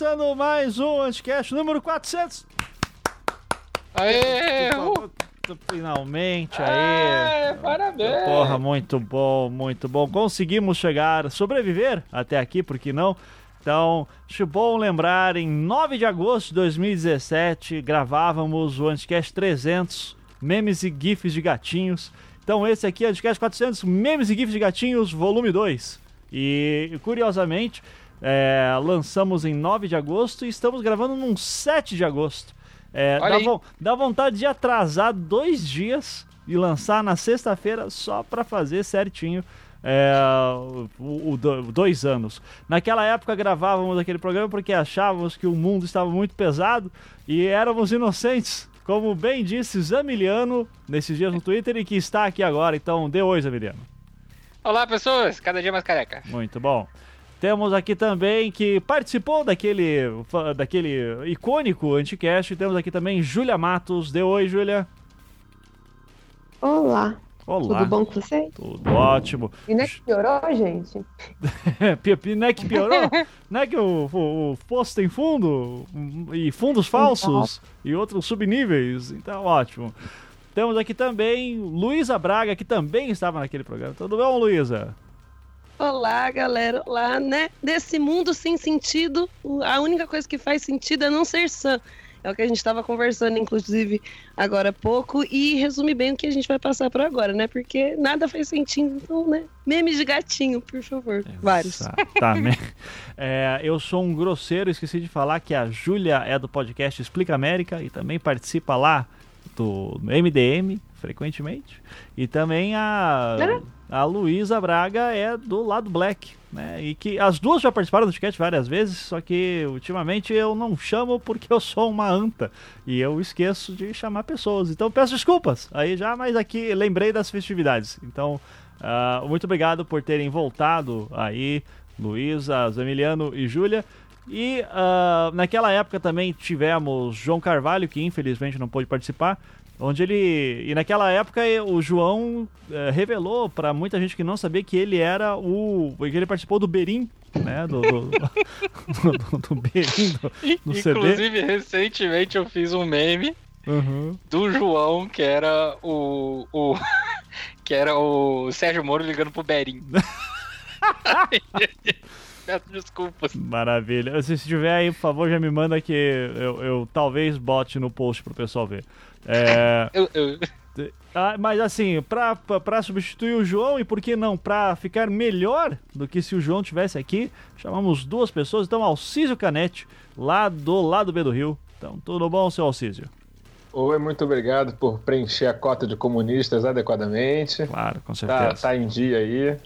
começando mais um Anticast número 400. Aê! Finalmente, aí. Aê, parabéns! Porra, muito bom, muito bom. Conseguimos chegar, sobreviver até aqui, por que não? Então, acho bom lembrar, em 9 de agosto de 2017, gravávamos o Anticast 300, memes e gifs de gatinhos. Então, esse aqui é o Anticast 400, memes e gifs de gatinhos, volume 2. E, curiosamente, é, lançamos em 9 de agosto e estamos gravando num 7 de agosto. É, dá, vo- dá vontade de atrasar dois dias e lançar na sexta-feira só pra fazer certinho é, o, o do- dois anos. Naquela época gravávamos aquele programa porque achávamos que o mundo estava muito pesado e éramos inocentes. Como bem disse Zamiliano nesses dias no Twitter e que está aqui agora. Então, dê oi, Zamiliano. Olá, pessoas! Cada dia mais careca. Muito bom. Temos aqui também que participou daquele, daquele icônico Anticast. Temos aqui também Júlia Matos. Dê oi, Júlia. Olá, Olá. tudo bom com vocês? Tudo ótimo. E não é que piorou, gente? Não é que piorou? Não é que o, o, o poço tem fundo e fundos falsos e outros subníveis. Então, ótimo. Temos aqui também Luísa Braga, que também estava naquele programa. Tudo bom, Luísa? Olá, galera. Olá, né? Nesse mundo sem sentido, a única coisa que faz sentido é não ser sã. É o que a gente estava conversando, inclusive, agora há pouco, e resume bem o que a gente vai passar por agora, né? Porque nada faz sentido, então, né? Memes de gatinho, por favor. Vários. Exatamente. É, eu sou um grosseiro, esqueci de falar que a Júlia é do podcast Explica América e também participa lá do MDM frequentemente. E também a, a Luísa Braga é do lado Black. Né? E que as duas já participaram do podcast várias vezes, só que ultimamente eu não chamo porque eu sou uma anta e eu esqueço de chamar pessoas. Então peço desculpas aí já, mas aqui lembrei das festividades. Então ah, muito obrigado por terem voltado aí, Luísa, Zamiliano e Júlia. E ah, naquela época também tivemos João Carvalho, que infelizmente não pôde participar, onde ele. E naquela época eh, o João eh, revelou para muita gente que não sabia que ele era o. que ele participou do Berim, né? Do, do, do, do- do Berim do, do CD. Inclusive, recentemente eu fiz um meme Uhum. do João, que era o. o que era o Sérgio Moro ligando pro Berim. Peço desculpas. Maravilha. Se se tiver aí, por favor, já me manda que eu, eu talvez bote no post pro pessoal ver. É. Eu, eu- Ah, mas assim, pra, pra, pra substituir o João e por que não, pra ficar melhor do que se o João tivesse aqui, chamamos duas pessoas. Então, Alcísio Canete, lá do lado B do Rio. Então, tudo bom, seu Alcísio? Oi, muito obrigado por preencher a cota de comunistas adequadamente. Claro, com Tá, certeza. tá em dia aí.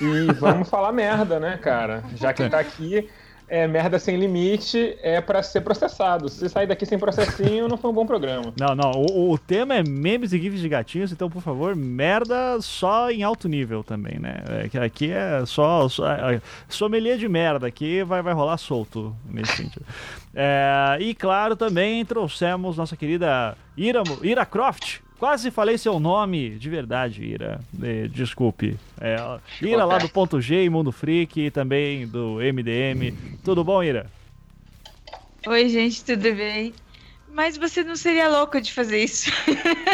E vamos falar merda, né, cara? Já que tá aqui, é merda sem limite é pra ser processado. Se sair daqui sem processinho, não foi um bom programa. Não, não, o, o tema é memes e gifs de gatinhos, então, por favor, merda só em alto nível também, né? É aqui é só, só é, sommelier de merda, aqui vai, vai rolar solto nesse sentido. É, e claro, também trouxemos nossa querida Ira, Ira Croft. Quase falei seu nome de verdade, Ira. Eh, desculpe. É, Ira lá do Ponto G e Mundo Freak e também do MDM. Tudo bom, Ira? Oi, gente, tudo bem? Mas você não seria louco de fazer isso.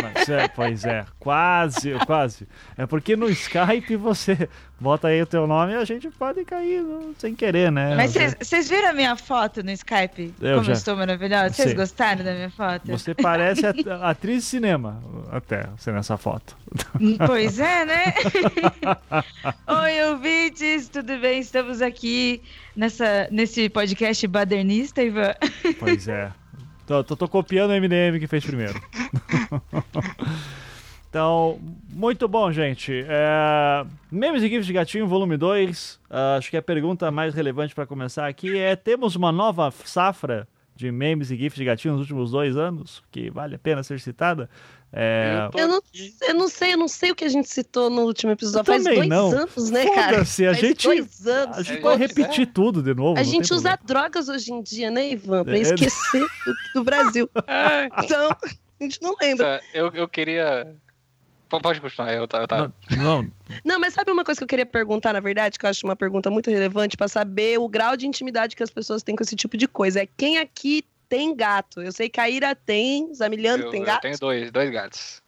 Mas é, pois é, quase, quase. É porque no Skype você bota aí o teu nome e a gente pode cair sem querer, né? Mas vocês- viram a minha foto no Skype? Eu Como já- eu estou maravilhosa? Vocês gostaram da minha foto? Você parece at- atriz de cinema, até, você nessa foto. Hum, Pois é, né? Oi, ouvintes, tudo bem? Estamos aqui nessa, nesse podcast badernista, Ivan. Pois é. Tô, tô, tô copiando o MDM que fez primeiro. Então, muito bom, gente. É, Memes e GIFs de Gatinho, volume 2. Ah, acho que a pergunta mais relevante para começar aqui é: temos uma nova safra de memes e GIFs de gatinho nos últimos dois anos, que vale a pena ser citada? É, Eu não, eu não sei, eu não sei o que a gente citou no último episódio. Eu Faz também dois não. anos, né, cara? Foda-se, a Faz gente- dois anos. a gente É, pode é. repetir tudo de novo. A gente usa problema. drogas hoje em dia, né, Ivan? Pra É. esquecer do, do Brasil. Ah, Então, a gente não lembra. eu, eu queria. Pode continuar, eu tava. Eu tava... Não, não, Não, mas sabe uma coisa que eu queria perguntar, na verdade, que eu acho uma pergunta muito relevante pra saber o grau de intimidade que as pessoas têm com esse tipo de coisa. É quem aqui tem gato? Eu sei que a Ira tem, Zamiliano eu, tem eu gato. tenho dois, dois gatos.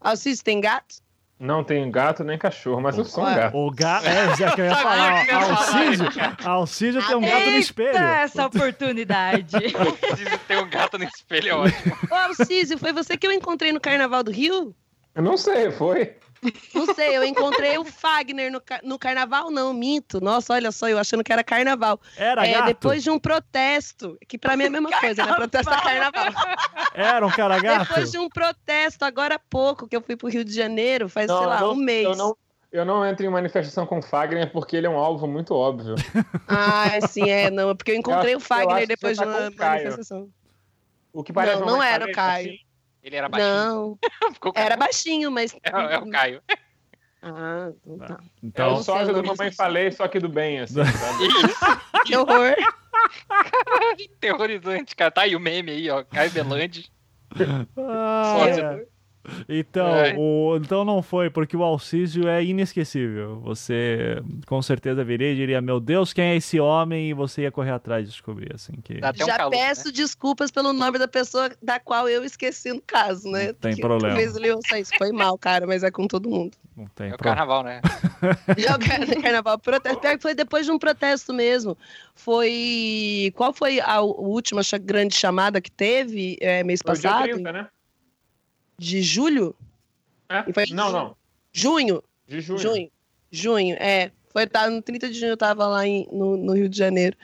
Alcides tem gato? Não tenho gato nem cachorro, mas eu sou um gato. o gato. É, Zé, que eu ia falar. Alcísio, Alcísio tem um gato no espelho. Essa oportunidade. Preciso ter um gato no espelho, é ótimo. Ô, Alcísio, foi você que eu encontrei no Carnaval do Rio? Eu não sei, foi? Não sei, eu encontrei o Fagner no, no carnaval, não, minto. Nossa, olha só, eu achando que era carnaval. Era É, gato? depois de um protesto, que pra mim é a mesma coisa, né? Protesto é carnaval. Era um cara gato? Depois de um protesto, agora há pouco, que eu fui pro Rio de Janeiro, faz, Não, sei lá, não- um mês. Eu não, eu não entro em manifestação com Fagner porque ele é um alvo muito óbvio. Ah, sim, é, não. é Porque eu encontrei Eu o acho- eu Fagner depois de tá uma o manifestação. O que parece Não, não era o maçaneta, Caio. assim. Ele era baixinho. Não, Ficou era baixinho, mas. É, é o Caio. Ah, então tá. É Então, o sei o do Mamãe. Falei, só que do bem, assim? Isso, Que horror. terrorizante, cara. Tá aí o meme aí, ó. Caio Belandi. Ah, Sósia é. Então, É. o, então não foi, porque o Alcísio é inesquecível. Você com certeza viria e diria, meu Deus, quem é esse homem? E você ia correr atrás de descobrir, assim, que um Já calor, peço desculpas pelo nome da pessoa da qual eu esqueci no caso, né? Não tem Que problema. Talvez ele ouça isso. Foi mal, cara, mas é com todo mundo. não tem É o carnaval, né? Já o car- carnaval, protesto. Pior que foi depois de um protesto mesmo. Foi. Qual foi a, última grande chamada que teve é, mês Foi o dia passado? 30, né? De julho? É? Não, não. Junho? De junho. Junho. Junho, é. Foi tá, no 30 de junho, eu tava lá em- no, no Rio de Janeiro.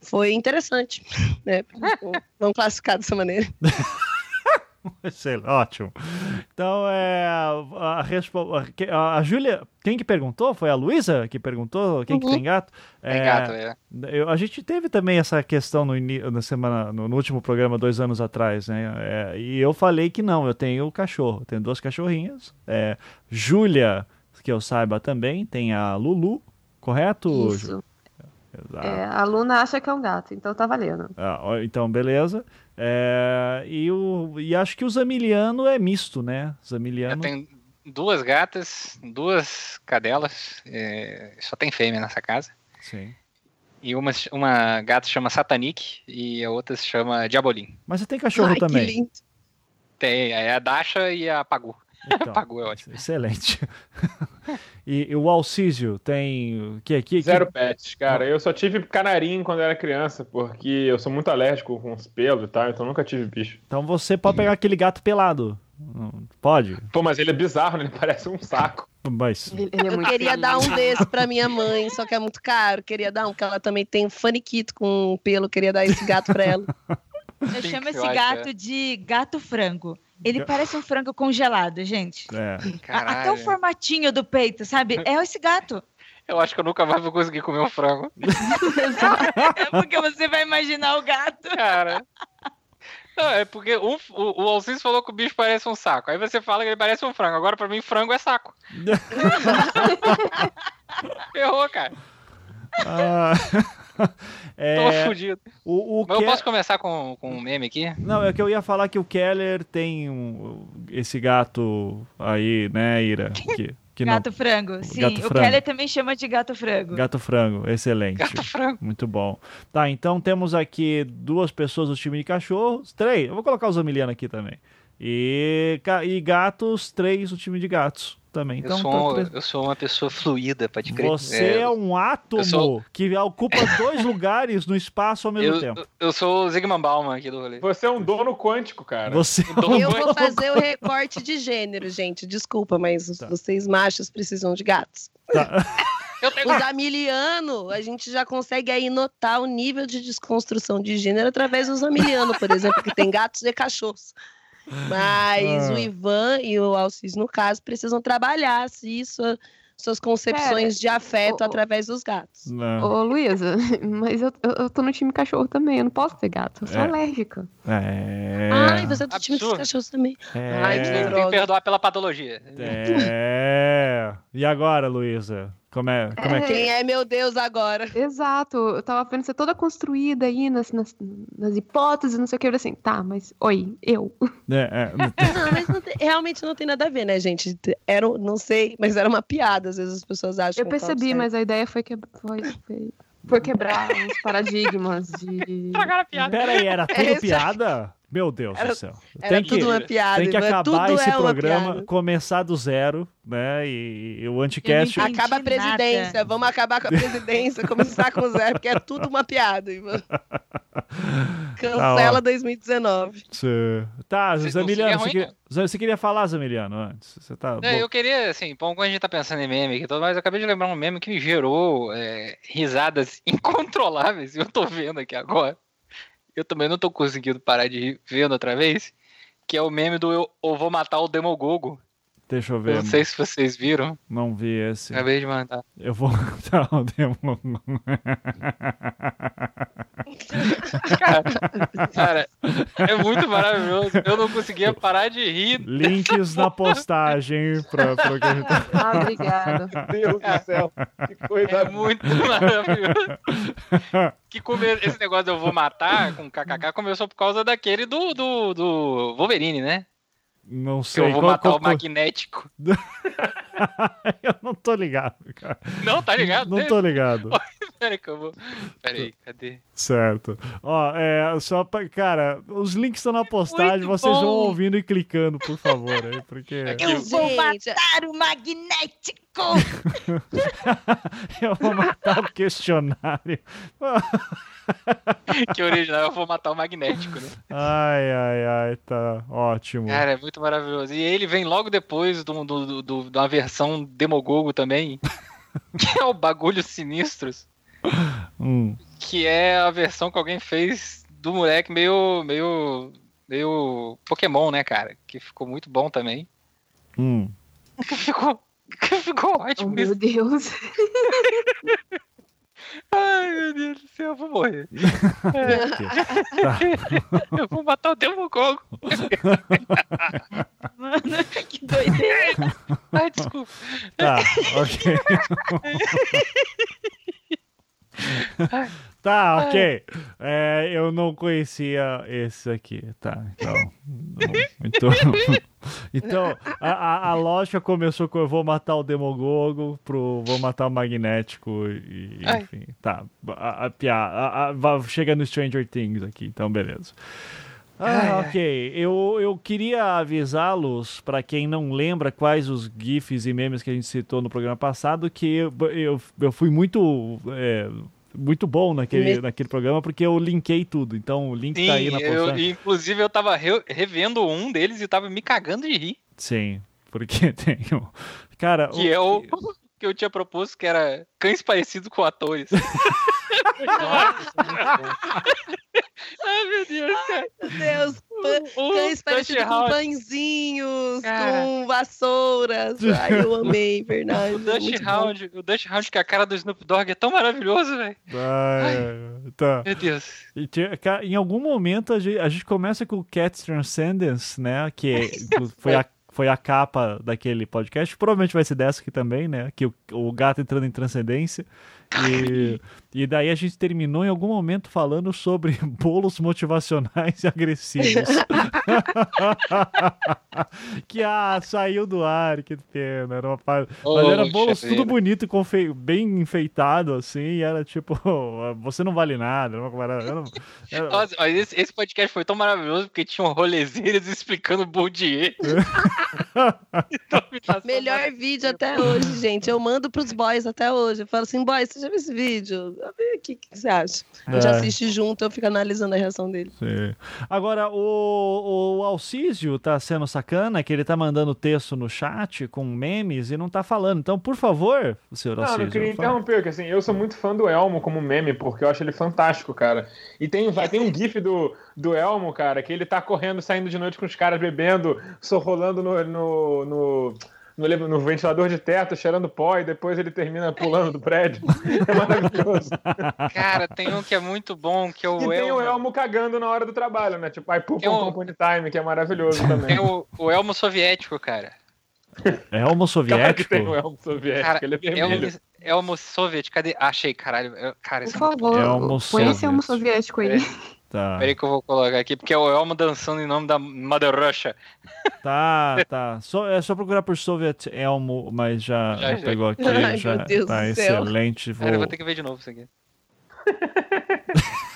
Foi interessante, né? Vamos classificar dessa maneira. Excelente, ótimo. Então, é, a, a, a, que- Júlia, quem que perguntou? Foi a Luísa que perguntou quem que Uhum. tem gato? Tem É, gato, é. Eu- a gente teve também essa questão no, na semana, no, no último programa, dois anos atrás, né? É, e eu falei que não, eu tenho cachorro, tenho duas cachorrinhas. É, Júlia, que eu saiba também, tem a Lulu, correto? Ju? Isso. Exato. É, a Luna acha que é um gato, então tá valendo. Ah, então, beleza. É, e, o, e acho que o Zamiliano é misto, né? Eu Zamiliano. tenho duas gatas, duas cadelas. é, Só tem fêmea nessa casa. Sim. E uma, uma gata se chama Satanic e a outra se chama Diabolim. Mas você tem cachorro Ai, que também. lindo. Tem é a Dasha e a Pagu. Então, Pagu é ótimo. Excelente. e, e o Alcísio tem. Que, que, Zero que, pets, cara. Eu só tive canarinho quando era criança, porque eu sou muito alérgico com os pelos e tal, então nunca tive bicho. Então você pode pegar aquele gato pelado. Pode? Pô, mas ele é bizarro, né? Ele parece um saco. Mas. É Eu queria feliz. dar um desse pra minha mãe, só que é muito caro. Queria dar um, porque ela também tem um faniquito com pelo. Queria dar esse gato pra ela. Eu chamo esse gato é. de gato frango. Ele parece um frango congelado, gente. É. Até o formatinho do peito, sabe? É esse gato. Eu acho que eu nunca mais vou conseguir comer um frango. É porque você vai imaginar o gato. Cara. Não, é porque um- o, o Alcides falou que o bicho parece um saco. Aí você fala que ele parece um frango. Agora, pra mim, frango é saco. Ferrou, cara. Ah, Tô é, fudido. o, o Mas eu Ke- posso começar com, com um meme aqui? Não, é que eu ia falar que o Keller tem um- esse gato aí, né, Ira? Que, que não- Gato frango. Sim, Gato o frango. Keller também chama de gato frango. Gato frango, excelente. Gato frango. Muito bom. Tá, então temos aqui duas pessoas do time de cachorros. Três. Eu vou colocar o Zamiliano aqui também. E, e gatos, três do time de gatos também. Então, eu, sou, tá um- eu sou uma pessoa fluida, pode crer. Você é, um átomo sou- que ocupa dois lugares no espaço ao mesmo eu, tempo. eu sou o Zygmunt Bauman aqui do rolê. Você é um dono quântico, cara. Você Dono Eu quântico. vou fazer o recorte de gênero, gente. Desculpa, mas os- Tá. vocês machos precisam de gatos. Eu tenho O Zamiliano, a gente já consegue aí notar o nível de desconstrução de gênero através do Zamiliano, por exemplo, que tem gatos e cachorros. Mas Ah. o Ivan e o Alcis, no caso, precisam trabalhar assim, sua- suas concepções de afeto ô, através dos gatos. Não. Ô, Luísa, mas eu, eu, tô no time cachorro também, eu não posso ter gato, eu sou É. alérgica. É. Ai, você é do time dos cachorros também. é... Ai, que Tem que droga. perdoar pela patologia. É. E agora, Luísa? Como é, como é que. Quem é meu Deus agora? Exato, eu tava vendo ser toda construída aí nas, nas, nas hipóteses, não sei o que. Eu falei assim, tá, mas oi, eu. É, é, Não, mas não tem- realmente não tem nada a ver, né, gente? Era, não sei, mas era uma piada, às vezes as pessoas acham. Eu percebi, mas a ideia foi, que... foi, foi, foi quebrar uns paradigmas de. Estragaram a piada. Pera aí, era tudo piada? Meu Deus Era- do céu. Era tem que, tudo uma piada. tem que mas acabar esse é uma programa, começar do zero, né? E, e o anticast. Acaba a presidência, nada. vamos acabar com a presidência, começar com zero, porque é tudo uma piada. Ivan. Cancela ó. 2019. Cê- Tá, Zamiliano, não você, queria, você queria falar, Zamiliano, antes? Você tá. Não, eu queria, assim, bom, quando a gente tá pensando em meme aqui, e tudo mais, eu acabei de lembrar um meme que me gerou é, risadas incontroláveis, e eu tô vendo aqui agora. Eu também não tô conseguindo parar de rir vendo outra vez, que é o meme do Eu, eu Vou Matar o Demogogo. Deixa eu Eu ver. não sei se vocês viram, Não vi esse. acabei de mandar. Eu vou dar o demo. Cara, é muito maravilhoso. Eu não conseguia parar de rir. Links na postagem pra, pra tá- Ah, obrigada. Meu Deus do céu. Que coisa É muito maravilhoso. Que come... Esse negócio de eu vou matar com KKK começou por causa daquele do, do, do Wolverine, né? Não Que sei. eu vou qual- matar qual- o magnético. eu não tô ligado, cara. Não, tá ligado? Não tô ligado. Peraí que eu vou. Peraí, cadê? Certo. Ó, é, só pra. Cara, os links estão na postagem, Muito vocês vão bom. ouvindo e clicando, por favor, aí, porque Aqui. Eu vou matar o magnético! eu vou matar o questionário. Que original eu vou matar o magnético, né? Ai, ai, ai, tá ótimo. Cara, é muito maravilhoso. E ele vem logo depois do, do, do, de uma versão Demogogo também, que é o Bagulho Sinistros, Hum, que é a versão que alguém fez do moleque meio. meio. meio Pokémon, né, cara? Que ficou muito bom também. hum. Que ficou. que ficou Oh, ótimo meu. Deus. Ai, meu Deus do céu, eu vou morrer. Tá. Eu vou matar o Demogogo. Mano, que doideira. Ai, desculpa. Tá, ok. Tá, ok. É, eu não conhecia esse aqui, tá? Então, então, então a, a, lógica começou com eu vou matar o Demogogo pro vou matar o Magnético e enfim, tá. A, a, pia- a, a- va- chega no Stranger Things aqui, então beleza. Ah, ok. Eu, eu queria avisá-los, para quem não lembra quais os GIFs e memes que a gente citou no programa passado, que eu, eu, eu fui muito. é, muito bom naquele, Me- naquele programa, porque eu linkei tudo. Então o link Sim, tá aí na eu, postagem. inclusive eu tava re- revendo um deles e tava me cagando de rir. Sim, porque tem o. Cara, Que é o que eu tinha proposto, que era cães parecidos com atores. Ai, meu Deus, cara. Meu Deus, pã- cães parecidos com pãezinhos, Cara. com vassouras. Ai, eu amei, verdade. O Dutch. Hound, o Dutch que a cara do Snoop Dogg é tão maravilhoso, velho. Ah, tá. Meu Deus. E em algum momento a gente, a gente começa com o Cats Transcendence, né? Que é- foi, a, foi a capa daquele podcast. Provavelmente vai ser dessa aqui também, né? Que o, o gato entrando em transcendência. E, e daí a gente terminou em algum momento falando sobre bolos motivacionais e agressivos. que ah, saiu do ar, que pena. Era uma par... Mas era bolos tudo vida. bonito, confe... bem enfeitado, assim, e era tipo, você não vale nada. Era Nossa, mas esse, esse podcast foi tão maravilhoso porque tinha um rolezeiros explicando Bourdieu. Dominação Melhor vídeo até hoje, gente. Eu mando pros boys até hoje. Eu falo assim, boys, você já viu esse vídeo? A ver aqui, o que você acha? A gente É. assiste junto, eu fico analisando a reação dele. Sim. Agora, o, o Alcísio tá sendo sacana, que ele tá mandando texto no chat com memes e não tá falando. Então, por favor, senhor Não, Alcísio. não queria fala. interromper, que assim, eu sou muito fã do Elmo como meme, porque eu acho ele fantástico, cara. E tem, vai, tem um gif do, do Elmo, cara, que ele tá correndo, saindo de noite com os caras bebendo, só rolando no, no, no, no, no ventilador de teto, cheirando pó, e depois ele termina pulando do prédio. É maravilhoso. Cara, tem um que é muito bom, que é o E tem o Elmo. Elmo cagando na hora do trabalho, né? Tipo, I poop Tem on company time, que é maravilhoso também. Tem o, o Elmo soviético, cara. É Claro que soviético? tem o Elmo soviético, Cara, ele é É vermelho. Elmo Soviet, cadê? Achei, caralho. Cara, Por é muito favor, Elmo põe esse Elmo Soviético. soviético aí. Tá, Peraí que eu vou colocar aqui, porque é o Elmo dançando em nome da Mother Russia. tá, tá. Só, é só procurar por Soviet Elmo, mas já, Já, já já. pegou aqui. Ai, já meu Deus tá do céu. excelente. Vou... Cara, eu vou ter que ver de novo isso aqui.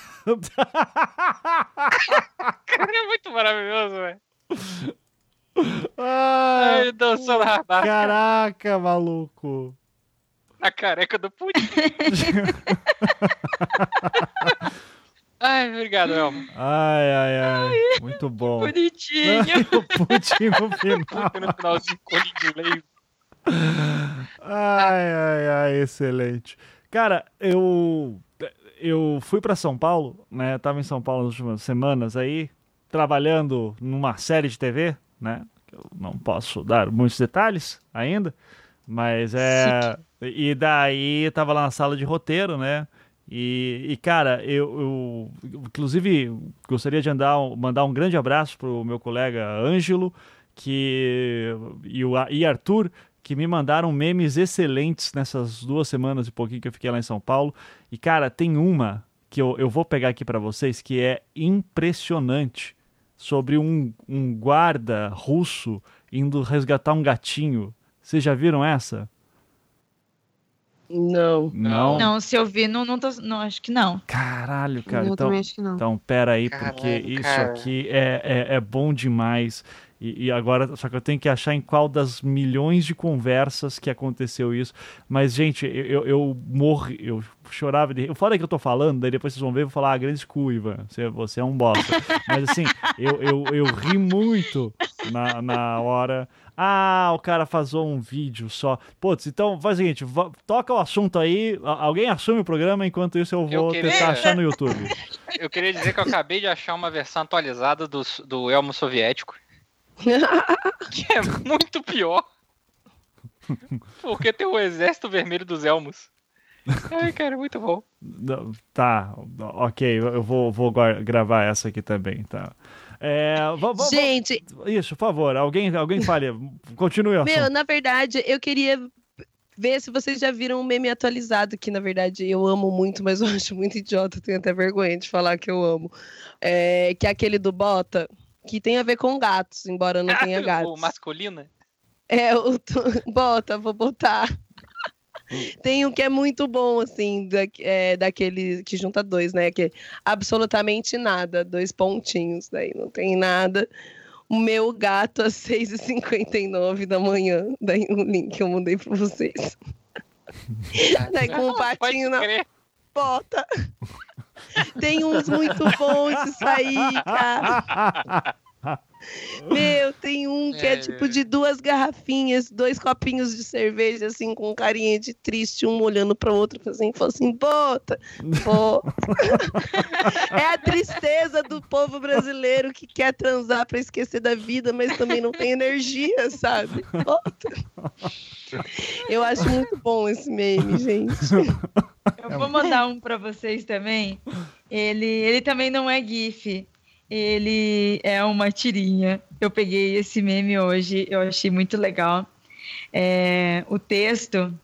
Cara, é muito maravilhoso, velho. Ah, Ai, dançando rabaca caraca, maluco. na careca do Putin. Ai, obrigado, Elmo. Ai, ai, ai. Muito bom. Bonitinho. o Putin no final. No finalzinho com laser. Ai, ai, ai, excelente. Cara, eu eu fui pra São Paulo, né? Tava em São Paulo nas últimas semanas aí, trabalhando numa série de TV, né? Eu não posso dar muitos detalhes ainda, mas é. E daí tava lá na sala de roteiro, né? E, e, cara, eu, eu inclusive gostaria de andar, mandar um grande abraço pro meu colega Ângelo que, e, o, e Arthur, que me mandaram memes excelentes nessas duas semanas e pouquinho que eu fiquei lá em São Paulo. E, cara, tem uma que eu, eu vou pegar aqui para vocês que é impressionante sobre um, um guarda russo indo resgatar um gatinho. Vocês já viram essa? Não. Não? Não, se eu vi, não, não, tô, não acho que não. Caralho, cara. eu então, também acho que não. Então, pera aí, porque Caralho, isso cara. aqui é, é, é bom demais. E, e agora, só que eu tenho que achar em qual das milhões de conversas que aconteceu isso. Mas, gente, eu, eu, eu morri, eu chorava de. É que eu tô falando, daí depois vocês vão ver e vou falar, ah, grande cu, Ivan. Você, você é um bosta. Mas assim, eu, eu, eu ri muito na, na hora. Ah, o cara fazou um vídeo só. Putz, então faz o seguinte: toca o assunto aí, alguém assume o programa, enquanto isso eu Eu vou queria- tentar achar no YouTube. Eu queria dizer que eu acabei de achar uma versão atualizada do, do Elmo soviético. Que é muito pior. Porque tem o exército vermelho dos Elmos. Ai, cara, muito bom. Tá, ok, eu vou, vou gravar essa aqui também, tá? É, Gente, isso, por favor, alguém, alguém fale, continue o meu, assunto. na verdade, eu queria ver se vocês já viram um meme atualizado, que na verdade eu amo muito, mas eu acho muito idiota, tenho até vergonha de falar que eu amo. É, que é aquele do Bota, que tem a ver com gatos, embora não tenha o gatos. masculino. É, o bota, vou botar. Tem um que é muito bom, assim, da, é, daquele que junta dois, né? Que é absolutamente nada, dois pontinhos, daí não tem nada. O meu gato às 6h59 da manhã, daí um link que eu mandei pra vocês. Daí com o patinho na bota. Tem uns muito bons isso aí, cara. Meu, tem um que é, É. tipo de duas garrafinhas, dois copinhos de cerveja, assim, com carinha de triste, um olhando para o outro, assim, falou assim, bota, bota. é a tristeza do povo brasileiro que quer transar para esquecer da vida, mas também não tem energia, sabe? Bota. Eu acho muito bom esse meme, gente. Eu vou mandar um pra vocês também. Ele, ele também não é GIF. Ele é uma tirinha. Eu peguei esse meme hoje, eu achei muito legal. É, o texto.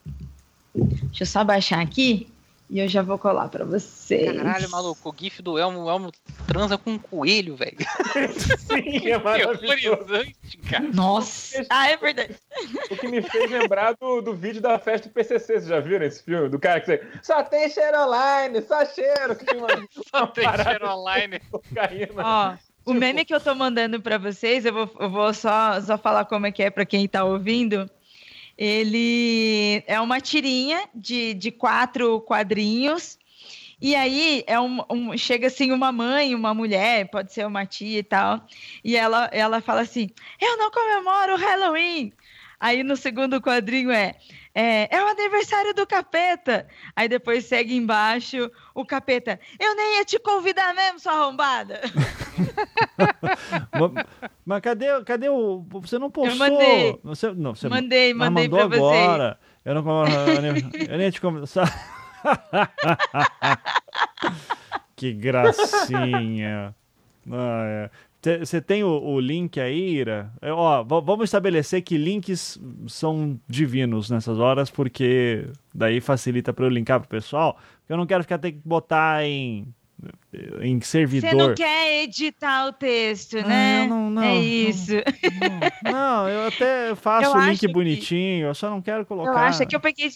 Deixa eu só baixar aqui e eu já vou colar pra vocês. Caralho, maluco, o gif do Elmo, o Elmo transa com um coelho, velho. Sim, é maravilhoso. Cara. Nossa! Ah, é verdade. O que me fez lembrar do, do vídeo da festa do PCC. Vocês já viram esse filme? Do cara que você, só tem cheiro online, só cheiro. Que tem uma, Só uma tem cheiro online. cocaína. Ó, o meme que eu tô mandando pra vocês, eu vou, eu vou só, só falar como é que é pra quem tá ouvindo. Ele é uma tirinha de, de quatro quadrinhos. E aí é um, um- chega assim uma mãe, uma mulher, pode ser uma tia e tal, e ela, ela fala assim: Eu não comemoro o Halloween. Aí no segundo quadrinho é, é é o aniversário do capeta. Aí depois segue embaixo o capeta. Eu nem ia te convidar mesmo, sua arrombada. Ma- Mas cadê, cadê o. Você não postou. mandei. Você, não, você Mandei, mas mandei mandou pra vocês. agora. Eu não eu nem- eu nem ia te conversar. que gracinha. Ah, é. Você tem o, o link aí, Ira? É, ó, vamos estabelecer que links são divinos nessas horas, porque daí facilita para eu linkar pro pessoal. Eu não quero ficar ter que botar em, em Você servidor. não quer editar o texto, Ah, né? eu não, não, é não. isso. Não, eu até faço Eu o link acho que- bonitinho, eu só não quero colocar. Eu acho que eu peguei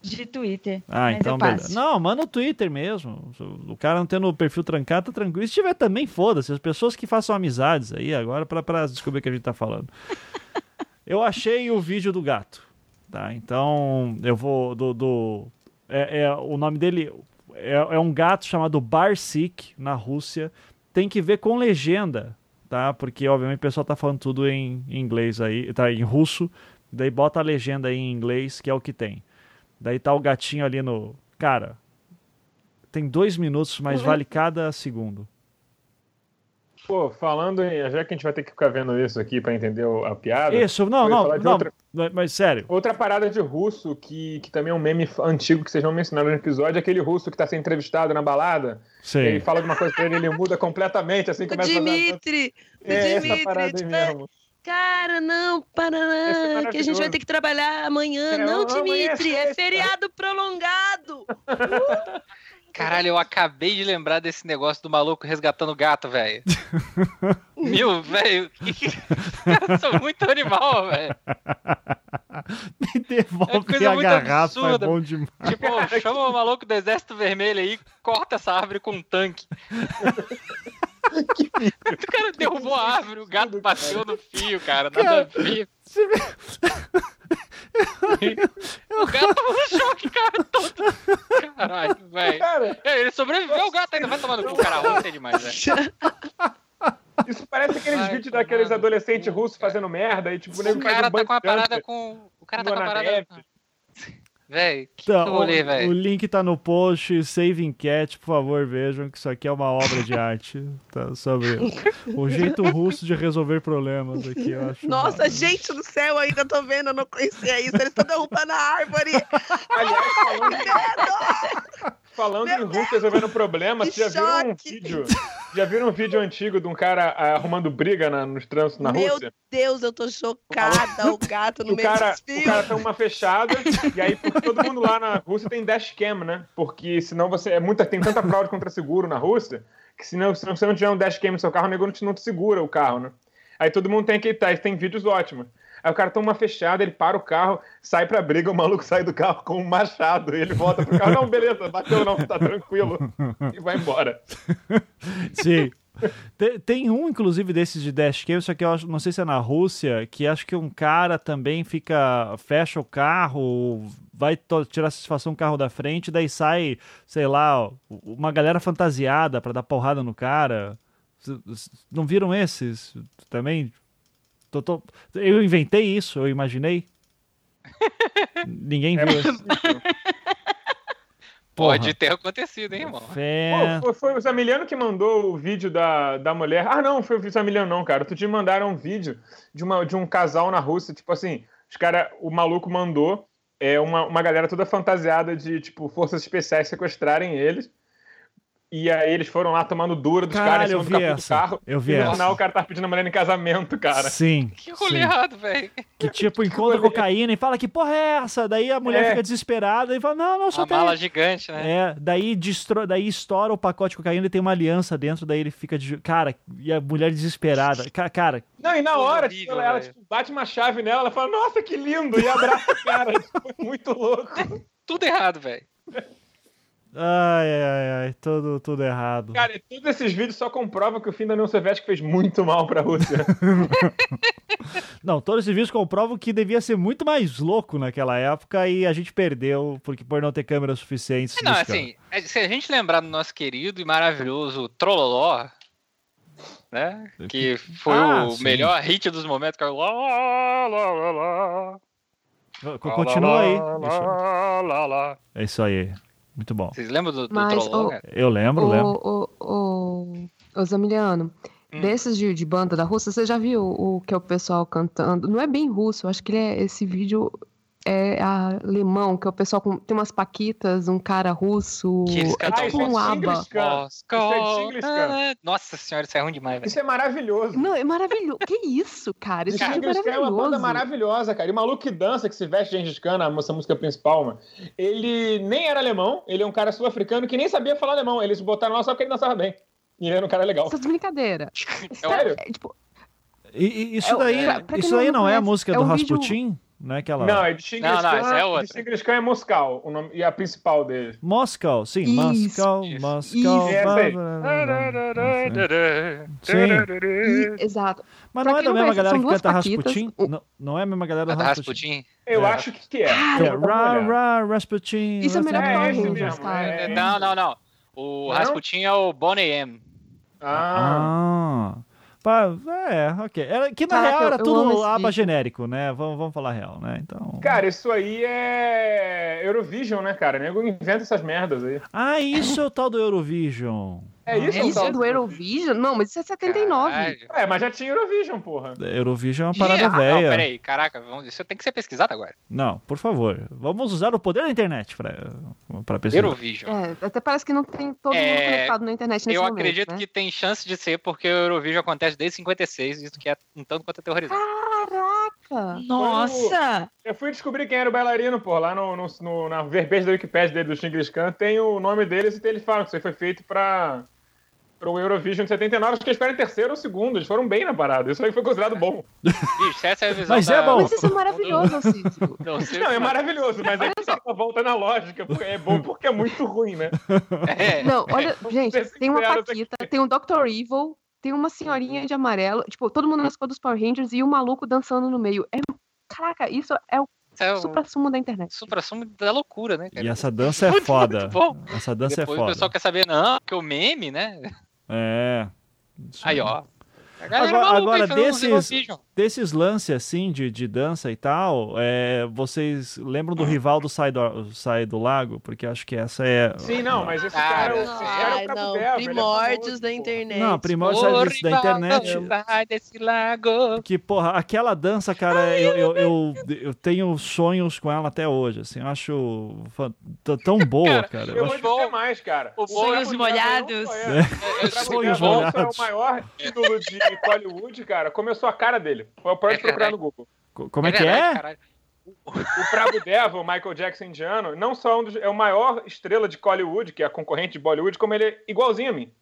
de- Twitter. Ah, então beleza. Não, manda no Twitter mesmo. O cara não tendo o perfil trancado, tá tranquilo. Se tiver também, foda-se. As pessoas que façam amizades aí agora pra, pra descobrir o que a gente tá falando. eu achei o vídeo do gato. Tá? Então, eu vou. Do, do- é, é- o nome dele é, é um gato chamado Barsik, na Rússia. Tem que ver com legenda, tá? Porque, obviamente, o pessoal tá falando tudo em, em inglês aí, tá em russo. Daí bota a legenda aí em inglês, que é o que tem. Daí tá o gatinho ali no. Cara, tem dois minutos, mas vale cada segundo. Pô, falando em. Já que a gente vai ter que ficar vendo isso aqui pra entender o- a piada. Isso, não, não, não. outra- Mas, mas sério. Outra parada de russo, que, que também é um meme antigo que vocês não mencionaram no episódio, é aquele russo que tá sendo entrevistado na balada. Ele Sim. fala alguma coisa pra ele, ele muda completamente, assim, O começa a fazer. Dimitri, É essa Dimitri, parada aí tipo, mesmo. Cara, não, para Esse é que a gente vai ter que trabalhar amanhã. É, não, é Dimitri, é feriado prolongado. Caralho, eu acabei de lembrar desse negócio do maluco resgatando o gato, velho. Meu, velho, caras são muito animal, velho. Me devolve É a garrafa, absurda. é bom demais. Tipo, chama o maluco do Exército Vermelho aí, corta essa árvore com um tanque. o cara derrubou a árvore, o gato bateu no fio, cara, nada a ver. Você O gato tava no choque, cara, todo. Caralho, velho. Cara, É, Ele sobreviveu, o gato ainda vai tomar no cu, cara, ruim é demais, velho. isso parece aqueles Vai vídeos daqueles adolescentes russos cara. fazendo merda e tipo, o O nego cara tá com a parada com. O cara tá com a parada. Velho, que Então, rolê, o, link tá no post, Saving Cat, por favor, vejam que isso aqui é uma obra de arte. Tá, sobre o jeito russo de resolver problemas aqui, eu acho. Nossa, gente do céu, ainda tô vendo, eu não conhecia isso. Eles estão derrubando a árvore. Aliás, falando! falando Meu em russo resolvendo problemas, que vocês já viram um vídeo? Já viram um vídeo antigo de um cara ah, arrumando briga na- nos trânsitos na Meu Rússia? Deus, eu tô chocada. O gato no o meio cara, o cara tem uma fechada, e aí todo mundo lá na Rússia tem dashcam, né? Porque senão você. É muita, tem tanta fraude contra seguro na Rússia, que senão, se você não tiver um dashcam no seu carro, o nego não te, não te segura o carro, né? Aí todo mundo tem aquele teste, tem vídeos ótimos. Aí o cara toma uma fechada, ele para o carro, sai pra briga, o maluco sai do carro com um machado, ele volta pro carro, não, beleza, bateu não, tá tranquilo, e vai embora. Sim. Tem, tem um, inclusive, desses de dashcam, só que eu acho, não sei se é na Rússia, que acho que um cara também fica, fecha o carro, vai tirar satisfação do carro da frente, daí sai, sei lá, uma galera fantasiada pra dar porrada no cara. Não viram esses também? Tô- tô- Eu inventei isso, eu imaginei. Ninguém É viu. Pode ter acontecido, hein, irmão? Fé. Pô, foi, foi o Zamiliano que mandou o vídeo da, da mulher. Ah, não, foi o Zamiliano, não, cara. Outro dia mandaram um vídeo de, uma, de um casal na Rússia, tipo assim, os cara, o maluco mandou é, uma, uma galera toda fantasiada de, tipo, forças especiais sequestrarem eles. E aí eles foram lá tomando dura dos caras em cima do essa. carro. Eu vi e no essa. final o cara tá pedindo a mulher em casamento, cara. Sim. Que rolê errado, velho. Que tipo, encontra rolê. cocaína e fala que porra é essa? Daí a mulher É. fica desesperada e fala, não, não, só A tem... mala gigante, né? É, daí, destro... daí estoura o pacote de cocaína e tem uma aliança dentro, daí ele fica de... Cara, e a mulher desesperada. Ca- Cara, Não, e na hora, horrível, tipo, ela, ela, tipo, bate uma chave nela, ela fala, nossa, que lindo! E abraça o cara. Tipo, Foi muito louco. Tudo errado, velho. Ai, ai, ai, tudo, tudo errado. Cara, e todos esses vídeos só comprovam que o fim da União Soviética fez muito mal pra Rússia. Não, todos esses vídeos comprovam que devia ser muito mais louco naquela época e a gente perdeu porque por não ter câmeras suficientes. É, Não, assim, é, se a gente lembrar do nosso querido e maravilhoso Trololó, né? Que foi Ah, o sim. melhor hit dos momentos. Que é o lá, lá, lá, lá, Co- Continua aí. lá, Deixa eu- lá, lá, lá. É isso aí. Muito bom. Vocês lembram do, do Mas, cara? Eu lembro, lembro. O, o, o, o Zamiliano, Hum. desses de, de banda da Rússia, você já viu o que é o pessoal cantando? Não é bem russo, eu acho que ele é, esse vídeo é alemão, que é o pessoal com. Tem umas paquitas, um cara russo. Que eles É tipo Ah, um isso é aba. Isso é Khan. Ah, Nossa senhora, isso é ruim demais, velho. Isso é maravilhoso. Não, é maravilhoso. Que isso, cara? Isso Cara, aqui é Khan é uma banda maravilhoso. maravilhosa, cara. E o maluco que dança, que se veste de Gengis Khan, a nossa música principal, mano, ele nem era alemão, ele é um cara sul-africano que nem sabia falar alemão. Eles botaram lá só porque ele dançava bem. E ele era um cara legal. Essas brincadeiras. Sério? É, tipo, E, e isso É daí, pra- pra isso não aí não é a música é do um vídeo- Rasputin? Não é aquela. Não, é de Genghis Não, não, Khan. essa é outra. Khan é Moscal, o nome, e a principal dele. Moscow, sim, Isso, Moscow, isso. Moscow. Exato. Mas Pra não é da mesma galera que canta Rasputin? o- Não, não é a mesma galera da Rasputin? Rasputin? Eu É. acho que é. É, vou Ra. Ra, Rasputin. Isso é melhor que É, cara. é. Não, não, não. O? Rasputin é o Bonnie M. Ah, Ah. Pá, é, ok. Era, que na Caraca, real era tudo aba genérico, né? Vamos, vamos falar real, né? Então. cara, isso aí é Eurovision, né, cara? Nego inventa essas merdas aí. Ah, isso é o tal do Eurovision. É isso, É isso do Eurovision? Não, mas isso é 79. Caralho. É, mas já tinha Eurovision, porra. Eurovision é uma parada Ah, não, velha. peraí, caraca, vamos, isso tem que ser pesquisado agora. Não, por favor. Vamos usar o poder da internet pra, pra pesquisar. Eurovision. É, até parece que não tem todo mundo É, conectado na internet nesse Eu momento, acredito né? que tem chance de ser, porque o Eurovision acontece desde 56, isso que é um tanto quanto aterrorizante. Caraca! Nossa! Eu fui descobrir quem era o bailarino, pô. Lá no, no, no- na verbete da Wikipedia dele, do Genghis Khan, tem o nome deles e eles falam que isso aí foi feito pra, pro Eurovision de 79. Acho que eles ficaram em terceiro ou segundo. Eles foram bem na parada. Isso aí foi considerado bom. Bicho, essa é a visão Mas da... é bom. Mas isso é maravilhoso, Alcísio. Não, Não, é maravilhoso, mas é que você tá voltando na lógica. porque É bom porque é muito ruim, né? É. Não, olha, gente, tem uma Paquita, tem um Dr. Evil, tem uma senhorinha de amarelo, tipo, todo mundo nas cores dos Power Rangers e o maluco dançando no meio. É, caraca, isso é o é o supra-sumo da internet. supra-sumo da loucura, né, cara? E essa dança é Muito, foda. muito bom. Essa dança Depois é o pessoal foda. quer saber, não, porque o meme, né? É. Isso Aí, ó. Agora- agora desses-. Desses lances assim de, de dança e tal, é, vocês lembram do rival do Sai do, Sai do Lago? Porque acho que essa é. Sim, não, mas esse Cara, cara, esse cara é Ai, o Cabo não, é primórdios famoso, da internet. Não, primórdio Ô, sai disso da internet. Sai desse lago. Que, porra, aquela dança, cara, eu, eu, eu, eu tenho sonhos com ela até hoje, assim, eu acho tão boa, cara. Eu Eu vou acho- dizer mais, cara. O Sonhos molhados. é- É, Sonhos é molhados. o maior ídolo de Hollywood, cara. Começou a cara dele. Pode É procurar verdade. no Google. Co- Como é que verdade, é? caralho. O Prabo Devil, o Michael Jackson indiano, não só um dos, é o maior estrela de Hollywood, que é a concorrente de Bollywood, como ele é igualzinho a mim.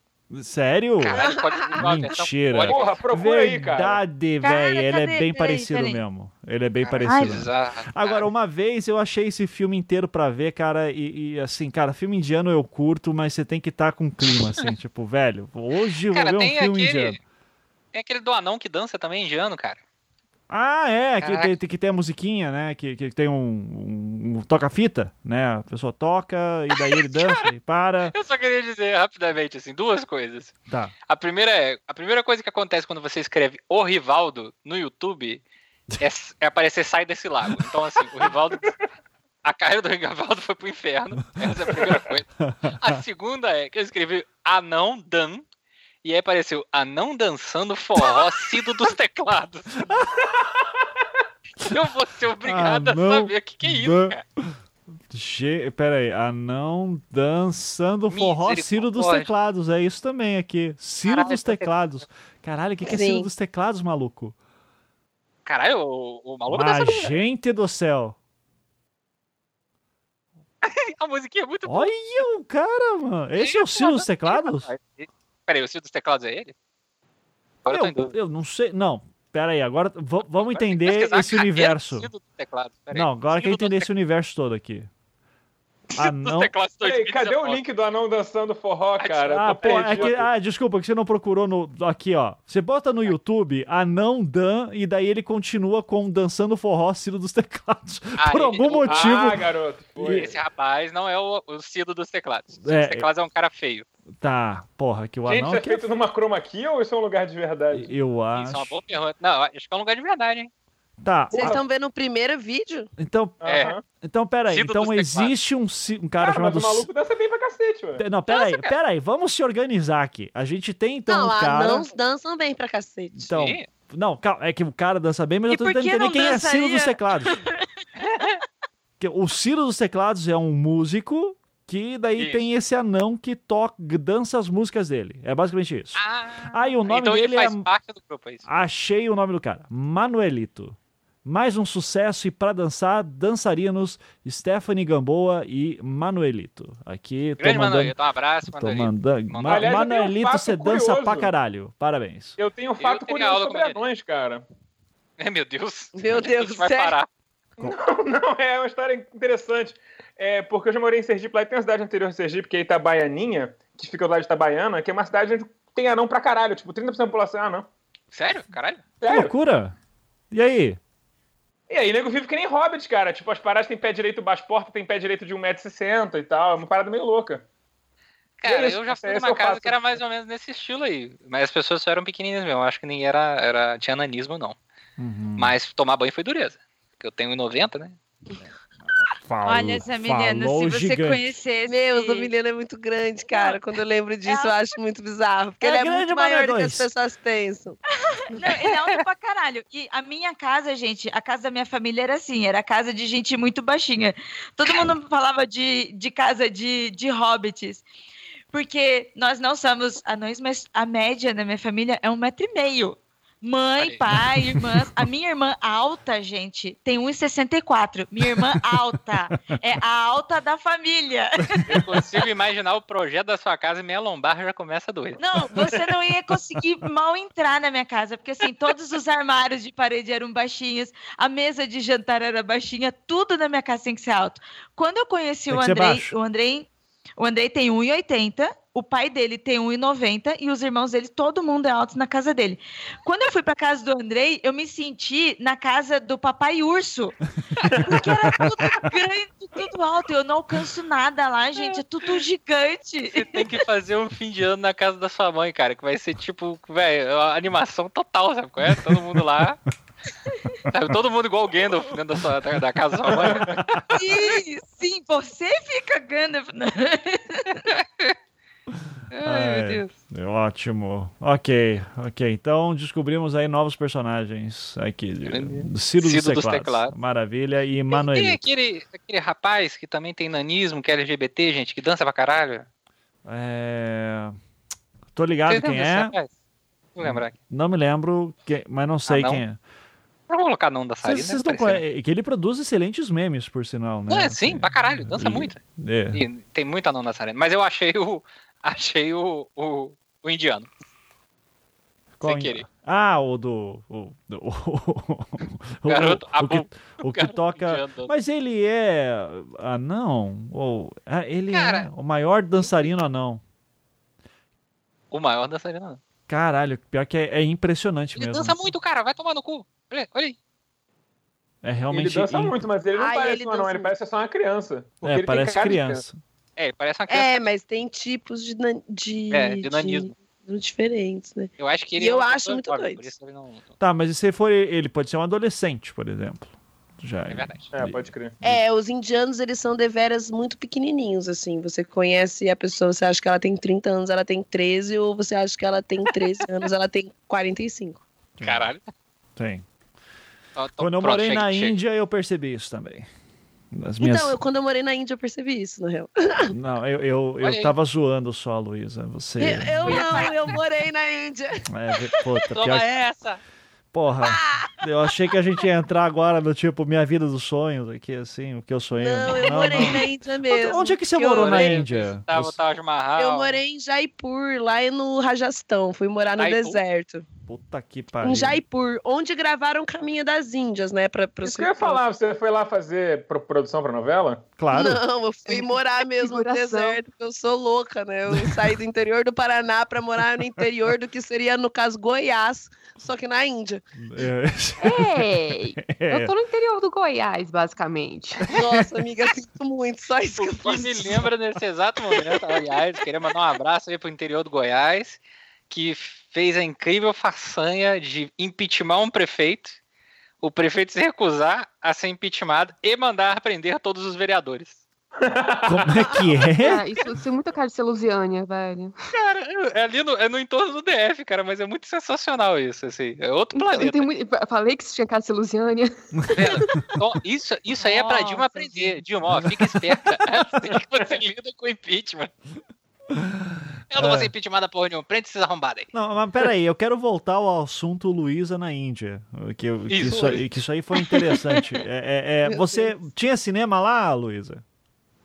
Sério? Caralho, versão Mentira. Porra, procura aí, cara. Verdade, velho. Ele é bem Peraí, parecido peraí. mesmo. Ele é bem parecido. bizarro, Agora, uma vez eu achei esse filme inteiro pra ver, cara, e, e, assim, cara, filme indiano eu curto, mas você tem que estar com clima, assim, tipo, velho, hoje eu vou ver um filme aquele. indiano. Tem aquele do anão que dança também indiano, cara. Ah, é, que tem, que tem a musiquinha, né? Que, que tem um, um- um toca-fita, né? A pessoa toca e daí ele dança e para. Eu só queria dizer rapidamente, assim, duas coisas. Tá. A primeira é. A primeira coisa que acontece quando você escreve o Rivaldo no YouTube é, é aparecer sai desse lago. Então, assim, o Rivaldo. A carreira do Rivaldo foi pro inferno. Essa é a primeira coisa. A segunda é que eu escrevi anão dan. E aí apareceu anão dançando forró cido dos teclados. Eu vou ser obrigado Anão a saber o que, que é isso, cara. Ge... Pera aí, anão dançando forró Ciro dos teclados, é isso também aqui. Ciro Caralho, dos tá teclados. Caralho, o que, que é. Ciro dos teclados, maluco? Caralho, o, o maluco dessa Mas, gente do céu. A musiquinha é muito boa. Olha o cara, mano. Esse é o Ciro dos teclados? Peraí, o Ciro dos teclados é ele? Agora eu Eu, eu não sei. Não, pera aí. Agora vamos entender esse universo. Peraí. Não, agora quer entender esse universo todo aqui. Ah, dos não. teclados Peraí, cadê o 2019? link do anão dançando forró, cara? Eu Ah, pô, é que- ah, desculpa, que você não procurou no. Aqui, ó. Você bota no YouTube Anão Dan e daí ele continua com Dançando Forró Ciro dos Teclados. Ah, Por ele- algum o- motivo. Ah, garoto. Foi. Esse rapaz não é o, o Cido dos teclados. O Cido É, dos teclados é um cara feio. Tá, porra, que o Gente, Anão isso é aqui. é feito numa chroma key ou isso é um lugar de verdade? Eu Isso acho. é uma boa pergunta. Não, acho que é um lugar de verdade, hein? Tá, Vocês estão vendo o primeiro vídeo? então, É. Então pera aí. Ciro Então existe um, um cara Cara, mas chamado. o maluco dança bem pra cacete. Pe- Não, pera aí, pera aí, vamos se organizar aqui. A gente tem então não, um cara. anãos dançam bem pra cacete. Então, Sim. não, calma, é que o cara dança bem, mas E eu tô tentando entender não quem é Ciro dos dançaria? teclados. o Ciro dos Teclados é um músico que daí Isso. tem esse anão que toca, dança as músicas dele. É basicamente isso. Ah, Ah, e o nome então ele dele faz é- parte do grupo, é isso. Achei o nome do cara. Manuelito. Mais um sucesso e pra dançar, dançarinos Stephanie Gamboa e Manuelito. Aqui tô Grande mandando. Manuelito, um abraço, Tô Manuelito. mandando. Manda- Ma- Aliás, eu um Manuelito, fato você dança curioso. pra caralho. Parabéns. Eu tenho um fato teria curioso sobre anões, cara. É, meu Deus. Meu é que Deus, vai sério? parar? Não, não, é uma história interessante. É, porque eu já morei em Sergipe, lá e tem uma cidade no interior de Sergipe, que é Itabaianinha, que fica do lado de Itabaiana, que é uma cidade onde tem anão pra caralho. Tipo, 30% da população é anão. Sério? Caralho? Que Sério? loucura! E aí? E aí, nego vive que nem hobbit, cara. Tipo, as paradas têm pé direito, as portas têm pé direito de 1,60m e tal. É uma parada meio louca. Cara, Esse- eu já fui esse numa casa faço. que era mais ou menos nesse estilo aí. Mas as pessoas só eram pequenininhas mesmo. Eu acho que nem era, era tinha nanismo, não. Uhum. Mas tomar banho foi dureza. Porque eu tenho 1,90, né? Olha essa menina, se você gigante. conhecesse. Meu, essa menina é muito grande, cara. Quando eu lembro disso, eu acho muito bizarro. Porque É ele é muito é maior do que as pessoas pensam. Não, ele é alto pra caralho. E a minha casa, gente, a casa da minha família era assim, era casa de gente muito baixinha. Todo mundo falava de, de casa de, de hobbits. Porque nós não somos anões, mas a média da minha família é um metro e meio. Mãe, pai, irmãs. A minha irmã alta, gente, tem 1,64. Minha irmã alta. É a alta da família. Eu consigo imaginar o projeto da sua casa e minha lombar já começa a doer. Não, você não ia conseguir mal entrar na minha casa, porque assim, todos os armários de parede eram baixinhos, a mesa de jantar era baixinha, tudo na minha casa tem que ser alto. Quando eu conheci o Andrei, o Andrei, o Andrei tem 1,80, o pai dele tem 1,90 e os irmãos dele, todo mundo é alto na casa dele. Quando eu fui pra casa do Andrei, eu me senti na casa do papai urso. Porque era tudo grande, tudo alto. Eu não alcanço nada lá, gente. É tudo gigante. Você tem que fazer um fim de ano na casa da sua mãe, cara, que vai ser tipo, velho, uma animação total, sabe qual é? Todo mundo lá. Sabe, todo mundo igual o Gandalf dentro da, sua, da casa da sua mãe. Sim, sim, você fica Gandalf. Ai, meu Deus. É Ótimo. Ok, ok. Então descobrimos aí novos personagens aqui. de- Ciro, dos, Ciro dos teclados. Teclados. Maravilha. E Tem Manuelito. aquele, aquele rapaz que também tem nanismo, que é LGBT, gente, que dança pra caralho. É... Tô ligado quem é. lembrar aqui. Não me lembro, que- mas não sei não? quem é. Vamos colocar não da Sarina. Vocês vocês não conhe- Que ele produz excelentes memes, por sinal, né? É, sim, pra caralho, dança E- muito. É. E tem muita não da Sarina. Mas eu achei o. Achei o, o, o indiano. Qual sem in- querer. Ah, o do. O, do- o, Garoto, o, o que, o que toca. Mas ele é anão? Ou ah, ele Cara. é o maior dançarino anão. O maior dançarino não. Caralho, pior que é, é impressionante Ele mesmo. dança muito, cara. Vai tomar no cu. Olha, olha aí. É realmente. Ele dança im- muito, mas ele não Ai, parece ele um anão, ele parece só uma criança. É, ele tem parece de criança. É, parece uma criança. É, mas tem tipos de, nan- de, É, de nanismo. de- diferentes, né? Eu acho que ele E é eu um acho muito jovem, doido. não- Tá, mas e se for. Ele pode ser um adolescente, por exemplo. Já. É verdade. É, pode crer. É, os indianos, eles são deveras muito pequenininhos, assim. Você conhece a pessoa, você acha que ela tem 30 anos, ela tem 13, ou você acha que ela tem 13 anos, ela tem 45. Caralho. Tem. Quando eu morei na. Índia, eu percebi isso também. Nas minhas... Então, eu, quando eu morei na Índia, eu percebi isso, na real. Não, eu, eu, eu tava zoando só, Luísa. Você. Eu, eu não, eu morei na Índia. É, puta, Toma pior- essa! Porra, eu achei que a gente ia entrar agora no tipo Minha Vida dos Sonhos aqui, assim, o que eu sonhei. Não, eu morei na Índia mesmo. Onde é que você Eu morou na Índia? Tava. Eu morei em Jaipur, lá no Rajastão. Fui morar no Jaipur? deserto. Puta que pariu. Em Jaipur, onde gravaram Caminho das Índias, né? Pra, pra Isso que eu ia falar, você foi lá fazer pro- produção pra novela? Claro. Não, eu fui morar mesmo no deserto, porque eu sou louca, né? Eu saí do interior do Paraná pra morar no interior do que seria, no caso, Goiás, só que na Índia. Ei! É, Eu tô no interior do Goiás, basicamente. Nossa, amiga, sinto muito, só isso que eu posso me lembra nesse exato momento, aliás, queria mandar um abraço aí pro interior do Goiás, que fez a incrível façanha de impeachment um prefeito, o prefeito se recusar a ser impeachmentado e mandar prender todos os vereadores. Como é que é? Ah, isso, isso é muito cara de ser Lusiânia, velho. Cara, é ali no, é no entorno do DF, cara, mas é muito sensacional isso, assim. É outro Então, planeta. muito- eu falei que isso tinha cara de ser Lusiânia. Então, isso, isso aí é pra Dilma aprender. Dilma, ó, fica esperta. Que você lida com impeachment. Eu não vou ser impeachmentada porra nenhuma. Prende esses arrombados aí. Não, mas peraí, eu quero voltar ao assunto Luísa na Índia. Que, eu- que Isso. isso, aí, que isso aí foi interessante. É, é, é, você tinha cinema lá, Luísa?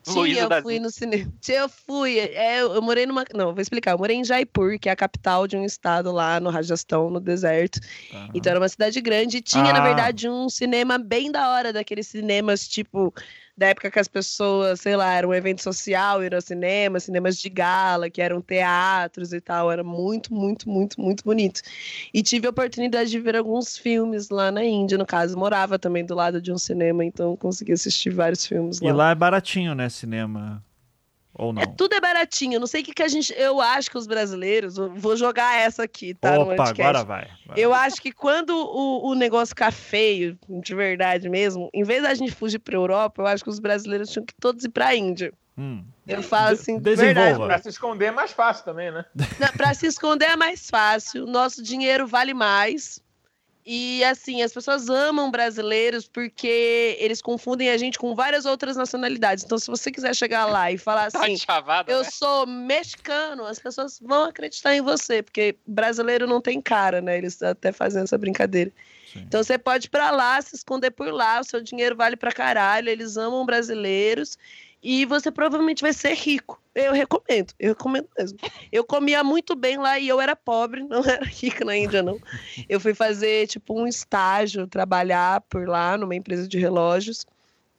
Sim, eu fui no cinema. Eu fui. É, eu morei numa. Não, vou explicar. Eu morei em Jaipur, que é a capital de um estado lá no Rajastão, no deserto. Então era uma cidade grande e tinha, na Ah. verdade, um cinema bem da hora, daqueles cinemas, tipo, da época que as pessoas, sei lá, era um evento social, ir ao cinema, cinemas de gala, que eram teatros e tal. Era muito, muito, muito, muito bonito. E tive a oportunidade de ver alguns filmes lá na Índia, no caso. Morava também do lado de um cinema, então consegui assistir vários filmes E lá é baratinho, né, cinema? Ou não? É, tudo é baratinho. Não sei o que, que a gente. Eu acho que os brasileiros. Vou jogar essa aqui, tá? Opa, agora vai. vai. Eu acho que quando o, o negócio ficar feio, de verdade mesmo, em vez da gente fugir pra Europa, eu acho que os brasileiros tinham que todos ir pra Índia. Hum. Eu falo assim, de Desenvolva. verdade. Pra se esconder é mais fácil também, né? Na- Pra se esconder é mais fácil, nosso dinheiro vale mais. E assim, as pessoas amam brasileiros porque eles confundem a gente com várias outras nacionalidades. Então, se você quiser chegar lá e falar Tá assim, eu né? sou mexicano, as pessoas vão acreditar em você, porque brasileiro não tem cara, né? Eles até fazem essa brincadeira. Sim. Então você pode ir pra lá, se esconder por lá, o seu dinheiro vale pra caralho, eles amam brasileiros e você provavelmente vai ser rico. Eu recomendo, eu recomendo mesmo. Eu comia muito bem lá e eu era pobre, não era rica na Índia, não. Eu fui fazer, tipo, um estágio, trabalhar por lá numa empresa de relógios.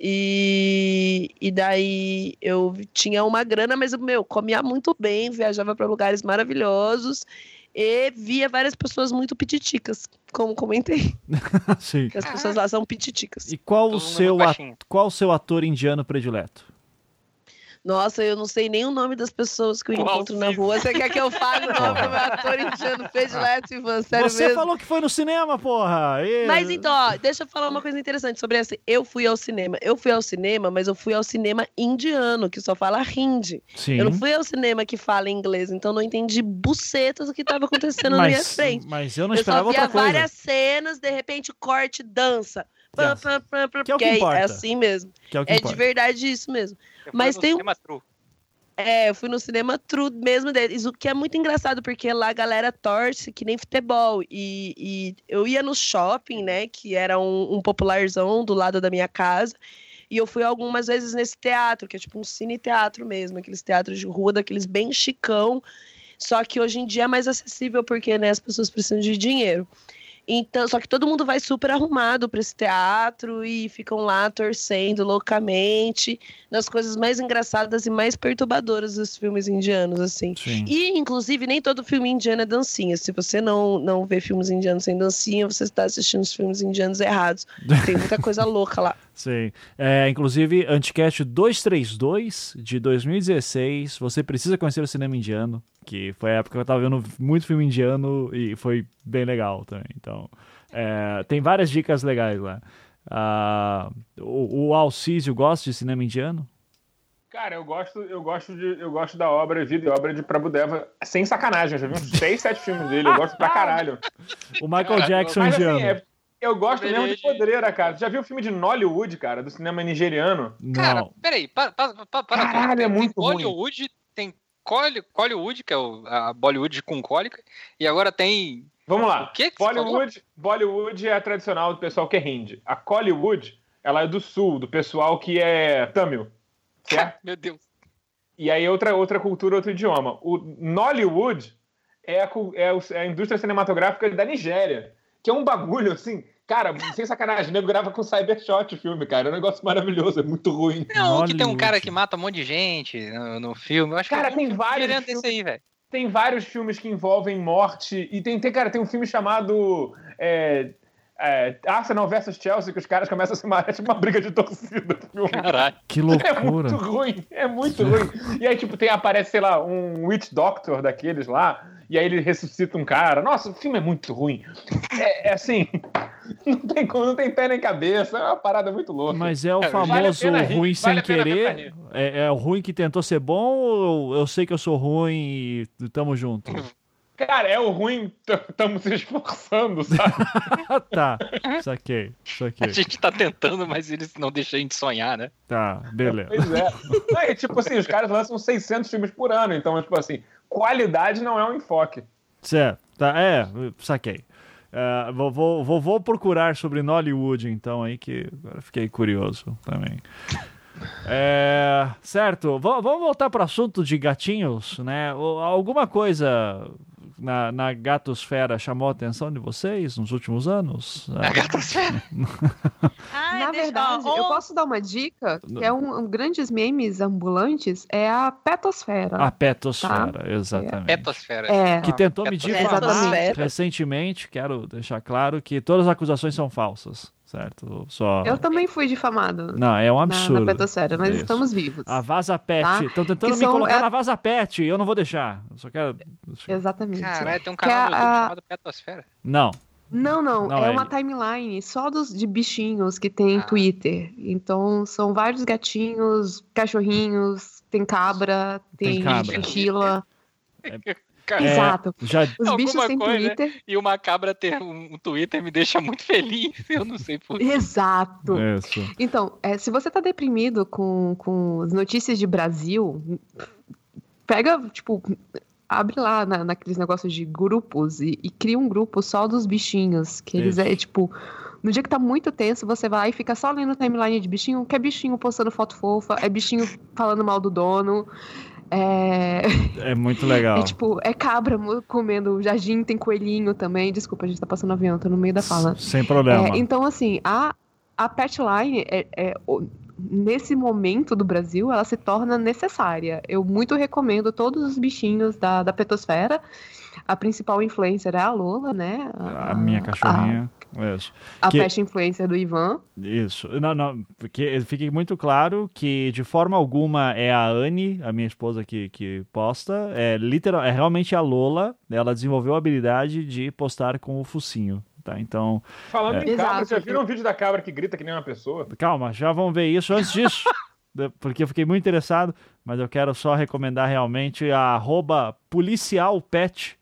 E, e daí eu tinha uma grana, mas, meu, comia muito bem, viajava para lugares maravilhosos e via várias pessoas muito pititicas, como comentei. Sim. As pessoas lá são pititicas. E qual o seu baixinho. qual o seu ator indiano predileto? Nossa, eu não sei nem o nome das pessoas que eu Qual encontro na rua. Você quer que eu fale o nome do meu ator indiano predileto, Ivan? Sério Você mesmo? falou que foi no cinema, porra! E- Mas então, ó, deixa eu falar uma coisa interessante sobre essa. Eu fui ao cinema. Eu fui ao cinema, mas eu fui ao cinema indiano, que só fala hindi. Sim. Eu não fui ao cinema que fala inglês, então não entendi bucetas do que estava acontecendo na minha mas, frente. mas eu não Eu só esperava via outra coisa. várias cenas, de repente corte, dança. Pam, pam, pam, Que é o que porque importa. é assim mesmo. Que é o que É de verdade isso mesmo. Mas tem um- cinema true. É, eu fui no cinema true mesmo deles, o que é muito engraçado, porque lá a galera torce que nem futebol. E, e eu ia no shopping, né, que era um, um popularzão do lado da minha casa, e eu fui algumas vezes nesse teatro, que é tipo um cine-teatro mesmo, aqueles teatros de rua, daqueles bem chicão, só que hoje em dia é mais acessível, porque né, as pessoas precisam de dinheiro. Então, só que todo mundo vai super arrumado para esse teatro e ficam lá torcendo loucamente nas coisas mais engraçadas e mais perturbadoras dos filmes indianos, assim. Sim. E, inclusive, nem todo filme indiano é dancinha. Se você não, não vê filmes indianos sem dancinha, você está assistindo os filmes indianos errados. Tem muita coisa louca lá. Sim. É, inclusive, Anticast 232 de 2016. Você precisa conhecer o cinema indiano, que foi a época que eu tava vendo muito filme indiano e foi bem legal também. Então, é, tem várias dicas legais lá. Ah, o, o Alcísio gosta de cinema indiano? Cara, eu gosto, eu gosto de, eu gosto da obra, vida e obra de Prabhudeva, sem sacanagem, eu já vi uns 6, 7 filmes dele, eu gosto pra caralho. O Michael Jackson Mas indiano. assim, é- eu gosto mesmo de podreira, cara. Tu já viu o filme de Nollywood, cara, do cinema nigeriano? Cara, Não. peraí, para, para, para, para Caralho, é Tem muito ruim. Hollywood, tem Colly- Collywood, que é o, a Bollywood com cólica, e agora tem. Vamos lá. O que que? Bollywood, Bollywood é a tradicional do pessoal que é hindi. A Collywood, ela é do sul, do pessoal que é Tamil, certo? Meu Deus. E aí outra, outra cultura, outro idioma. O Nollywood é a, é é a indústria cinematográfica da Nigéria, que é um bagulho assim... Cara, sem sacanagem, o nego grava com Cybershot o filme, cara. É um negócio maravilhoso, é muito ruim. Não, que tem um Hollywood. cara que mata um monte de gente no, no filme. Eu acho Cara, que tem vários desse aí, velho. Tem vários filmes que envolvem morte. E tem, tem cara, tem um filme chamado é, é, Arsenal versus Chelsea, que os caras começam a se matar, é tipo uma briga de torcida. Caralho. Que É loucura. muito ruim, é muito ruim. E aí, tipo, tem, aparece, sei lá, um Witch Doctor daqueles lá, e aí ele ressuscita um cara. Nossa, o filme é muito ruim. É, é assim. Não tem, como- não tem pé nem cabeça, é uma parada muito louca. Mas é o vale famoso pena rir, ruim vale sem querer. É, é o ruim que tentou ser bom ou eu sei que eu sou ruim e tamo junto? Cara, é o ruim, estamos se esforçando, sabe? Tá. Saquei, A saquei. gente tá tentando, mas eles não deixam a gente sonhar, né? Tá, beleza. Pois é. Não, é tipo assim, os caras lançam 600 filmes por ano, então, tipo assim, qualidade não é um enfoque. Certo, tá, é, saquei. É, vou, vou, vou, vou procurar sobre Nollywood, então, aí, que agora fiquei curioso também. É, certo, v- vamos voltar para o assunto de gatinhos, né? O- Alguma coisa na, na gatosfera chamou a atenção de vocês nos últimos anos? A gatosfera. Ai, Na verdade, eu um- posso dar uma dica, que é um, um grandes memes ambulantes, é a petosfera. A petosfera, exatamente. Petosfera. É. Que tentou me difamar Petosfera. recentemente, quero deixar claro que todas as acusações são falsas, certo? Só... Eu também fui difamada Não, é um na, absurdo. na petosfera, mas Isso. estamos vivos. A Vaza Pet. Tá? Estão tentando Que me são- colocar é- na Vaza Pet e eu não vou deixar. Eu só quero. Exatamente. Caralho, tem um Que canal é no YouTube a- chamado Petosfera. Não. Não, não, Não, é é- uma timeline só dos, de bichinhos que tem Ah. Twitter. Então, são vários gatinhos, cachorrinhos, tem cabra, Tem tem, cabra. chinchila. Cara, É, Exato. Já. Os Alguma bichos têm coisa, Twitter. E uma cabra ter um, Twitter me deixa muito feliz. Eu não sei por quê. Exato. Isso. Então, é, se você tá deprimido com, com as notícias de Brasil, pega, tipo, abre lá na, naqueles negócios de grupos e, e cria um grupo só dos bichinhos. Que eles é, Isso. tipo. No dia que tá muito tenso, você vai e fica só lendo timeline de bichinho, que é bichinho postando foto fofa, é bichinho falando mal do dono. É, É muito legal. é tipo, é cabra comendo jardim, tem coelhinho também. Desculpa, a gente tá passando avião, tô no meio da fala. Sem problema. É, então, assim, a, a Petline, é, é, o- nesse momento do Brasil, ela se torna necessária. Eu muito recomendo todos os bichinhos da, da petosfera. A principal influencer é a Lola, né? A minha cachorrinha. Isso. A, a Que- pet influencer do Ivan. Isso. Não, não. Porque fique muito claro que de forma alguma é a Anne, a minha esposa, que, que posta. É, literal, é realmente a Lola. Ela desenvolveu a habilidade de postar com o focinho. Tá? Então, Falando É. em cabra, Exato. vocês viram um vídeo da cabra que grita que nem uma pessoa? calma, já vamos ver isso antes disso. Porque eu fiquei muito interessado, mas eu quero só recomendar realmente a arroba policialpet,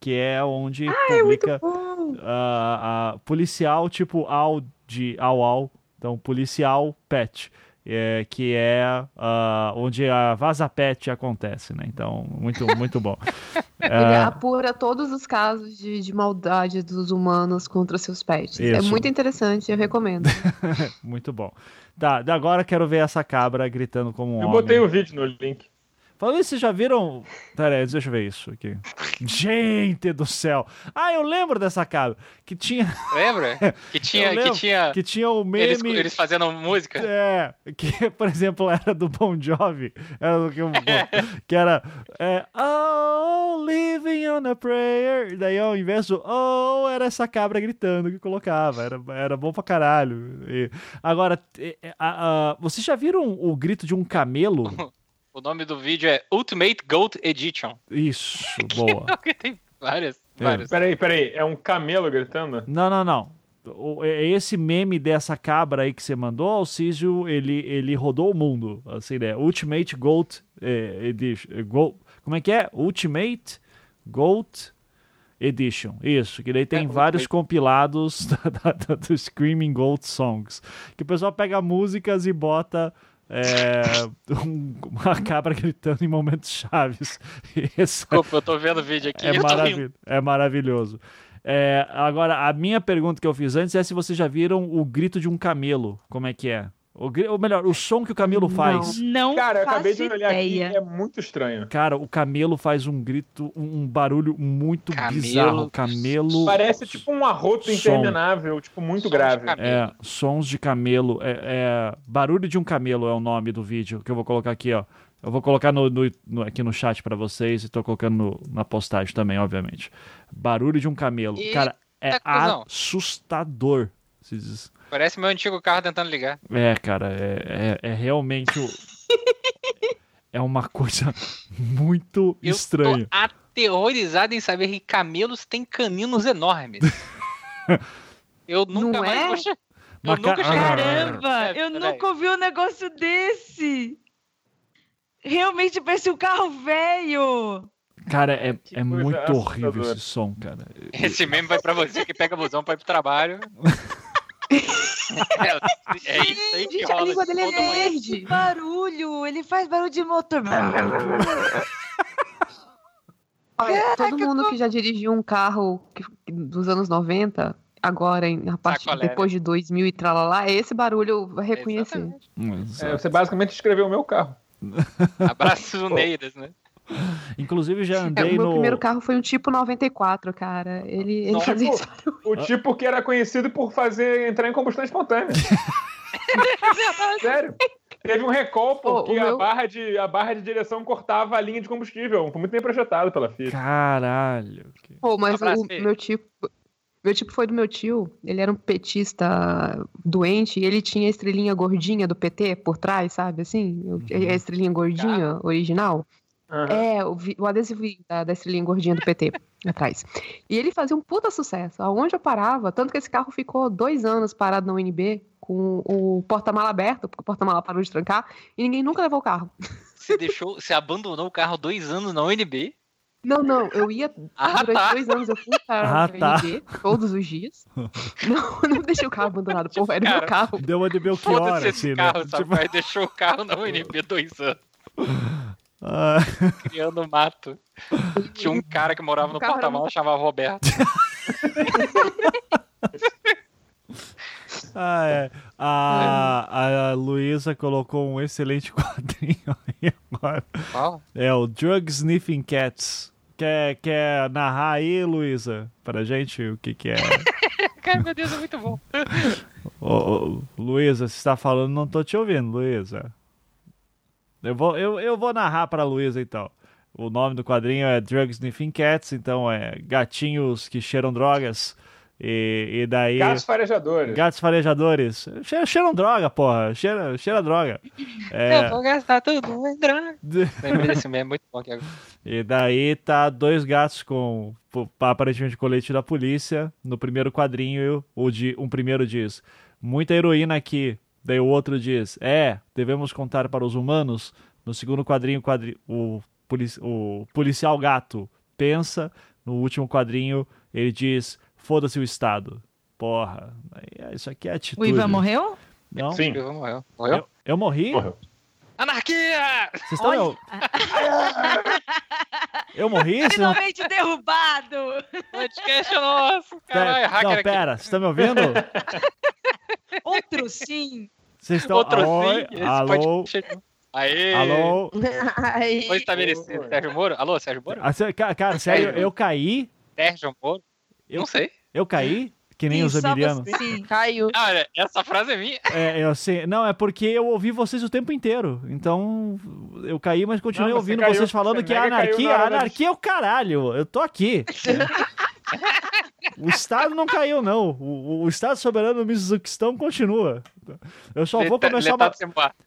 que é onde publica Bom, a, a policial tipo ao de au au, então policial pet, é, que é ah, onde a vaza pet acontece, né? Então muito muito bom. Ele É, apura todos os casos de, de maldade dos humanos contra seus pets. É Isso. muito interessante, eu recomendo. muito bom. Tá, agora quero ver essa cabra gritando como um Eu homem. botei o vídeo no link. Falando isso, vocês já viram. Pera aí, deixa eu ver isso aqui. Gente do céu! Ah, eu lembro dessa cabra. Que tinha, Lembra? Que tinha, que tinha que tinha o meme. eles, eles fazendo música. É, que, por exemplo, era do Bon Jovi, era do que, o- que era é, Oh, living on a prayer. Daí ao invés do Oh, era essa cabra gritando que colocava. Era, era bom pra caralho. E, agora, é, é, a- a- vocês já viram o grito de um camelo? O nome do vídeo é Ultimate Goat Edition. Isso, boa. Porque tem várias, É. várias. Peraí, peraí, é um camelo gritando? Não, não, não. O- é Esse meme dessa cabra aí que você mandou, Alcísio, ele, ele rodou o mundo. Essa ideia. Ultimate Goat é, Edition. é, Go- como é que é? Ultimate Goat Edition. Isso, que daí tem É, vários Ultimate. compilados da, da, da- do Screaming Goat Songs. Que o pessoal pega músicas e bota. É, um- uma cabra gritando em momentos chaves. Esse Desculpa, eu tô vendo o vídeo aqui é, maravilhoso. é maravilhoso. É, agora, a minha pergunta que eu fiz antes é se vocês já viram o grito de um camelo. Como é que é? Ou melhor, o som que o camelo Não. faz. Não Cara, eu acabei de olhar ideia. aqui e é muito estranho. Cara, o camelo faz um grito, um barulho muito Camelo. bizarro. O camelo. Parece tipo um arroto interminável, tipo, muito de grave. É, sons de camelo. É, é, barulho de um camelo é o nome do vídeo que eu vou colocar aqui, ó. Eu vou colocar no, no- no- aqui no chat pra vocês e tô colocando no- na postagem também, obviamente. Barulho de um camelo. E- Cara, é cuzão. assustador. Se diz- Parece meu antigo carro tentando ligar. É, cara, é, é, é realmente. o- é uma coisa muito Eu estranha. tô aterrorizado em saber que camelos têm caninos enormes. Eu nunca Não mais é? che- Eu nunca ca- cheguei. Caramba, É, eu nunca ouvi um negócio desse. Realmente parece um carro velho. Cara, é, Que é muito horrível esse som, cara. Esse meme vai pra você que pega busão pra ir pro trabalho. é, é isso aí que Gente, a rola. língua dele é manhã. verde. Barulho, ele faz barulho de motor. Olha, todo mundo que já dirigiu um carro dos anos 90, agora, em, a partir, Sacolé, né? depois de 2000 e tralalá, é esse barulho vai reconhecer. É, você basicamente escreveu o meu carro. Abraços uneiras, né? Inclusive já É, o andei meu no. primeiro carro foi um tipo 94, cara. Ele, ele Nossa. fazia esse barulho. O tipo que era conhecido por fazer entrar em combustão espontânea. Sério. Teve um recall porque Ô, o a, meu- barra de, a barra de direção cortava a linha de combustível. Foi muito bem projetado pela FIA. Caralho. que- Pô, mas o meu tipo. Meu tipo foi do meu tio. Ele era um petista doente e ele tinha a estrelinha gordinha do PT por trás, sabe? Assim, o- a estrelinha gordinha original. Aham. É, o, o adesivinho da, da estrelinha gordinha do PT atrás. E ele fazia um puta sucesso. Aonde eu parava, tanto que esse carro ficou dois anos parado na UNB com o porta-mala aberto, porque o porta-mala parou de trancar, e ninguém nunca levou o carro. Você deixou, você abandonou o carro dois anos na UNB. Não, não, eu ia. Ah, durante tá. dois anos eu fui para Ah, a tá. UNB todos os dias. Não, eu não deixei o carro abandonado, pô, era o Cara, meu carro. Deu uma de Belchior, Foda-se assim, esse né? carro, Tipo, rapaz. Deixou o carro na UNB dois anos, ah, criando mato. Tinha um cara que morava no porta-malas, chamava Roberto. ah, é. A, a Luísa colocou um excelente quadrinho aí agora. Qual? É o Drug Sniffing Cats. Quer, quer narrar aí, Luísa, pra gente o que, que é? Cara, meu Deus, é muito bom. Ô, ô, Luísa, você está falando, não tô te ouvindo, Luísa. Eu vou, eu, eu vou narrar pra Luísa então. O nome do quadrinho é Drug Sniffing Cats, então é gatinhos que cheiram drogas. E, e daí. Gatos farejadores. Gatos farejadores. Cheira, cheiram droga, porra. Cheira, cheira droga. É, Eu vou gastar tudo em droga. Desse meme, muito bom aqui agora. E daí tá dois gatos com aparentemente colete da polícia. No primeiro quadrinho, o de, um primeiro diz: muita heroína aqui. Daí o outro diz: é, devemos contar para os humanos. No segundo quadrinho, quadri, o, polici- o policial gato pensa. No último quadrinho, ele diz: foda-se o Estado. Porra, aí, isso aqui é O atitude. Ivan morreu? Não? Sim. Eu morreu. Morreu? Eu, eu morri? Morreu. Anarquia! Vocês estão me... Eu morri? Vocês não... Finalmente derrubado! Podcast é nosso! Caralho, hacker não, pera, vocês estão me ouvindo? Outro sim! Vocês estão. Outro Oi, sim. esse alô? Aê! Alô? Ai, Foi estabelecido. Sérgio Moro? Alô, Sérgio Moro? Ah, Cara, sério, eu caí. Sérgio Moro? Eu- Não sei. Eu caí? Que nem Sim, os Emiliano. Sim. caiu. Ah, olha, essa frase é minha. É, eu sei. Não, é porque eu ouvi vocês o tempo inteiro. Então, eu caí, mas continuei Não, você ouvindo caiu, vocês falando você que é caiu anarquia. da- Anarquia é o caralho. Eu tô aqui. o Estado não caiu, não. O, o Estado soberano do Mizuquistão continua. Eu só vou começar uma.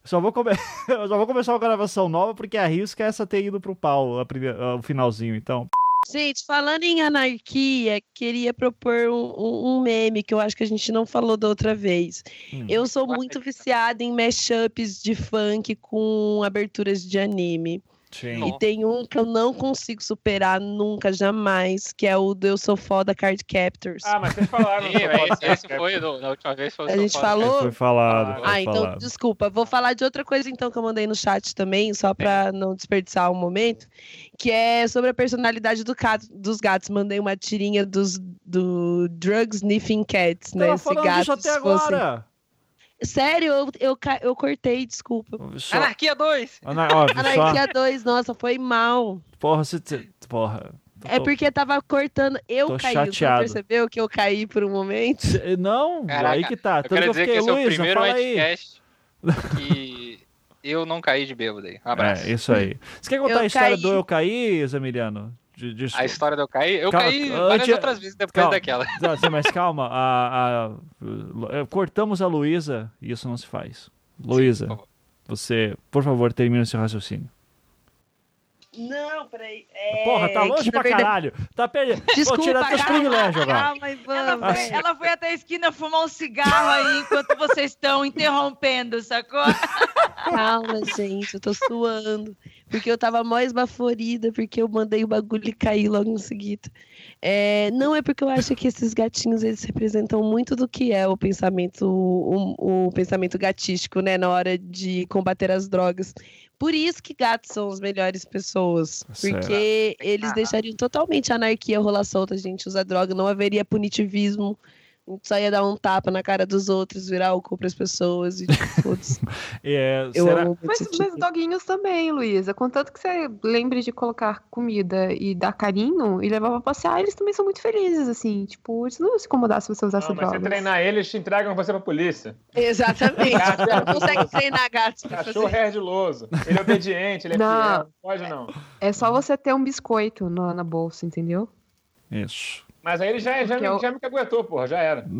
Só vou, come... eu só vou começar uma gravação nova porque arrisca essa ter ido pro pau a primeira- o finalzinho, então. Gente, falando em anarquia, queria propor um, um- um meme que eu acho que a gente não falou da outra vez. Hum. Eu sou muito viciada em mashups de funk com aberturas de anime. Sim. E tem um que eu não consigo superar nunca, jamais, que é o do Eu Sou Foda Card Captors. Ah, mas vocês falaram. Sim, podcast, esse, esse foi, do- na última vez foi A gente foda. falou? Foi falado. Ah, foi Ah, então falado. desculpa. Vou falar de outra coisa então que eu mandei no chat também, só pra não desperdiçar o momento, que é sobre a personalidade do gato- dos gatos. Mandei uma tirinha dos do Drug Sniffing Cats, né? Esse gato. disso até se fosse- agora. Sério, eu, eu, eu cortei, desculpa. Só... Anarquia 2! Ana... Ó, só... Anarquia 2, nossa, foi mal. Porra, você. te- Porra. É porque tava cortando. Eu tô caí. Você chateado. percebeu que eu caí por um momento? Não, Caraca, aí que tá. Eu Tanto quero que eu dizer que fiquei, esse é o primeiro podcast que eu não caí de bêbado aí. Um abraço. É, isso aí. Você quer contar Eu a história caí. do Eu Caí, Zamiliano? De, de... A história do eu caí, eu Calma, caí antes- várias outras vezes depois calma. daquela. Não, sim, mas calma. A, a- eh, cortamos a Luísa e isso não se faz. Luísa, você, por favor, termine o seu raciocínio. Não, peraí. É, Porra, tá longe que, pra caralho. Tá perdendo. Vou Desculpa, tirar teus calma, privilégios agora. Calma, Ivan. Ela foi, Assim. ela foi até a esquina fumar um cigarro aí enquanto vocês estão interrompendo, sacou? Calma, gente, eu tô suando. Porque eu tava mó esbaforida, porque eu mandei o bagulho e cair logo em seguida. É, não é porque eu acho que esses gatinhos, eles representam muito do que é o pensamento, o, o pensamento gatístico, né? Na hora de combater as drogas. Por isso que gatos são as melhores pessoas. Certo. Porque eles deixariam totalmente a anarquia rolar solta, a gente usa droga, não haveria punitivismo. Só ia dar um tapa na cara dos outros, virar álcool pras pessoas e tipo. É, Eu será- amo Mas, esse mas tipo. doguinhos também, Luísa. Contanto que você lembre de colocar comida e dar carinho e levar pra passear, eles também são muito felizes, assim. Tipo, eles não se incomodar se você usasse Não, mas se drogas. treinar eles, te entregam você pra polícia. Exatamente. Gato é não consegue treinar gatos pra Cachorro fazer. é ardiloso. Ele é obediente, ele é Não. fiel. Não pode, não. É só você ter um biscoito na, na bolsa, entendeu? Isso. Mas aí ele já, já, eu- já me caguetou, porra, já era.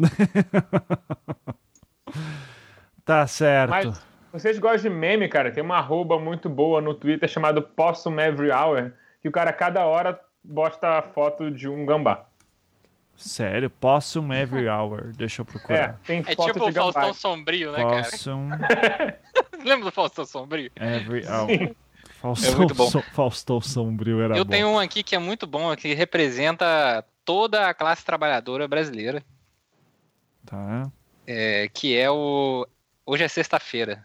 Tá certo. Mas vocês gostam de meme, cara? Tem uma arroba muito boa no Twitter chamado Possum Every Hour, que o cara cada hora bosta a foto de um gambá. Sério, Possum Every Hour. Deixa eu É, procurar. tem É foto tipo o de gambá. Faustão Sombrio, né, cara? Possum Lembra do Faustão Sombrio? Every Hour. Faustão, É muito bom. So- Faustão Sombrio era Eu bom. tenho um aqui que é muito bom, que representa toda a classe trabalhadora brasileira, Tá. é, que é o Hoje é sexta-feira.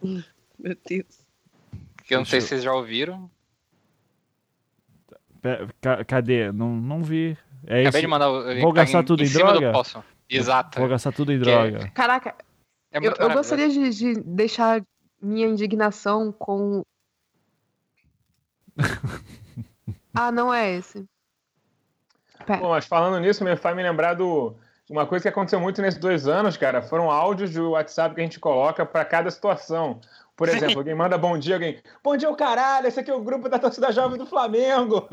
Meu Deus. Que eu não sei Deixa se vocês já ouviram. Cadê? Não, não vi. É Acabei esse? de mandar o Vou gastar tudo em droga? Exato. Vou gastar tudo em é- droga. Caraca, É eu, eu gostaria de, de deixar minha indignação com. ah, não é esse. Pô, mas falando nisso, me faz me lembrar do. Uma coisa que aconteceu muito nesses dois anos, cara, foram áudios de WhatsApp que a gente coloca pra cada situação. Por exemplo, alguém manda bom dia, alguém. Bom dia, o caralho, esse aqui é o grupo da torcida jovem do Flamengo.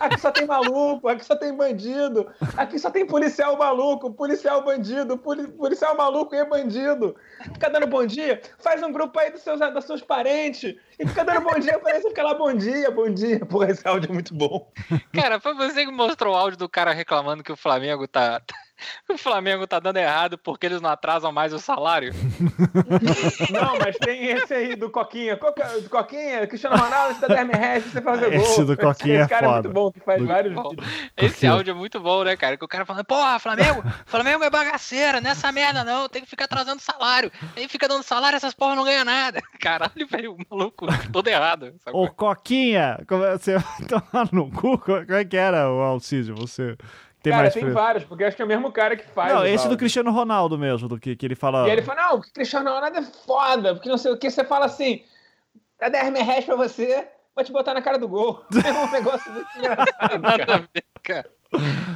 Aqui só tem maluco, aqui só tem bandido, aqui só tem policial maluco, policial bandido, poli- policial maluco e bandido. Fica dando bom dia, faz um grupo aí dos seus, dos seus parentes e fica dando bom dia pra eles, fica lá bom dia, bom dia. Porra, esse áudio é muito bom. Cara, foi você que mostrou o áudio do cara reclamando que o Flamengo tá. O Flamengo tá dando errado porque eles não atrasam mais o salário. Não, mas tem esse aí do Coquinha. Coca, do Coquinha, Cristiano Ronaldo, você dá 10 reais pra você fazer gol. Esse do Coquinha esse cara é é foda. muito bom, que faz Do- vários Bom, vídeos. Esse áudio é muito bom, né, cara? Que o cara falando, porra, Flamengo, Flamengo é bagaceira, nessa merda não, tem que ficar atrasando salário. Aí fica dando salário, essas porra não ganham nada. Caralho, velho, o maluco todo errado. sabe? Ô, Coquinha, é- você vai tomar no cu? Como é que era o Alcísio? Você tem Cara, mais tem vários, porque acho que é o mesmo cara que faz. Não, esse do. Cristiano Ronaldo mesmo, do que, que ele fala. E ele fala, não, o Cristiano Ronaldo é foda, porque não sei o que. Você fala assim, dá 10 reais pra você, vou te botar na cara do gol. É um negócio muito engraçado, cara.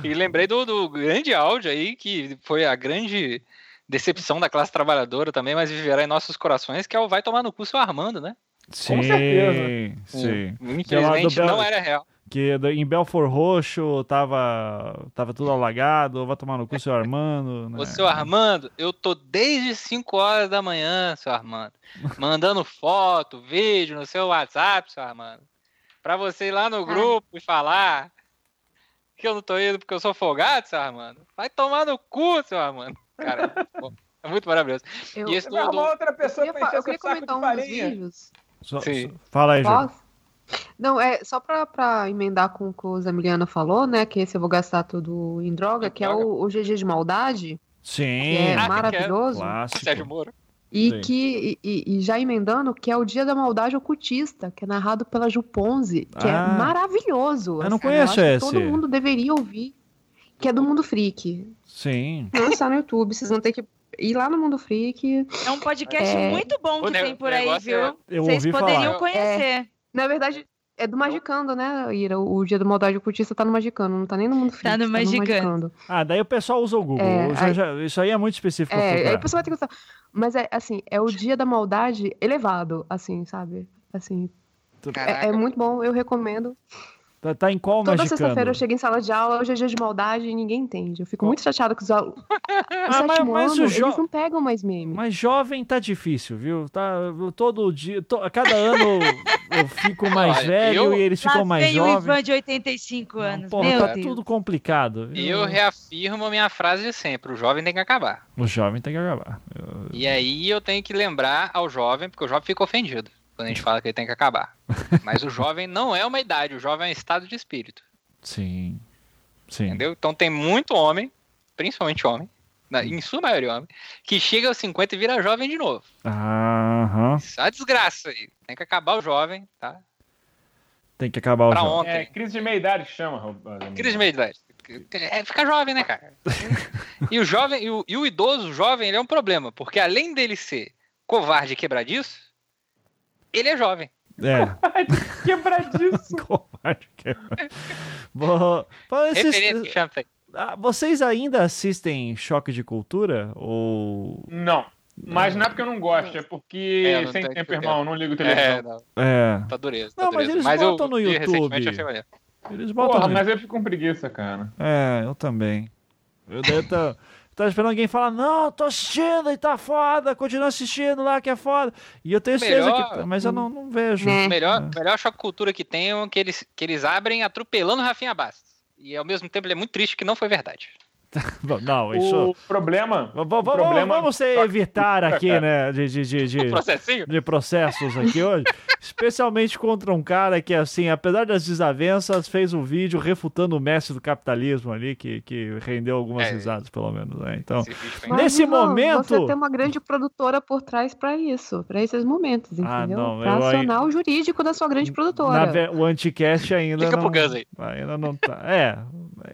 E lembrei do, do grande áudio aí, que foi a grande decepção da classe trabalhadora também, mas viverá em nossos corações, que é o vai tomar no cu seu Armando, né? Sim, certeza. sim. Infelizmente Bel- não era real. Que em Belfor Roxo tava, tava tudo alagado, vai tomar no cu seu Armando. Né? Ô, seu Armando, eu tô desde 5 horas da manhã, seu Armando, mandando foto, vídeo no seu WhatsApp, seu Armando, pra você ir lá no grupo e falar que eu não tô indo porque eu sou folgado, seu Armando. Vai tomar no cu, seu Armando. Cara, é muito maravilhoso. Eu, E esse vai do, outra eu pessoa encher eu seu queria comentar um dos vídeos. Sim. só- Fala aí. Posso? Não, é só pra, pra emendar com o que o Zamiliano falou, né? Que esse eu vou gastar tudo em droga, Em que é o, o GG de maldade, Sim, que é Ah, que maravilhoso. clássico. Sérgio Moro. E Sim. que e, e- já emendando, que é o Dia da Maldade Ocultista, que é narrado pela Ju Ponzi, que Ah. é maravilhoso. Eu não assim, conheço acho que esse. Todo mundo deveria ouvir. Que é do Mundo Freak. Sim. Não está no YouTube, vocês vão ter que ir lá no Mundo Freak. É um podcast É. muito bom O que ne- tem por o aí, é- viu? Eu Vocês ouvi poderiam falar. conhecer. Na verdade, é do Magicando, né, Ira? O Dia da Maldade Ocultista tá no Magicando, não tá nem no Mundo Freak. no Magicando. Ah, daí o pessoal usa o Google. É, Já- aí- já- isso aí é muito específico. É, aí o pessoal vai ter que gostar. Mas é assim, é o Dia da Maldade elevado, assim, sabe? Assim, é, é muito bom, eu recomendo. Tá, tá em qual Toda magicando? sexta-feira eu chego em sala de aula, hoje é dia de maldade e ninguém entende. Eu fico muito chateada com os alunos. Ah, mas, mas o jo... eles não pegam mais meme. Mas jovem tá difícil, viu? Tá todo dia, to... cada ano eu fico mais Olha, velho eu- e eles ficam Lá mais vem o jovens. Ivan de 85 anos. Porra, Meu tá Deus. tudo complicado. E eu reafirmo minha frase de sempre: o jovem tem que acabar. O jovem tem que acabar. Eu- E aí eu tenho que lembrar ao jovem, porque o jovem fica ofendido quando a gente fala que ele tem que acabar. Mas o jovem não é uma idade, o jovem é um estado de espírito. Sim. Sim. Entendeu? Então tem muito homem, principalmente homem, na- em sua maioria homem, que chega aos 50 e vira jovem de novo. Aham. Isso é uma desgraça aí. Tem que acabar o jovem, tá? Tem que acabar o Pra jovem. ontem. É crise de meia-idade que chama. Crise de meia idade. É ficar jovem, né, cara? E o jovem, e o, e o idoso, o jovem, ele é um problema, porque além dele ser covarde e quebradiço, ele é jovem. É. Quebradiço. Covarde que é. Bom, falando esses- ah, vocês ainda assistem Choque de Cultura? Ou. Não. Mas não é porque eu não gosto, é porque É, sem tempo, que- irmão, não ligo É, televisão. não, É. tá dureza. Tá Não, mas dureza. eles mas botam eu no YouTube. Eles botam. Porra, no- mas eu fico com preguiça, cara. É, eu também. Eu daí tô, tô esperando alguém falar, não, tô assistindo e tá foda, continua assistindo lá que é foda. E eu tenho certeza Melhor- que. tá, Mas eu não, não vejo. Né? O melhor, melhor choque cultura que tem é que eles, que eles abrem atropelando Rafinha Bastos. E ao mesmo tempo ele é muito triste que não foi verdade. Bom, Não, isso. O problema. V- o Vamos, problema- vamos ser evitar aqui, né? De, de, de, de- de processos aqui hoje, especialmente contra um cara que, assim, apesar das desavenças, fez um vídeo refutando o mestre do capitalismo ali, que, que rendeu algumas É. risadas, pelo menos, né? Então, Nesse momento- Você tem uma grande produtora por trás pra isso, pra esses momentos, Ah, entendeu? não, pra eu acionar o jurídico da sua grande produtora. ve- o anticast ainda Fica não... pro Gus aí. Ainda não tá. É,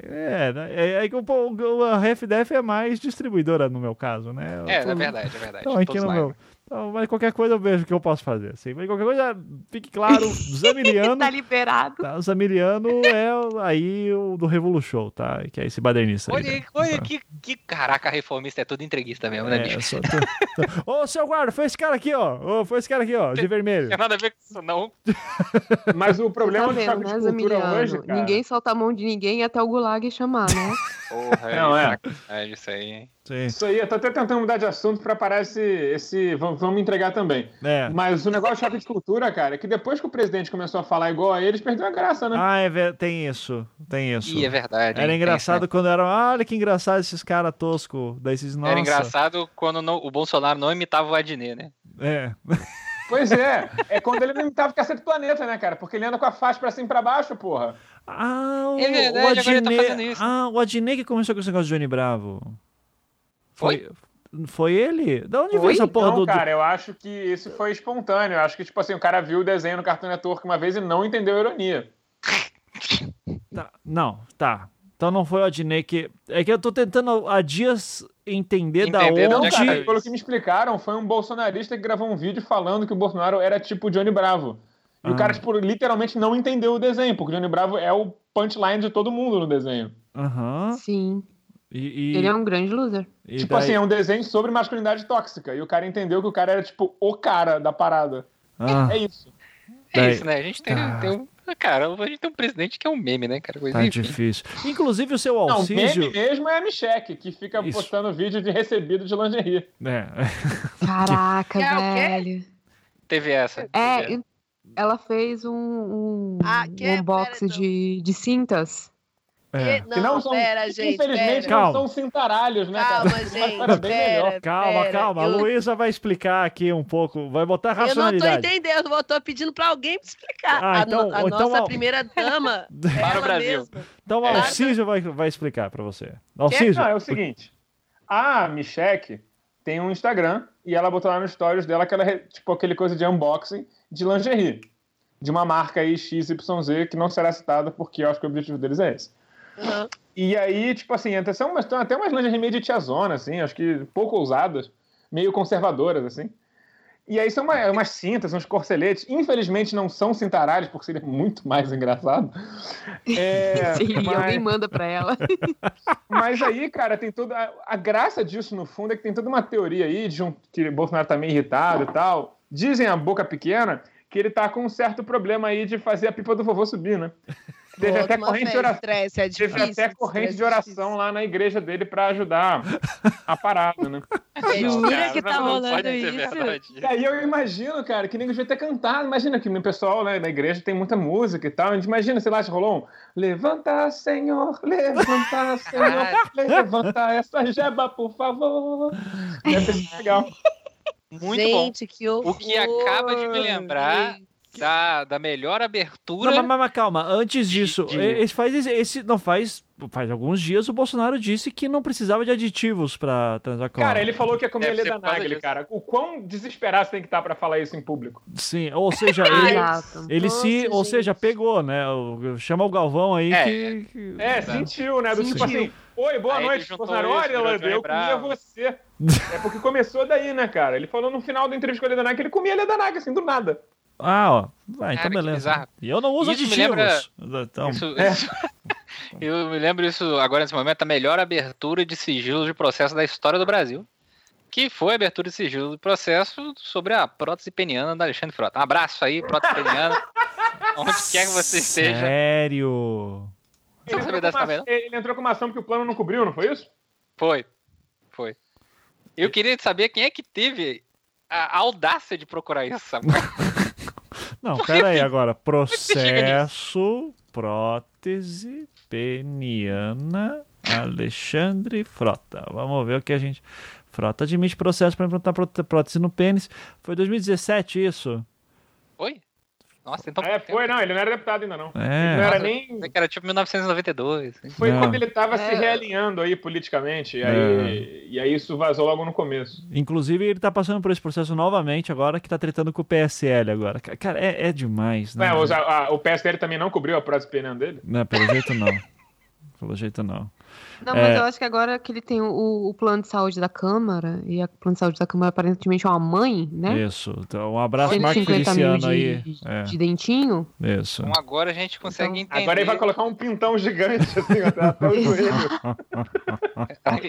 é, é, é que o, o, a RefDef é mais distribuidora no meu caso, né? É, tô- é verdade, é verdade. Então, aqui no meu. Então, mas qualquer coisa eu vejo o que eu posso fazer. Assim. Mas qualquer coisa, fique claro, Zamiliano. tá liberado. tá, o Zamiliano é aí o do Revolution, tá? Que é esse badernista aí. Olha, né? olha Tá. que, que caraca, reformista é todo entreguista mesmo, né, É, bicho? tô- tô- Ô, seu guarda, foi esse cara aqui, ó. Ô, foi esse cara aqui, ó, de vermelho. Não tem nada a ver com isso, não. Mas o problema tá do vendo, choque né, de cultura Zamiliano? hoje, cara. Ninguém solta a mão de ninguém até o Gulag chamar, né? Porra, Não, é. É isso aí, hein? Sim. Isso aí, eu tô até tentando mudar de assunto pra parar esse. esse vamos, vamos entregar também. É. Mas o negócio de choque de cultura, cara, é que depois que o presidente começou a falar igual a eles, perdeu a graça, né? Ah, é, ver- tem isso. Tem isso. Ih, é verdade. hein? Era Tem engraçado isso, quando era. "Ah, Olha que engraçado esses caras toscos. Desses né? nossa. Era engraçado quando não- o Bolsonaro não imitava o Adnet, né? É. Pois é, é quando ele não imitava o Cacete Planeta, né, cara? Porque ele anda com a faixa pra cima e pra baixo, porra. Ah, o, É verdade, o agora ele tá Adnet- fazendo isso. Ah, o Adnet que começou com esse negócio de Johnny Bravo. Foi, foi ele? Da onde veio Foi? essa porra não, do. cara, eu acho que isso foi espontâneo. Eu acho que, tipo assim, o cara viu o desenho no Cartoon Network uma vez e não entendeu a ironia. Tá, não, tá. Então não foi o Adnet que. É que eu tô tentando há dias entender, da Entender de Não, onde é cara, pelo que me explicaram, foi um bolsonarista que gravou um vídeo falando que o Bolsonaro era tipo Johnny Bravo. E Ah. o cara, tipo, literalmente não entendeu o desenho, porque o Johnny Bravo é o punchline de todo mundo no desenho. Aham. Sim. E, e, Ele é um grande loser. e tipo daí- assim, é um desenho sobre masculinidade tóxica. E o cara entendeu que o cara era, tipo, o cara da parada. Ah, É isso. É Daí- isso, né? A gente tem, Tá. tem um. Cara, a gente tem um presidente que é um meme, né, cara? Coisa tá enfim. difícil. Inclusive o seu Não, o Alcísio. meme mesmo é a Micheque, que fica Isso. postando vídeo de recebido de lingerie. É. Caraca, Que é o quê? velho. Teve essa. É, ela fez um, um, Ah, que é? um unboxing de, de cintas. É. Que Não, são, pera, gente. infelizmente, pera. Não são cintaralhos, né, Calma, cara? gente. Mas. Pera, Calma, pera. calma. A Eu- Luísa vai explicar aqui um pouco. Vai botar Eu não tô racionalidade. entendendo, eu tô pedindo pra alguém me explicar. Ah, A então- no- a, então nossa primeira dama, Para o Brasil. mesma. Então o. Alcísio vai, vai explicar pra você. Alcísio. Não, é o seguinte. A Micheque tem um Instagram e ela botou lá nos stories dela que ela, é, tipo, aquele coisa de unboxing de lingerie. De uma marca aí XYZ que não será citada porque eu acho que o objetivo deles é esse. Uhum. E aí, tipo assim, até, são umas, até umas lingerie meio de tiazona, assim, acho que pouco ousadas, meio conservadoras, assim. E aí são uma- umas cintas, uns corceletes. Infelizmente não são cintaralhos, porque seria muito mais engraçado. É, Sim, mas- alguém manda pra ela. mas aí, cara, tem toda. A, a graça disso, no fundo, é que tem toda uma teoria aí de um, que Bolsonaro tá meio irritado e tal. Dizem a boca pequena que ele tá com um certo problema aí de fazer a pipa do vovô subir, né? Teve Pô, até corrente de fé, oração. estresse, é Teve difícil, até corrente de é oração lá na igreja dele pra ajudar a parada, né? Jura que tá rolando ser isso? E aí eu imagino, cara, que nem devia ter cantado. Imagina que no pessoal, né, na igreja tem muita música e tal. A gente imagina, sei lá, se rolou um Levanta, Senhor, levanta, Senhor, levanta essa jeba, por favor. Deve sido legal. Muito bom. Gente, que horror. O que acaba de me lembrar gente. Da, da melhor abertura. Não, mas, mas calma, antes disso, de- esse faz esse, não faz faz alguns dias o Bolsonaro disse que não precisava de aditivos pra transar com Cara, ele falou que ia comer Deve a ser Leda por causa Nagli, cara. O quão desesperado você tem que estar pra falar isso em público? Sim, ou seja, ele ele se, Nossa, ou seja, pegou, né? Chama o Galvão aí É. que, que- É, sentiu, né? Do tipo Sentiu. assim, oi, boa Aí noite, Bolsonaro. isso, Olha, eu comia você. É porque começou daí, né, cara? Ele falou no final da entrevista com a Leda Nagli que ele comia a Leda Nagli, assim, do nada. Ah, ó. Vai, então Cara, beleza. E eu não uso Isso me aditivos. lembra- Então, Isso- É. isso- eu me lembro isso agora nesse momento, a melhor abertura de sigilo de processo da história do Brasil. Que foi a abertura de sigilo do processo sobre a prótese peniana da Alexandre Frota. Um abraço aí, prótese peniana. onde quer que você esteja. Sério? Ele entrou, uma, ele entrou com uma ação porque o plano não cobriu, não foi isso? Foi. Foi. Eu queria saber quem é que teve a audácia de procurar isso, sabe? Não, pera aí agora. Processo prótese peniana Alexandre Frota. Vamos ver o que a gente. Frota admite processo para implantar pró- prótese no pênis. Foi 2017 isso? Foi? Nossa, então. É, foi, não, ele não era deputado ainda, não. Ele não É. era nem. era tipo 1992. hein? Foi Não. quando ele tava se É. realinhando aí politicamente. E aí, e aí isso vazou logo no começo. Inclusive, ele tá passando por esse processo novamente agora, que tá tretando com o PSL agora. Ca- Cara, é, é demais, né? É, os- a- o PSL também não cobriu a prótese peniana dele? Não, pelo jeito não. Pelo jeito não. Não, mas É. eu acho que agora que ele tem o, o plano de saúde da Câmara, e a plano de saúde da Câmara aparentemente é uma mãe, né? Isso. Então, um abraço, Marco 150 mil Feliciano aí. de, É, de dentinho. isso. Então agora a gente consegue Então- entender. Agora ele vai colocar um pintão gigante assim, até, o joelho.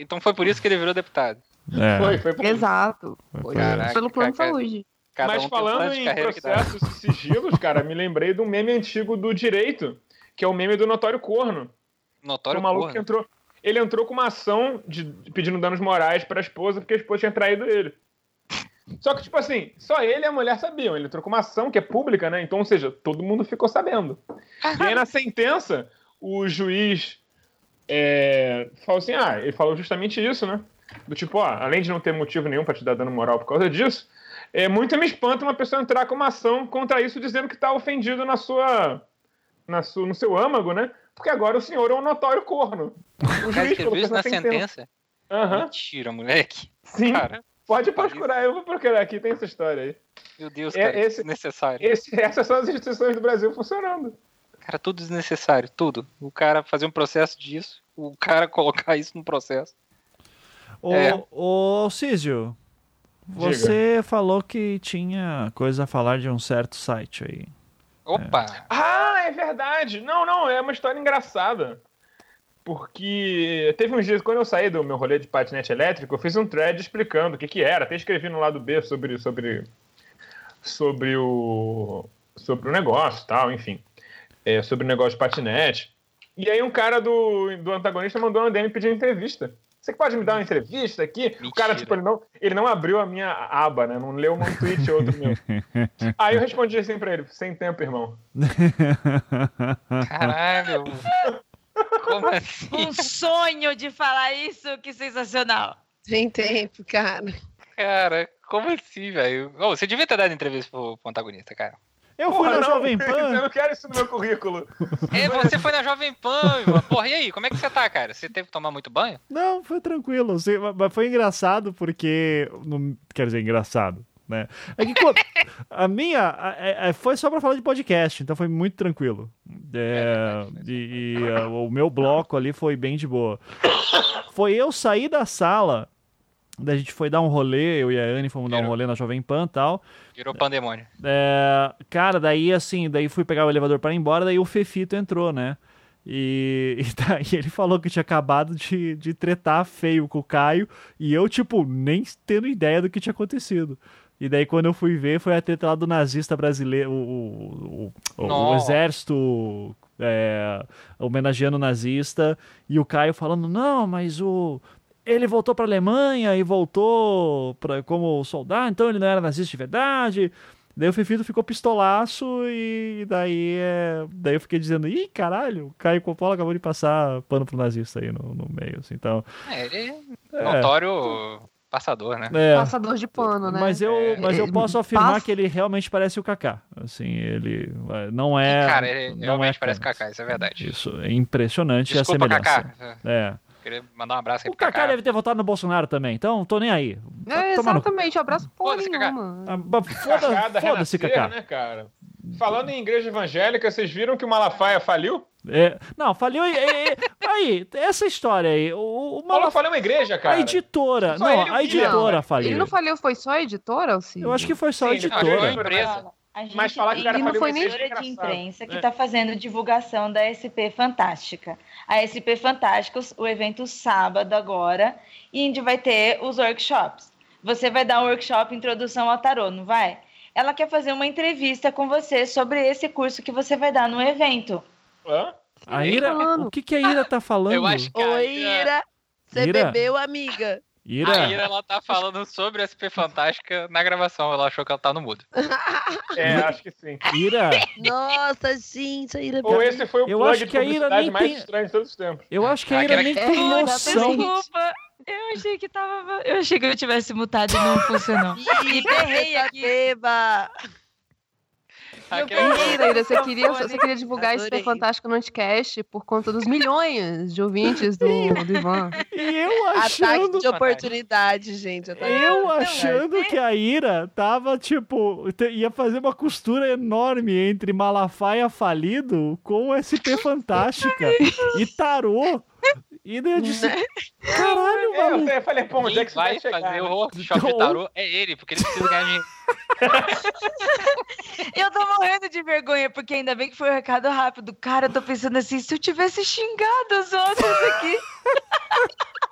Então foi por isso que ele virou deputado. É, Foi, foi por Exato. foi. Caraca. pelo plano de saúde. Cada Mas um o falando de em processos e sigilos, cara, me lembrei do meme antigo do direito, que é o meme do notório corno. Notório o maluco corno. que entrou. Ele entrou com uma ação de, de pedindo danos morais pra esposa porque a esposa tinha traído ele. Só que, tipo assim, só ele e a mulher sabiam. Ele entrou com uma ação que é pública, né? Então, ou seja, todo mundo ficou sabendo. E aí, na sentença, o juiz é, falou assim: ah, ele falou justamente isso, né? Do tipo, ó, além de não ter motivo nenhum pra te dar dano moral por causa disso, é, muito me espanta uma pessoa entrar com uma ação contra isso dizendo que tá ofendido na sua, na sua, no seu âmago, né? Porque agora o senhor é um notório corno. O Cara, juiz viu isso na na sentença? Aham, Mentira, moleque. sim. Cara, Pode procurar, eu vou procurar aqui, tem essa história aí. meu Deus, É, cara, esse- desnecessário. Esse- essas são as instituições do Brasil funcionando. Cara, tudo desnecessário, tudo. O cara fazer um processo disso, o cara colocar isso no processo. Ô, É. ô Císio, você falou que tinha coisa a falar de um certo site aí. Opa! Ah, é verdade. Não, não, é uma história engraçada. Porque teve uns dias, quando eu saí do meu rolê de patinete elétrico, eu fiz um thread explicando o que, que era. Até escrevi no lado B sobre, sobre, sobre, o, sobre o negócio tal, enfim. É, sobre o negócio de patinete. E aí um cara do, do antagonista mandou uma DM pedindo entrevista. Você que pode me dar uma entrevista aqui? O cara, Mentira. tipo, ele não, ele não abriu a minha aba, né? Não leu um tweet ou outro meu. Aí eu respondi assim pra ele, sem tempo, irmão. Caralho! Como assim? Um sonho de falar isso, que sensacional. Tem tempo, cara. Cara, como assim, velho? Ô, você devia ter dado entrevista pro, pro antagonista, cara. Eu fui Porra, na não, Jovem Eu Pan. não quero isso no meu currículo. É, você foi na Jovem Pan, irmão. Porra, e aí? Como é que você tá, cara? Você teve que tomar muito banho? Não, foi tranquilo. Assim, Mas foi engraçado porque. Não, quer dizer, engraçado. Né? É que a minha a- a- a- foi só pra falar de podcast, então foi muito tranquilo. É, e e, a- o meu bloco ali foi bem de boa. Foi eu sair da sala, daí a gente foi dar um rolê, eu e a Anne fomos dar um Virou. rolê na Jovem Pan e tal. Virou pandemônio. É, cara, daí assim, daí fui pegar o elevador para ir embora, daí o Fefito entrou, né? E, e daí ele falou que tinha acabado de, de tretar feio com o Caio e eu, tipo, nem tendo ideia do que tinha acontecido. E daí quando eu fui ver, foi a treta lá do nazista brasileiro, o, o, o- o, exército é, homenageando o nazista, e o Caio falando, não, mas o... Ele voltou para a Alemanha e voltou pra, como soldado, então ele não era nazista de verdade. Daí o Fefito ficou pistolaço e daí, é, daí eu fiquei dizendo, ih, caralho, o Caio Coppola acabou de passar pano pro nazista aí no, no meio, assim, então... É, ele é É. notório passador, né? É, Passador de pano, né? mas eu, É, mas eu é, posso afirmar passa- que ele realmente parece o Kaká. Assim, ele é, não E, é. cara, ele não realmente é parece Kaká. Kaká, isso é verdade. Isso, é impressionante Desculpa, a semelhança. Kaká. É. Queria mandar um abraço aí O pro Kaká Kaká. deve ter votado no Bolsonaro também, então tô nem aí. É, Toma no cu. exatamente, abraço porra Foda-se, Cacá. nenhuma. Ah, Kaká Foda, da foda-se, Renascer, Kaká. né, cara? Falando em igreja evangélica, vocês viram que o Malafaia faliu? É, não, faliu. é, é, aí, essa história aí. O, o Malafaia é uma igreja, cara. A editora. Só Não, ele a editora Ele faliu. não falhou, foi só a editora, Alcide? Eu acho que foi só a Sim, ele Não, acho que foi a editora. empresa. A gente Mas falar que o cara tem não foi uma nem- é de imprensa que É. está fazendo divulgação da SP Fantástica. A SP Fantásticos, o evento sábado agora, e onde vai ter os workshops. Você vai dar um workshop Introdução ao Tarô, não vai? Ela quer fazer uma entrevista com você sobre esse curso que você vai dar no evento. Hã? A Ira, o que, que a Ira tá falando? Eu acho que a Oi, Ira, Ira. Você Ira? bebeu, amiga? Ira, a Ira, ela tá falando sobre a SP Fantástica na gravação. Ela achou que ela tá no mudo. É, acho que sim. Ira, Nossa, gente, a Ira Ou esse foi o Eu plug acho de que a Ira nem mais tem- estranho de todos os tempos. eu acho que a Ira nem tem É, noção. Desculpa, eu achei que tava. Eu achei que eu tivesse mutado e não funcionou. E berrei Essa aqui. beba. Mentira, Ira, você queria, você queria divulgar esse Adorei. Fantástico no Anticast por conta dos milhões de ouvintes do, do Ivan. E eu Ataque achando. de oportunidade, gente. Ataque Eu achando que a Ira tava, tipo, ia fazer uma costura enorme entre Malafaia falido com SP Fantástica e tarô. E daí eu disse, caralho, É, eu falei, pô, onde é que isso vai vai chegar? fazer né? o workshop de Então- tarô é ele, porque ele precisa ganhar dinheiro. Eu tô morrendo de vergonha, porque ainda bem que foi um recado rápido. Cara, eu tô pensando assim, se eu tivesse xingado os outros aqui.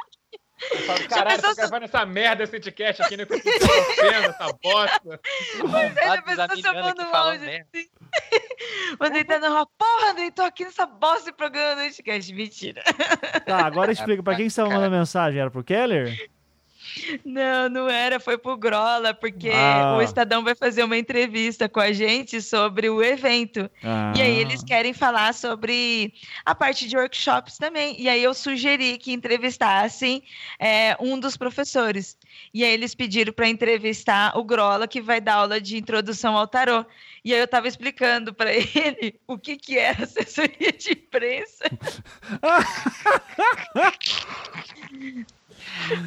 Eu falo, Caralho, tô gravando essa merda, esse etiquete aqui, né? Com esse ofendo, essa bosta. Ainda Vários pensou se eu americanos mando que um falam áudio assim. Mandei tá no porra, Andrei, tô aqui nessa bosta de programa do podcast. Mentira. Tá, agora explica. Pra quem que você tava mandando mensagem? Era pro Keller? Não, não era, foi pro Grola, porque Ah. o Estadão vai fazer uma entrevista com a gente sobre o evento. Ah. E aí eles querem falar sobre a parte de workshops também. E aí eu sugeri que entrevistassem é, um dos professores. E aí eles pediram para entrevistar o Grola, que vai dar aula de introdução ao tarô. E aí eu estava explicando para ele o que, que era assessoria de imprensa.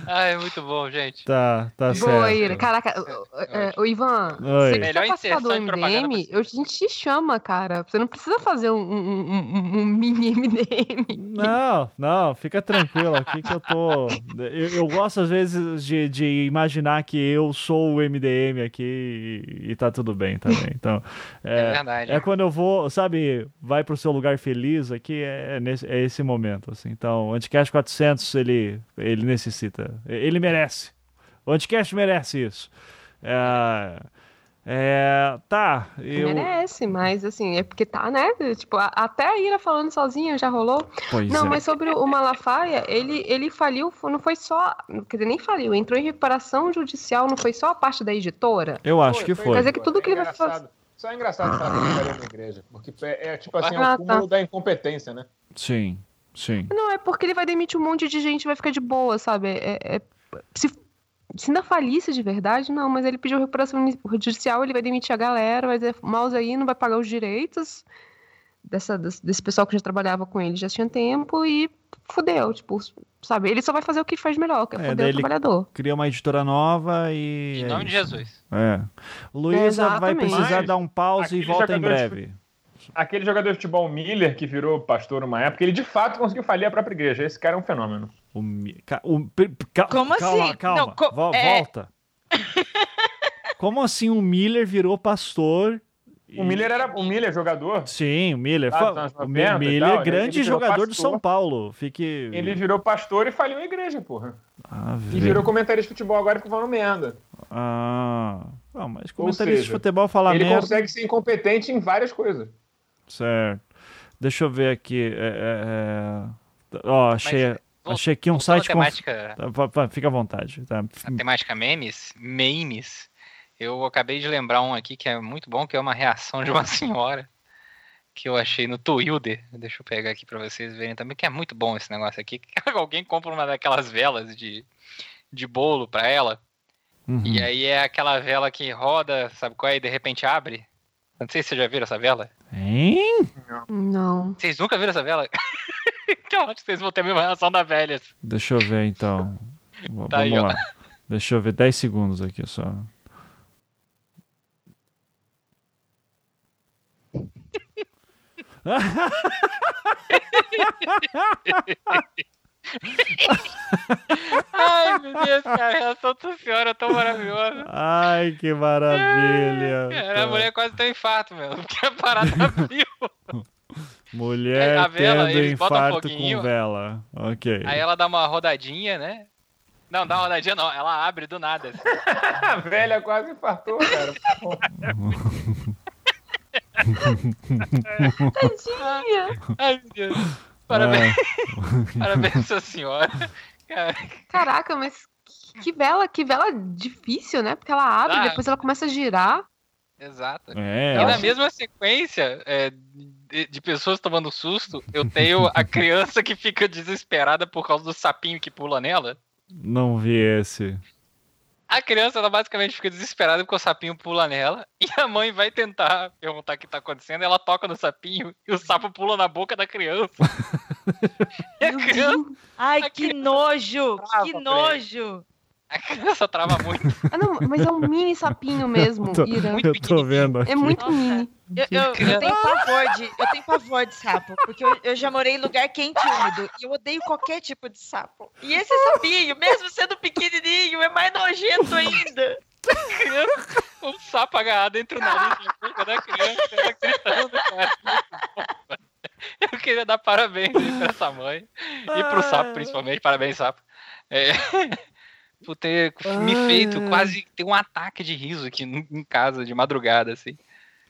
Ah, é muito bom, gente. Tá, tá Boa, certo. Ira. Caraca, o- é, o Ivan, Oi. você que Melhor quer participar do MDM, eu, a gente te chama, cara. Você não precisa fazer um, um- um- um mini MDM. Não, não, fica tranquilo aqui que eu tô. Eu, eu gosto às vezes de, de imaginar que eu sou o MDM aqui e, e tá tudo bem também. Então, É, é, verdade. é quando eu vou, sabe, vai pro seu lugar feliz aqui, é, nesse, é esse momento. Assim. Então, o Anticast 400 ele, ele necessita, ele merece. O Anticast merece isso. É, é, tá, eu. Merece, mas assim, é porque tá, né? Tipo, a- até a Ira falando sozinha já rolou. Pois Não, é. mas sobre o Malafaia, ele, ele faliu, não foi só. Quer dizer, nem faliu, entrou em recuperação judicial, não foi só a parte da editora. Eu acho que foi. Quer dizer que tudo que ele vai engraçado. fazer- Só é engraçado falar que ele faria na igreja. Porque é, é, tipo assim, é Ah, o tá. cúmulo da incompetência, né? Sim, sim. Não, é porque ele vai demitir um monte de gente vai ficar de boa, sabe? É, é- se, se ainda falisse de verdade, não, mas ele pediu recuperação judicial, ele vai demitir a galera, vai dizer, mouse aí, não vai pagar os direitos dessa, desse, desse pessoal que já trabalhava com ele, já tinha tempo e fudeu, tipo, sabe? Ele só vai fazer o que faz melhor, que é, É, fuder daí o trabalhor. Cria uma editora nova e. Em é nome de isso. Jesus. É. Luísa vai precisar Mas dar um pause e volta em jogador de breve. Aquele jogador de futebol Miller, que virou pastor uma época, ele de fato conseguiu falir a própria igreja. Esse cara é um fenômeno. O o- cal- Como calma, assim? Calma, Não, co- Vo- é- Volta. Como assim o Miller virou pastor? e- O Miller era o Miller, jogador. Sim, o Miller. Fa- dos anos o 90 Miller, tal, ele- grande ele jogador do pastor. São Paulo. Fique. Ele virou pastor e faliu a igreja, porra. Ah, E virou comentarista de futebol agora e ficou falando merda. Ah. Não, mas comentarista de seja, futebol falar ele merda. consegue ser incompetente em várias coisas. Certo. Deixa eu ver aqui. é, é, é, Ó, achei, Vol- achei aqui um site. com- temática, Tá, Fica à vontade. Tá. a temática memes, memes, eu acabei de lembrar um aqui que é muito bom, que é uma reação de uma senhora que eu achei no Twilder. Deixa eu pegar aqui pra vocês verem também, que é muito bom esse negócio aqui. Alguém compra uma daquelas velas de, de bolo pra ela, Uhum. e aí é aquela vela que roda, sabe qual é, e de repente abre. Não sei se vocês já viram essa vela. Hein? Não. Vocês nunca viram essa vela? que vocês vão ter a mesma reação da velha. Deixa eu ver então. Tá aí, Vamos ó. lá. Deixa eu ver 10 segundos aqui só. Ai, meu Deus, cara, a reação da senhora é tão maravilhosa. Ai, que maravilha. Cara, a mulher quase tem infarto, meu. Porque a parada abriu. Mulher a vela, tendo eles botam infarto foguinho. com vela. Ok. Aí ela dá uma rodadinha, né? Não, dá uma rodadinha não, ela abre do nada. assim. A velha quase infartou, cara. Tadinha. Ai, meu Deus. Parabéns, Ah, parabéns, sua senhora. Cara, Caraca, mas que vela, que vela difícil, né? Porque ela abre, Ah. depois ela começa a girar. exato. é, E na acho- mesma sequência é, de, de pessoas tomando susto, eu tenho a criança que fica desesperada por causa do sapinho que pula nela. não vi esse. A criança, ela basicamente fica desesperada porque o sapinho pula nela. E a mãe vai tentar perguntar o que tá acontecendo. Ela toca no sapinho e o sapo pula na boca da criança. E criança. Ai, A que criança nojo! Que nojo! a criança trava muito. Ah, não, mas é um mini sapinho mesmo, Tô- Ira. Muito Eu tô vendo aqui. É muito Nossa. mini. Eu, eu- eu tenho pavor de, eu tenho pavor de sapo, porque eu, eu já morei em lugar quente e úmido e eu odeio qualquer tipo de sapo. E esse sapinho, mesmo sendo pequenininho, é mais nojento ainda. criança, um sapo agarrado entre o nariz e a boca da criança, ela gritando, cara. Eu queria dar parabéns pra essa mãe. E pro sapo, principalmente. Parabéns, sapo. É, por ter me Ai, feito ai. quase ter um ataque de riso aqui em casa, de madrugada, assim.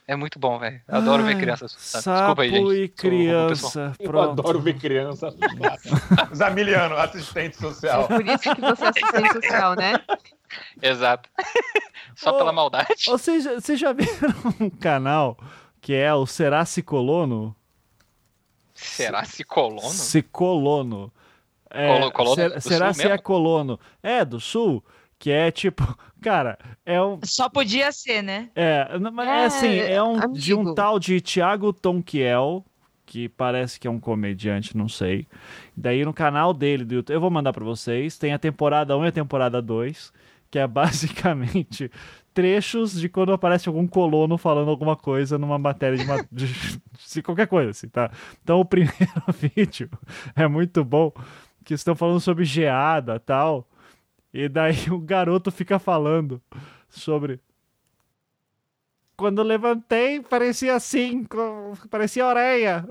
É muito bom, velho. Adoro ver Ai, crianças assustando. Sapo Desculpa aí, gente. e criança. Eu adoro ver criança assustada. Zamiliano, assistente social. Por isso que você é assistente social, né? Exato. Só Ô, pela maldade. Ou seja, vocês já viram um canal que é o Será Cicolono? Será se colono? Cicolono. É, Colo- ser- será se é colono? É, do sul, que é tipo, cara, é um. Só podia ser, né? É, mas é É, assim, é um de um amigo. tal de Thiago Tonquiel, que parece que é um comediante, não sei. Daí no canal dele do YouTube, eu vou mandar pra vocês, tem a temporada 1 e a temporada 2, que é basicamente trechos de quando aparece algum colono falando alguma coisa numa matéria de, ma- de, de qualquer coisa, assim, tá? Então o primeiro vídeo é muito bom, que estão falando sobre geada tal, e daí o garoto fica falando sobre quando levantei, parecia assim, parecia orelha.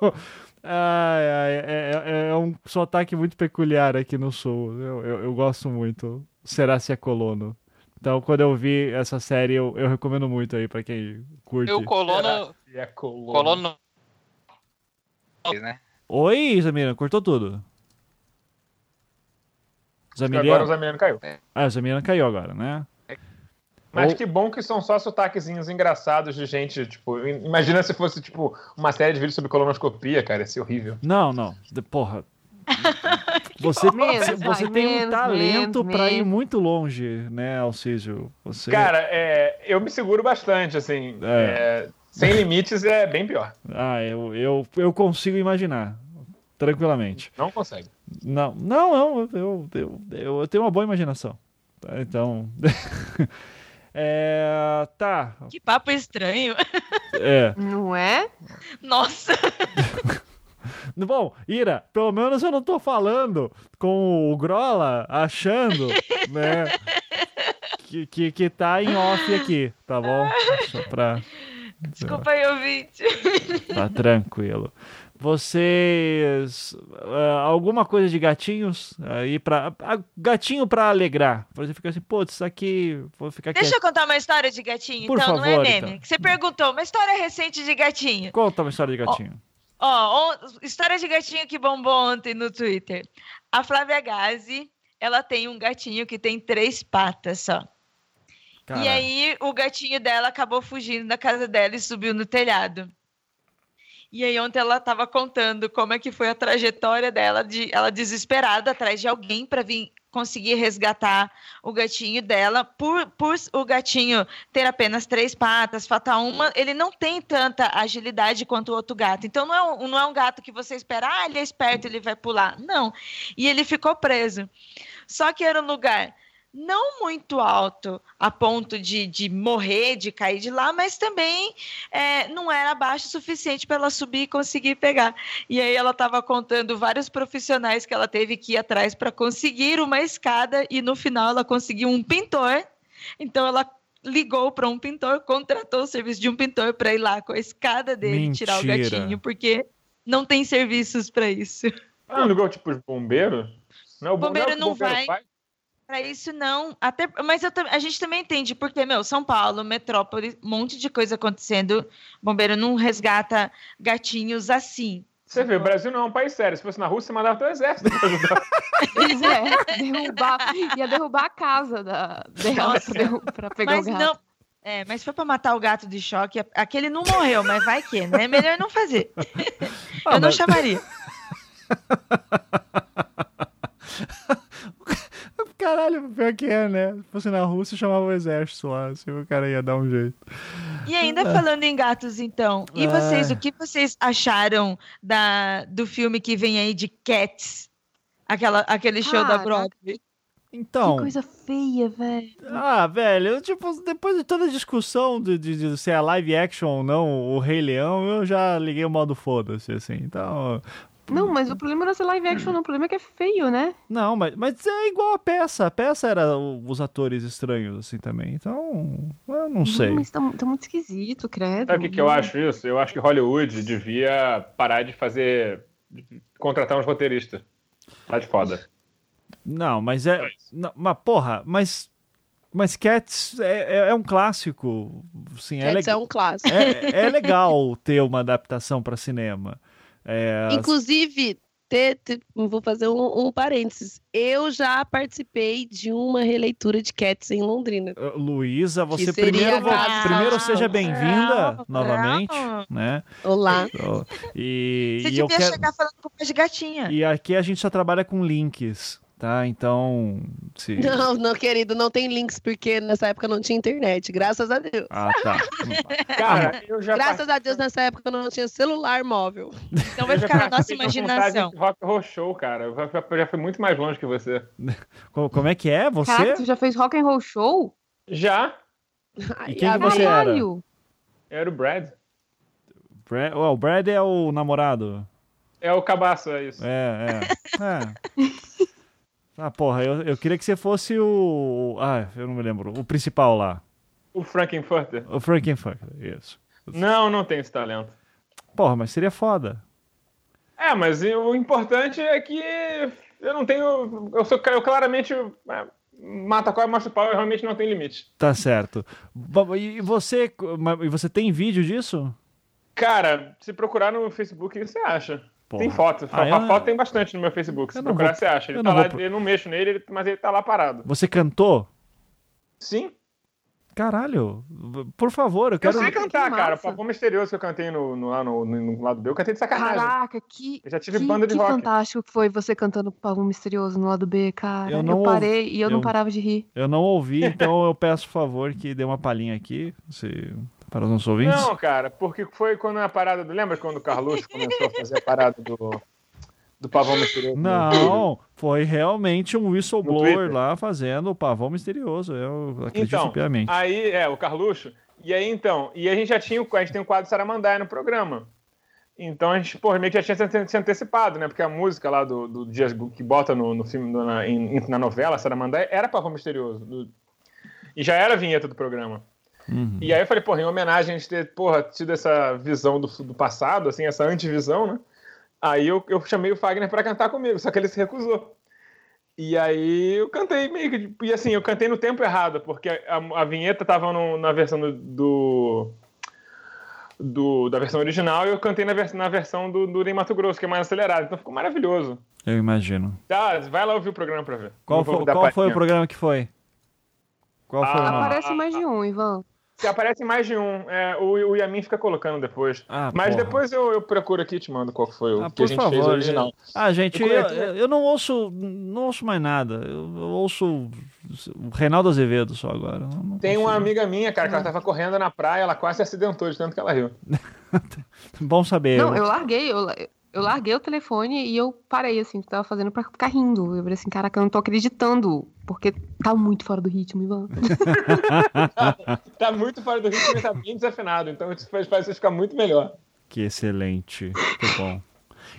ai, ai, é, é- é um sotaque muito peculiar aqui no sul. Eu, eu, eu gosto muito. Será se é colono? Então, quando eu vi essa série, eu, eu recomendo muito aí pra quem curte. Eu colono. É colono. Colono. Né? Oi, Zamira, cortou tudo. Agora o. Zamiliano caiu. Ah, o Zamiriano caiu agora, né? Mas que bom que são só sotaquezinhos engraçados de gente, tipo, imagina se fosse, tipo, uma série de vídeos sobre colonoscopia, cara, ia ser horrível. Não, não. De- Porra. Você, Menos, você, vai, tem um talento menos, pra ir muito longe, né, Alcísio? Você... Cara, é, eu me seguro bastante, assim, É. é, sem limites é bem pior. Ah, eu, eu, eu consigo imaginar. Tranquilamente. Não consegue. Não, não, não. Eu, eu, eu, eu tenho uma boa imaginação. Tá, Então. é, tá. Que papo estranho. É. Não é? Nossa. Bom, Ira, pelo menos eu não tô falando com o Grola achando, né? Que, que, que tá em off aqui, tá bom? Só pra. Desculpa aí, ouvinte. Tá tranquilo. vocês. ah, alguma coisa de gatinhos aí para Gatinho pra alegrar. Você fica assim, putz, isso aqui. Vou ficar Deixa quieto. eu contar uma história de gatinho, Por então, não é favor, meme. então. Você perguntou, uma história recente de gatinho. Conta uma história de gatinho. Ó, on- história de gatinho que bombou ontem no Twitter. A Flávia Gazi, ela tem um gatinho que tem três patas só. Cara, E aí o gatinho dela acabou fugindo da casa dela e subiu no telhado. E aí ontem ela estava contando como é que foi a trajetória dela, de ela desesperada atrás de alguém para vir conseguir resgatar o gatinho dela. Por, por o gatinho ter apenas três patas, falta uma, ele não tem tanta agilidade quanto o outro gato. Então não é um, não é um gato que você espera, ah, ele é esperto, ele vai pular. Não. E ele ficou preso. Só que era um lugar não muito alto a ponto de, de morrer, de cair de lá, mas também é, não era baixo o suficiente para ela subir e conseguir pegar. E aí ela estava contando vários profissionais que ela teve que ir atrás para conseguir uma escada e no final ela conseguiu um pintor. Então ela ligou para um pintor, contratou o serviço de um pintor para ir lá com a escada dele tirar o Mentira. gatinho, porque não tem serviços para isso. Ah, não ligou tipo os bombeiros? Não, o bom- Bombeiro é não bombeiro vai. faz? Para isso não, até, mas eu a gente também entende, porque, meu, São Paulo, metrópole, um monte de coisa acontecendo, bombeiro não resgata gatinhos assim. Você vê, o Brasil não é um país sério. Se fosse na Rússia, você mandava teu exército pra ajudar. Pois é, derrubar, ia derrubar a casa da, dela Nossa. pra, derru- pra pegar Mas o gato. não, é, mas foi para matar o gato de choque, aquele não morreu, mas vai que, né? É melhor não fazer. Ah, eu não mas- chamaria. Caralho, pior que é, né? Se fosse na Rússia, chamava o exército lá. Assim, o cara ia dar um jeito. E ainda falando em gatos, então, e Ah. vocês, o que vocês acharam da, do filme que vem aí de Cats? Aquela, aquele show da. Broadway. Então. Que coisa feia, velho. Ah, velho, eu, tipo, depois de toda a discussão de, de, de se é live action ou não, o Rei Leão, eu já liguei o modo foda-se, assim. Então. Não, mas o problema não é ser live action, não. O problema é que é feio, né? Não, mas, mas é igual a peça. A peça era o- os atores estranhos, assim, também. Então, eu não sei. Não, mas tá, tá muito esquisito, credo. Sabe o que, que eu acho isso? Eu acho que Hollywood devia parar de fazer. de contratar uns roteiristas. Tá de foda. Não, mas é. Não, mas, porra, mas. Mas Cats é, é, é um clássico. Sim, é, Cats le- é um clássico. é, é legal ter uma adaptação para cinema. É, Inclusive, te- te- vou fazer um, um parênteses. Eu já participei de uma releitura de Cats em Londrina. Uh, Luísa, você primeiro, primeiro seja bem-vinda novamente, né? Olá. Então, E, Você e eu devia quero chegar falando com de gatinha. e aqui a gente só trabalha com links, tá? Então, se Não, não, querido, não tem links, porque nessa época não tinha internet. Graças a Deus. Ah, tá. Cara, eu já Graças a Deus, nessa época não tinha celular móvel. Então vai eu ficar na nossa imaginação. Rock and Roll Show, cara. Eu já, já fui muito mais longe que você. Co- Como é que é? Você? Caraca, tu já fez rock and roll show? Já E quem que você era? Caralho! era o Brad. Brad, oh, o Brad é o namorado. É o cabaço, é isso. É, é. é. Ah, porra, eu, eu queria que você fosse o. Ah, eu não me lembro. O principal lá. O Frankenfurter. O Frankenfucker, isso. Não, não tem esse talento. Porra, mas seria foda. É, mas o importante é que eu não tenho. Eu sou eu claramente. é, Mata qual e o pau, eu realmente não tenho limite. Tá certo. E você, e você tem vídeo disso? Cara, se procurar no Facebook, você acha. Porra. Tem foto. Ah, a eu- foto tem bastante no meu Facebook. Se Eu procurar, vou- você acha. Ele eu tá não lá, vou eu não mexo nele, ele- mas ele tá lá parado. Você cantou? Sim. Caralho, por favor, eu Eu quero. sei cantar, que cara. O. Pavão Misterioso que eu cantei no, no, lá no, no- lado B, eu cantei de sacanagem. Caraca, que, Eu já tive que, banda de que rock. fantástico que foi você cantando Pavão Misterioso no lado B, cara. Eu Eu, não parei e eu, eu- não parava de rir. Eu não ouvi, então eu peço por favor que dê uma palhinha aqui, se... para os nossos ouvintes. Não, cara, porque foi quando a parada do. Lembra quando o Carluxo começou a fazer a parada do. Do Pavão Misterioso? Não, foi realmente um whistleblower lá fazendo o pavão misterioso. Eu acredito Então, piamente. Aí, é, o Carluxo. E aí, então, e a gente já tinha, o- a gente tem o quadro Saramandaia no programa. Então a gente, porra, meio que já tinha se, antecipado, né? Porque a música lá do, do Dias que bota no, no filme, na, na novela, Saramandaia, era Pavão Misterioso. do- e já era a vinheta do programa. Uhum. E aí eu falei, porra, em homenagem a gente ter, porra, tido essa visão do, do passado, assim, essa antivisão, né? Aí eu, eu chamei o Fagner pra cantar comigo, só que ele se recusou. E aí eu cantei meio que. E assim, eu cantei no tempo errado, porque a, a vinheta tava no- na versão do. do- do- da versão original e eu cantei na, vers- na versão do, do Mato Grosso, que é mais acelerado. Então ficou maravilhoso. Eu imagino. Tá, vai lá ouvir o programa pra ver. Qual, foi, qual foi o programa que foi? Qual foi o Ah, nome? Aparece mais de um, Ivan. Se aparece mais de um. É, o, o Yamin fica colocando depois. Ah, Mas porra. depois eu, eu procuro aqui e te mando qual foi o Ah, que por a gente favor. fez original. Ah, gente, Eu eu, eu não ouço, não ouço mais nada. Eu, eu ouço o Reinaldo Azevedo só agora. Tem uma consigo. amiga minha, cara, que ela tava correndo na praia, ela quase se acidentou de tanto que ela riu. Bom saber. Não, eu larguei, eu, eu larguei o telefone e eu parei, assim, o que tava fazendo pra ficar rindo. Eu falei assim, caraca, eu não tô acreditando, porque tá muito fora do ritmo, Ivan. Tá muito fora do ritmo e tá bem desafinado, então isso faz, faz você ficar muito melhor. Que excelente. Muito bom.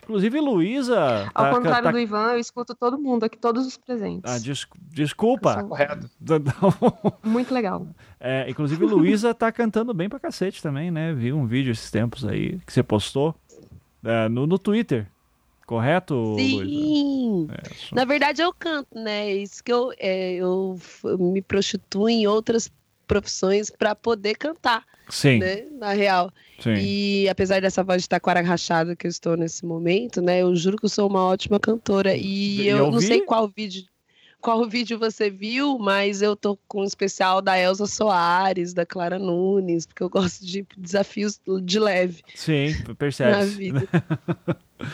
Inclusive, Luísa. Ao tá- contrário tá- do Ivan, eu escuto todo mundo aqui, todos os presentes. Ah, des- desculpa. São- Correto. Muito legal. É, inclusive, Luísa tá cantando bem pra cacete também, né? Vi um vídeo esses tempos aí que você postou é, no, no Twitter. Correto? Sim. É, só- Na verdade, eu canto, né? É Isso que eu, é, eu me prostituo em outras profissões para poder cantar, Sim, né? Na real. sim. E apesar dessa voz de taquara rachada que eu estou nesse momento, né? Eu juro que eu sou uma ótima cantora. E E eu, eu não vi- sei qual vídeo. Qual vídeo você viu, mas eu tô com um especial da Elza Soares, da Clara Nunes, porque eu gosto de desafios de leve Sim, na percebe. vida.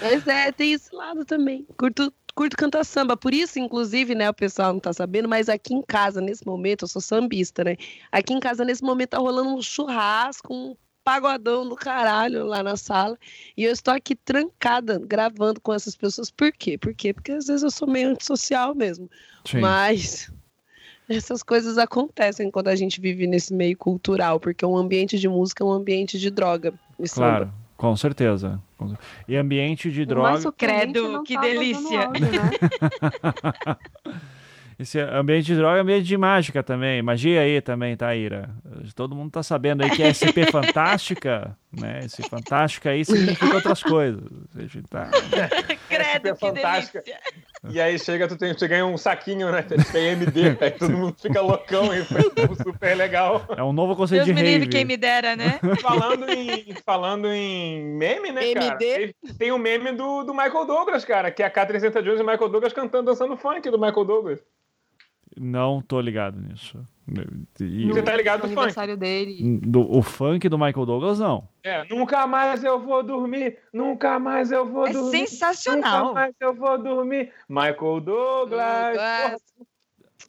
Mas é, tem esse lado também. Curto, curto cantar samba. Por isso, inclusive, né, o pessoal não tá sabendo, mas aqui em casa, nesse momento, eu sou sambista, né? Aqui em casa, nesse momento, tá rolando um churrasco, um pagodão do caralho lá na sala. E eu estou aqui trancada, gravando com essas pessoas. Por quê? Por quê? Porque às vezes eu sou meio antissocial mesmo. Sim. Mas essas coisas acontecem quando a gente vive nesse meio cultural, porque um ambiente de música é um ambiente de droga. E samba. Claro, com certeza. E ambiente de droga. surpreendente Credo, que tá delícia. áudio, né? Esse ambiente de droga é ambiente de mágica também. Magia aí também, Ira? Todo mundo tá sabendo aí que é SP Fantástica, né? Esse Fantástica aí significa outras coisas. A gente tá... Credo, é que fantástica. E aí chega, tu, tem, tu ganha um saquinho, né? Tem MD, aí todo mundo fica loucão e foi super legal. É um novo conceito Deus de rave. quem me dera, né? Falando em, falando em meme, né, cara? MD? Tem, tem o meme do, do Michael Douglas, cara, que é a K300 Jones e o Michael Douglas cantando, dançando funk do Michael Douglas. Não tô ligado nisso. E- Você tá ligado No do funk? aniversário dele. do- o funk do Michael Douglas, não. É, nunca mais eu vou dormir, nunca mais eu vou É dormir. Nunca sensacional. mais eu vou dormir. Michael Douglas. Douglas.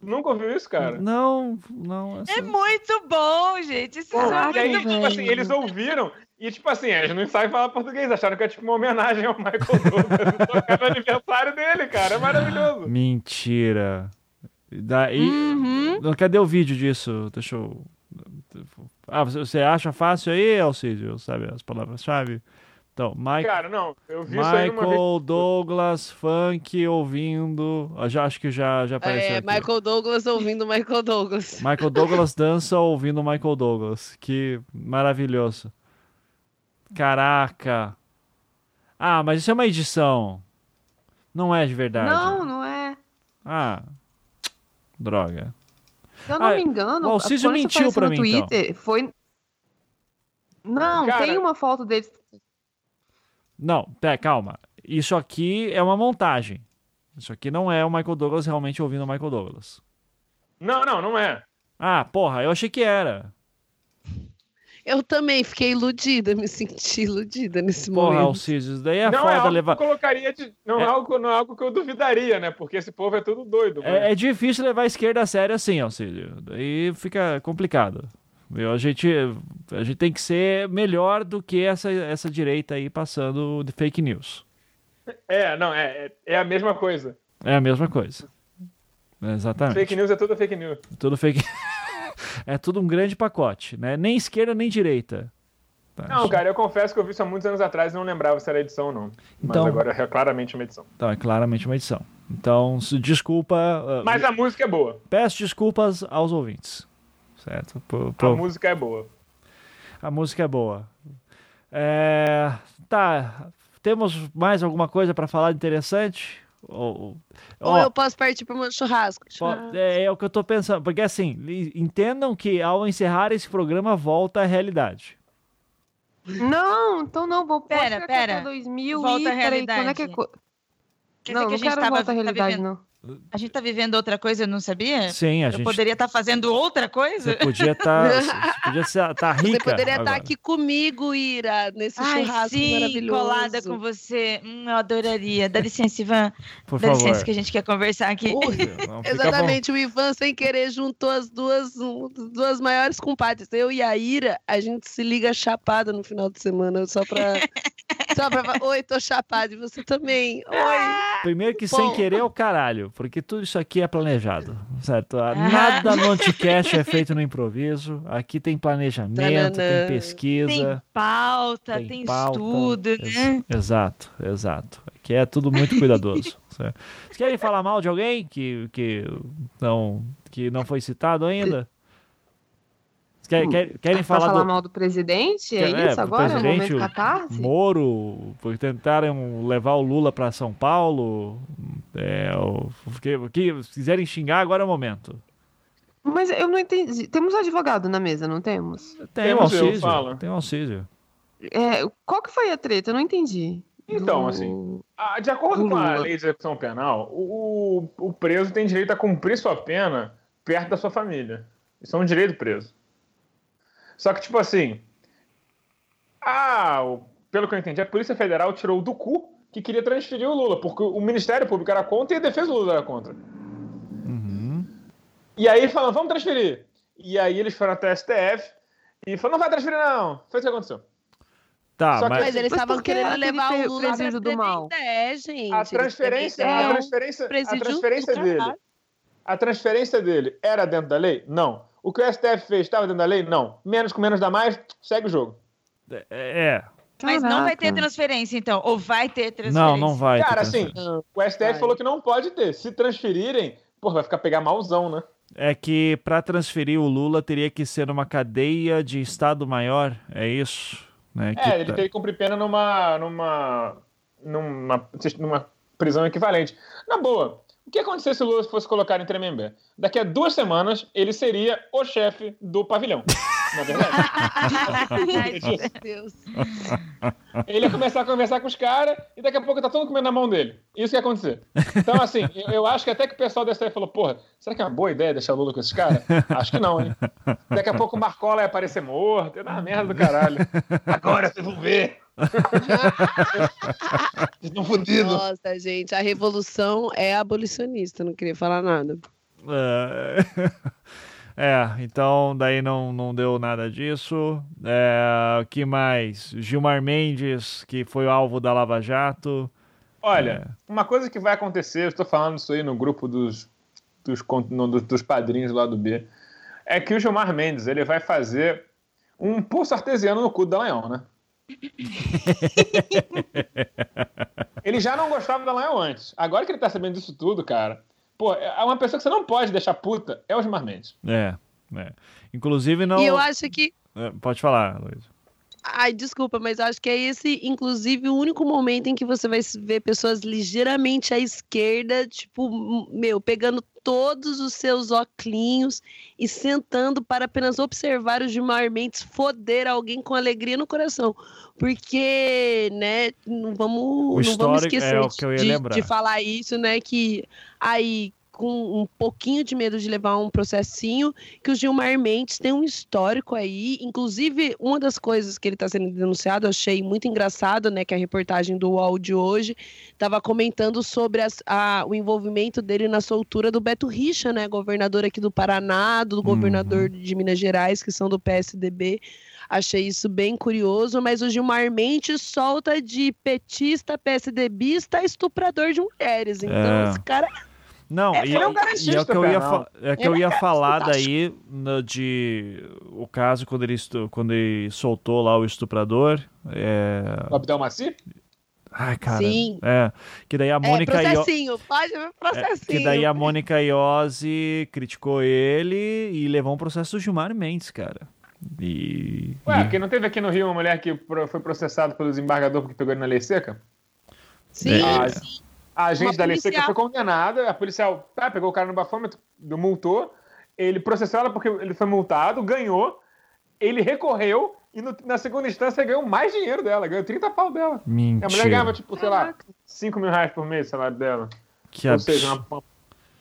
Nunca ouviu isso, cara? Não, não. É essa- muito bom, gente. Isso Pô, é e aí, muito tipo assim, eles ouviram e, tipo assim, eles não sabem falar português, acharam que é tipo uma homenagem ao Michael Douglas. tocaram no aniversário dele, cara. É maravilhoso. Mentira. Daí. Uhum. Não, Cadê o vídeo disso? Deixa eu. Ah, você- você acha fácil aí, Alcídio? Sabe as palavras-chave? Então, Mike, Cara, não, eu vi isso aí uma vez. Michael Douglas Funk ouvindo. Eu já acho que já, já apareceu. É, aqui. Michael Douglas ouvindo Michael Douglas. Michael Douglas dança ouvindo Michael Douglas. Que maravilhoso. Caraca. Ah, mas isso é uma edição. Não é de verdade. Não, não é. Ah. Droga. Se eu não Ah, me engano, o isso mentiu no mim, então. Twitter, foi. Não, Cara- tem uma foto dele. Não, pé, calma. Isso aqui é uma montagem. Isso aqui não é o Michael Douglas realmente ouvindo o Michael Douglas. Não, não, não é. Ah, porra, eu achei que era. Eu também fiquei iludida, me senti iludida nesse Porra, momento. Alcides, isso daí é não é foda algo levar. que eu colocaria de. Não é. É. algo, não é algo que eu duvidaria, né? Porque esse povo é tudo doido. É, é difícil levar a esquerda a sério assim, Alcídio. Daí fica complicado. Viu? A, gente, a gente tem que ser melhor do que essa, essa direita aí passando de fake news. É, não, é, é- é a mesma coisa. É a mesma coisa. Exatamente. Fake news é tudo fake news. Tudo fake. é tudo um grande pacote, né? Nem esquerda nem direita. Tá, Não, cara, eu confesso que eu vi isso há muitos anos atrás e não lembrava se era edição ou não. Então- Mas agora é claramente uma edição. Então, é claramente uma edição. Então, desculpa. uh, Mas a música é boa. Peço desculpas aos ouvintes. Certo? Por- A por- música é boa. a música é boa. É, Tá. temos mais alguma coisa para falar de interessante? Ou, Ou ó, eu posso partir para um churrasco. Churrasco. é, é o que eu tô pensando. Porque assim, entendam que ao encerrar esse programa, volta à realidade. Não, então não, vou Pera, ficar pera. até 2000 Volta e à peraí, quando é realidade. que é Não, que a não gente quero tava, voltar à tá realidade, vivendo, não. A gente tá vivendo outra coisa, eu não sabia? Sim, a eu gente poderia estar fazendo outra coisa? você podia estar podia estar tá rica. Você poderia estar agora. aqui comigo, Ira, nesse Ai, churrasco sim, maravilhoso. colada com você. Hum, eu adoraria. Dá licença, Ivan. Por Dá favor. licença que a gente quer conversar aqui. Ui, Não, Exatamente, o Ivan, sem querer, juntou as duas, as duas maiores compadres. Eu e a Ira, a gente se liga chapada no final de semana, só pra. só pra. Oi, tô chapada, e você também. Oi. bom. Primeiro que sem Bom. querer é o caralho, porque tudo isso aqui é planejado, certo? Ah. Nada no Anticast é feito no improviso. Aqui tem planejamento, tem Tananã. pesquisa. Tem pauta, tem tem, pauta. estudo, Ex- né? Exato, exato. Aqui é tudo muito cuidadoso. certo? Vocês querem falar mal de alguém que, que, não, que não foi citado ainda? Vocês querem, querem. Pra falar, falar do mal do presidente? É, É, isso agora? É o presidente, momento o catarse? Moro? Porque tentaram levar o Lula para São Paulo? É, o, porque, porque, se quiserem xingar, agora é o momento. Mas eu não entendi. Temos advogado na mesa, não temos? Tem o Temos eu, Alcísio. fala. Tem o Alcísio. É, qual que foi a treta? Eu não entendi. Então, Do- assim, Ah, De acordo Do com a Lula. lei de execução penal, o, o preso tem direito a cumprir sua pena perto da sua família. Isso é um direito preso. Só que, tipo assim. Ah, o- pelo que eu entendi, a Polícia Federal tirou do cu que queria transferir o Lula, porque o Ministério Público era contra e a defesa do Lula era contra. Uhum. E aí falaram, vamos transferir. E aí eles foram até a STF e falaram, não vai transferir, não. Foi isso que aconteceu. Tá, Só que- mas, Mas eles Mas estavam querendo levar o Lula presídio do mal? É, gente. A transferência, a transferência, a transferência dele. A transferência dele era dentro da lei? Não. O que o STF fez estava dentro da lei? Não. Menos com menos dá mais, segue o jogo. é, é. Mas não vai ter transferência, então. Ou vai ter transferência? Não, não vai. Cara, assim, o STF Vai. falou que não pode ter. Se transferirem, pô, vai ficar pegar malzão, né? É que para transferir o Lula teria que ser uma cadeia de Estado Maior, é isso? Né? que É, ele tá- teria que cumprir pena numa, numa, numa, numa prisão equivalente. Na boa, o que ia acontecer se o Lula fosse colocado em Tremembé? Daqui a duas semanas, ele seria o chefe do pavilhão. Na verdade. Ai, meu Deus. Ele ia começar a conversar com os caras e daqui a pouco tá todo mundo comendo na mão dele. Isso que ia acontecer. Então, assim, eu, eu acho que até que o pessoal da STF falou, porra, será que é uma boa ideia deixar o Lula com esses caras? Acho que não, hein? Daqui a pouco o Marcola ia aparecer morto, ia dar uma merda do caralho. Agora vocês vão ver. Vocês estão fodidos. Nossa, gente, a revolução é abolicionista, não queria falar nada. É, É, então daí não, não deu nada disso. É, o que mais? Gilmar Mendes, que foi o alvo da Lava Jato. Olha, uma coisa que vai acontecer, eu estou falando isso aí no grupo dos, dos, con- no- dos, dos padrinhos lá do B, é que o Gilmar Mendes ele vai fazer um pulso artesiano no cu do Dallagnol, né? ele já não gostava do Dallagnol antes. Agora que ele tá sabendo disso tudo, cara, pô, é uma pessoa que você não pode deixar puta é o Gilmar Mendes. É, é. Inclusive não. E eu acho que. É, Pode falar, Luiz. Ai, desculpa, mas acho que é esse, inclusive, o único momento em que você vai ver pessoas ligeiramente à esquerda, tipo, meu, pegando todos os seus oclinhos e sentando para apenas observar o Gilmar Mendes foder alguém com alegria no coração. Porque, né, não vamos, não vamos histórico esquecer é de, de falar isso, né, que aí com um pouquinho de medo de levar um processinho, que o Gilmar Mendes tem um histórico aí, inclusive uma das coisas que ele está sendo denunciado, eu achei muito engraçado, né, que a reportagem do UOL de hoje estava comentando sobre as- a- o envolvimento dele na soltura do Beto Richa, né, governador aqui do Paraná, do governador de Minas Gerais, que são do PSDB. Achei isso bem curioso, mas o Gilmar Mendes solta de petista, PSDBista, estuprador de mulheres. Então, É. esse cara Não, É, e, ele é um e é o que eu ia, é que eu é ia falar fantástico. daí no- de o caso quando ele, quando ele soltou lá o estuprador. É... O Abdel Maci? Ai, cara. Sim. É, que daí a é Mônica Io- processinho, pode ver é, processinho. que daí a Mônica Iose criticou ele e levou um processo do Gilmar Mendes, cara. E, Ué, e- porque não teve aqui no Rio uma mulher que foi processada pelo desembargador porque pegou ele na lei seca? Sim, Ah, sim. A agente Uma da Lei Seca foi condenada, a policial tá, pegou o cara no bafômetro, multou, ele processou ela porque ele foi multado, ganhou, ele recorreu e no- na segunda instância ganhou mais dinheiro dela, ganhou 30 pau dela. A mulher Mentira. ganhava, tipo, sei lá, 5 mil reais por mês o salário dela. Que Ou seja, absurdo.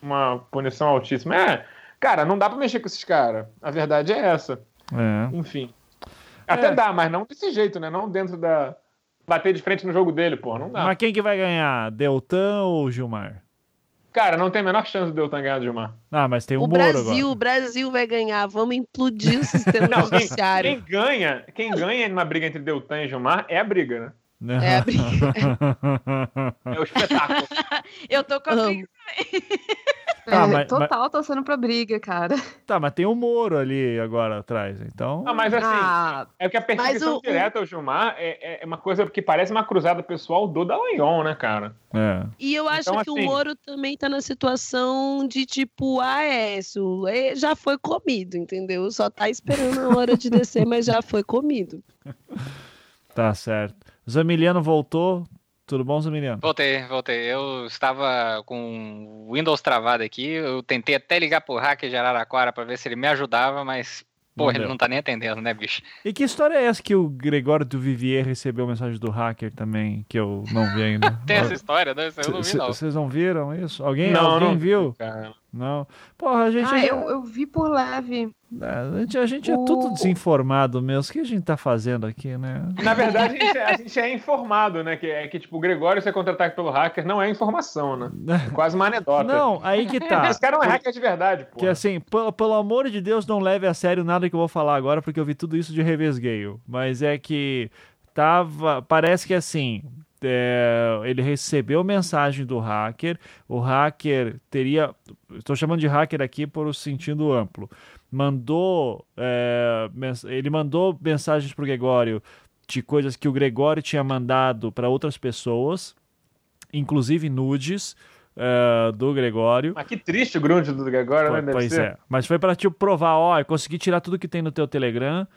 uma, uma punição altíssima. É, cara, não dá pra mexer com esses caras. A verdade é essa. É. Enfim. Até É. dá, mas não desse jeito, né? Não dentro da. Bater de frente no jogo dele, pô. Não dá. Mas quem que vai ganhar? Deltan ou Gilmar? Cara, não tem a menor chance de eu ter ganhado, Gilmar. Ah, mas tem o, O Moro Brasil, agora. o Brasil vai ganhar. Vamos implodir o sistema Não, quem, judiciário. quem ganha, quem ganha numa briga entre Deltan e Gilmar é a briga, né? É a briga. É o espetáculo. Eu tô com a briga. Ah, É, mas- total torcendo pra briga, cara. tá, mas tem o Moro ali agora atrás, então. Não, mas assim, Ah, é que a perseguição Mas o- direta ao Gilmar é, é uma coisa que parece uma cruzada pessoal do Dallagnol, né, cara? É. E eu acho Então, que o assim- Moro também tá na situação de tipo, ah, é, isso é, já foi comido, entendeu? Só tá esperando a hora de descer, mas já foi comido. Tá certo. Zamiliano voltou. Tudo bom, Zamiliano? Voltei, voltei. Eu estava com o Windows travado aqui. Eu tentei até ligar pro hacker de Araraquara para ver se ele me ajudava, mas, Não porra, ele não tá nem atendendo, né, bicho? E que história é essa que o Gregório do Vivier recebeu mensagem do hacker também, que eu não vi ainda? Tem essa história, né? Eu não vi, não. Vocês não viram isso? Alguém, Não, alguém não. viu? Cara. Não. Porra, a gente, ah, é, eu, eu vi por leve. a gente, a gente é O- tudo desinformado mesmo. O que a gente tá fazendo aqui, né? Na verdade, a gente, é- a gente é informado, né? Que é que, tipo, o Gregório ser contratado pelo hacker não é informação, né? É quase uma anedota. Não, aí que tá. Esse cara não é hacker de verdade, pô. Que assim, pelo, amor de Deus, não leve a sério nada que eu vou falar agora, porque eu vi tudo isso de revés Gale. Mas é que tava. Parece que assim. É, ele recebeu mensagem do hacker. O hacker teria. Estou chamando de hacker aqui por um sentido amplo. Mandou. é, ele mandou mensagens pro Gregório de coisas que o Gregório tinha mandado para outras pessoas, inclusive nudes é, do Gregório. Mas que triste o grunge do Gregório, né? Deve Pois ser. é. Mas foi pra tipo provar, ó, eu consegui tirar tudo que tem no teu Telegram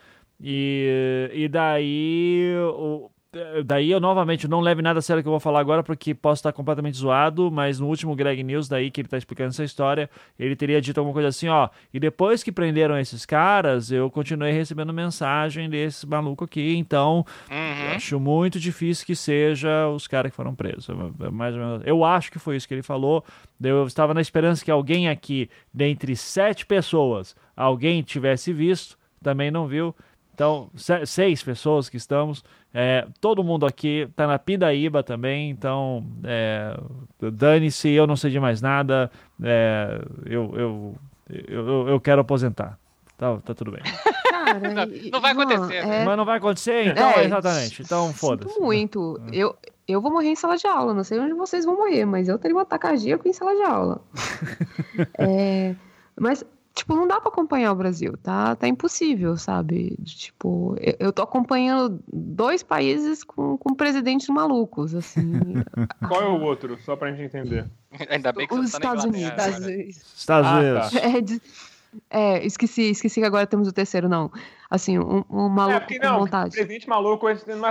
e, e daí o- daí eu novamente não leve nada a sério que eu vou falar agora porque posso estar completamente zoado, mas no último Greg News daí que ele tá explicando essa história, ele teria dito alguma coisa assim, ó, e depois que prenderam esses caras, eu continuei recebendo mensagem desses maluco aqui, então Uhum. acho muito difícil que seja os caras que foram presos. É Mais ou menos- Eu acho que foi isso que ele falou. Eu estava na esperança que alguém aqui, dentre sete pessoas, alguém tivesse visto, também não viu. Então, se- seis pessoas que estamos. É, todo mundo aqui está na Pindaíba também, então é, dane-se, eu não sei de mais nada. é, eu, eu, eu, eu quero aposentar. Tá, tá tudo bem. Cara, Não, não vai acontecer, né? é- Mas não vai acontecer, então, É, exatamente. Então, foda-se. muito. Eu, eu vou morrer em sala de aula. Não sei onde vocês vão morrer, mas eu teria um ataque cardíaco em sala de aula. É, mas, tipo, não dá pra acompanhar o Brasil, tá? Tá impossível, sabe? Tipo, eu, eu tô acompanhando dois países com, com presidentes malucos, assim. Qual é o outro? Só pra gente entender. Ainda bem que Os tá Estados Unidos. agora. Estados Ah, Unidos. tá. É, de- é, esqueci, esqueci que agora temos o terceiro, não. Assim, um, um É, maluco porque com não, vontade. presidente maluco esse não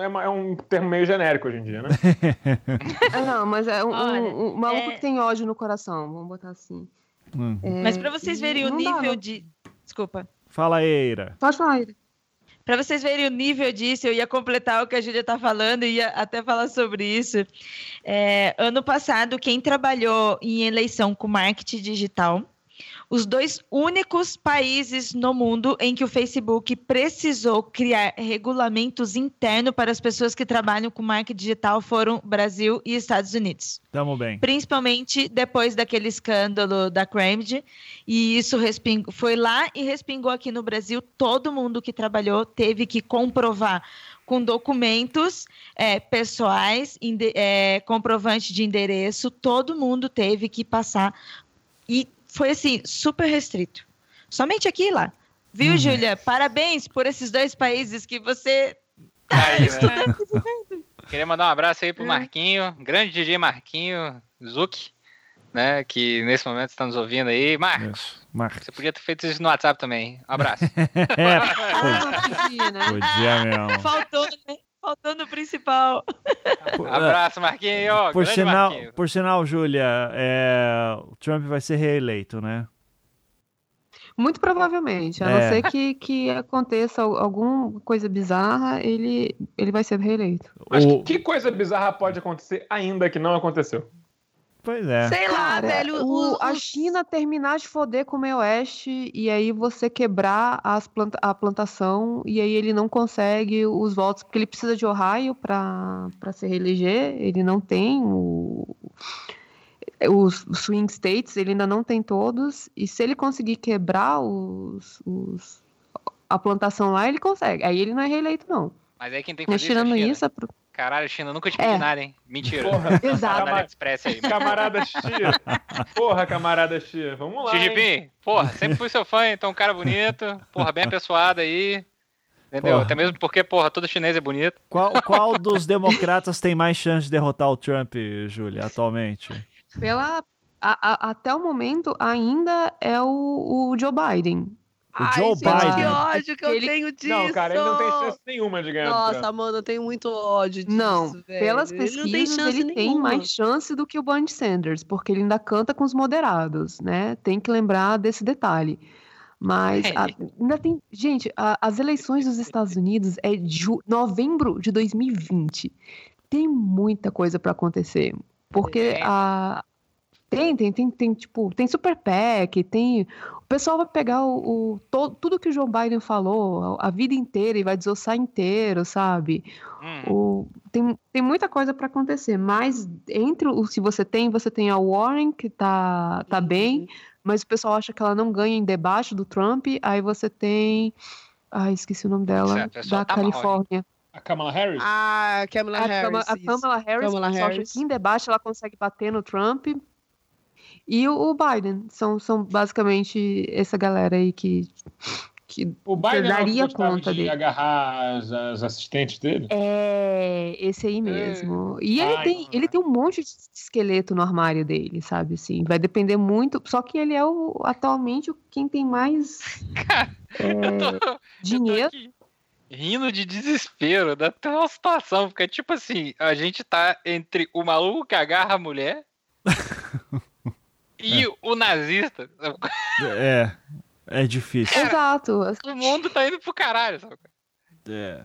é, é é um termo meio genérico hoje em dia, né? É, não, mas é um, um- Olha, um maluco é- que tem ódio no coração, vamos botar assim. Hum. É, Mas pra vocês verem o dá, nível não. de. Desculpa. Fala aí, Eira. Pode falar, Ira. Para vocês verem o nível disso, eu ia completar o que a Júlia está falando e ia até falar sobre isso. É, ano passado, quem trabalhou em eleição com marketing digital, os dois únicos países no mundo em que o Facebook precisou criar regulamentos internos para as pessoas que trabalham com marketing digital foram Brasil e Estados Unidos Tamo bem. principalmente depois daquele escândalo da Cambridge, e isso respingou, foi lá e respingou aqui no Brasil. Todo mundo que trabalhou teve que comprovar com documentos é, pessoais, é, comprovante de endereço, todo mundo teve que passar. E foi assim, super restrito. Somente aqui e lá. Viu, Uhum. Júlia? Parabéns por esses dois países que você Aí, né? Queria mandar um abraço aí pro É. Marquinho, grande DJ Marquinho Zuc, né? Que nesse momento está nos ouvindo aí. Marcos, Isso. Marcos. você podia ter feito isso no WhatsApp também. Um abraço. É, Ah, podia, né? podia mesmo. Faltou, né? Faltando o principal. Abraço, Marquinhos. Por sinal, Marquinhos. por sinal, Júlia, é, o Trump vai ser reeleito, né? Muito provavelmente. A É. não ser que, que aconteça al- alguma coisa bizarra, ele, ele vai ser reeleito. Mas O- que coisa bizarra pode acontecer ainda que não aconteceu? Pois é. Sei lá, Cara, velho. o- os- a China terminar de foder com o meio oeste e aí você quebrar as planta, a plantação e aí ele não consegue os votos, porque ele precisa de Ohio para se reeleger, ele não tem o, os swing states, ele ainda não tem todos, e se ele conseguir quebrar os, os- a plantação lá, ele consegue. Aí ele não é reeleito, não. Mas aí quem tem que Mas fazer isso é a tirando China. isso, é pro- Caralho, China, nunca te pedi É. nada, hein? Mentira. Porra, Exato. Na AliExpress aí. camarada Xia. Porra, camarada Xia. Vamos lá. Xi porra, sempre fui seu fã, então um cara bonito, porra, bem apessoado aí. Entendeu? Porra. Até mesmo porque, porra, todo chinês é bonito. Qual, qual dos democratas tem mais chance de derrotar o Trump, Júlia, atualmente? pela, a- a- até o momento, ainda é o, o Joe Biden. O Ai, Joe gente, Biden. Que ódio que eu Ele- tenho disso. Não, cara, ele não tem chance nenhuma de ganhar. Nossa, Trump. Amanda, eu tenho muito ódio disso. Não, velho. pelas Ele não tem pesquisas, chance ele tem mais chance do que o Bernie Sanders, porque ele ainda canta com os moderados, né? Tem que lembrar desse detalhe. Mas a- ainda tem. Gente, a- as eleições dos Estados Unidos é de ju- novembro de 2020. Tem muita coisa para acontecer. Porque Tem. a. Tem, tem, tem, tem, tipo, tem Super PAC, tem. O pessoal vai pegar o, o- to- tudo que o Joe Biden falou a, a vida inteira e vai desossar inteiro, sabe? Hum, O- tem, tem muita coisa para acontecer, mas entre o se você tem, você tem a Warren que tá, tá bem, mas o pessoal acha que ela não ganha em debate do Trump, aí você tem, ai, esqueci o nome dela, pessoa da tá mal? Califórnia. A Kamala Harris? Ah, Kamala a, Harris. Kama- a. Kamala Harris, Kamala o pessoal acha Harris. que em debate ela consegue bater no Trump. E o, o Biden, são, são basicamente essa galera aí que, que O Biden daria conta de dele. agarrar as, as assistentes dele? É, esse aí mesmo. E ele Ai, tem, não. ele tem um monte de esqueleto no armário dele, sabe? Assim, vai depender muito. Só que ele é o, atualmente o- quem tem mais é, eu tô dinheiro. aqui rindo de desespero da tua situação, porque tipo assim, a gente tá entre o maluco que agarra a mulher e o nazista. É, é difícil. Exato. O mundo tá indo pro caralho, sabe? É.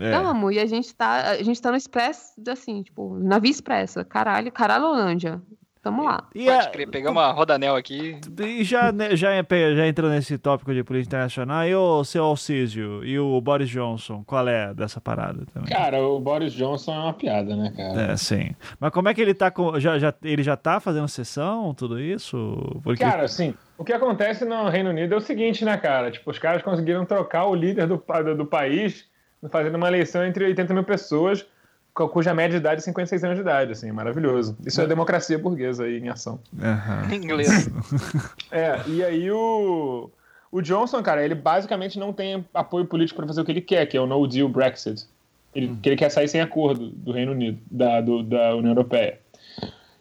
é. Tamo, e a gente tá, a gente tá no expresso, assim, tipo, na via expressa. Caralho, Caralolândia. Tamo lá. E, Pode a- crer, pegamos uma rodanel aqui. e já, né, já, já entrou nesse tópico de política internacional, e o seu Alcísio e o Boris Johnson, qual é dessa parada também? Cara, o Boris Johnson é uma piada, né, cara? É, sim. Mas como é que ele tá com. Já, já, ele já tá fazendo sessão, tudo isso? Porque. Cara, assim, o que acontece no Reino Unido é o seguinte, né, cara? Tipo, os caras conseguiram trocar o líder do, do, do país fazendo uma eleição entre 80 mil pessoas, cuja média de idade é 56 anos de idade, assim, é maravilhoso. Isso é democracia burguesa aí em ação. Aham. Em inglês. É, e aí o, o Johnson, cara, ele basicamente não tem apoio político para fazer o que ele quer, que é o no deal Brexit. Ele, que ele quer sair sem acordo do Reino Unido, da, do- da União Europeia.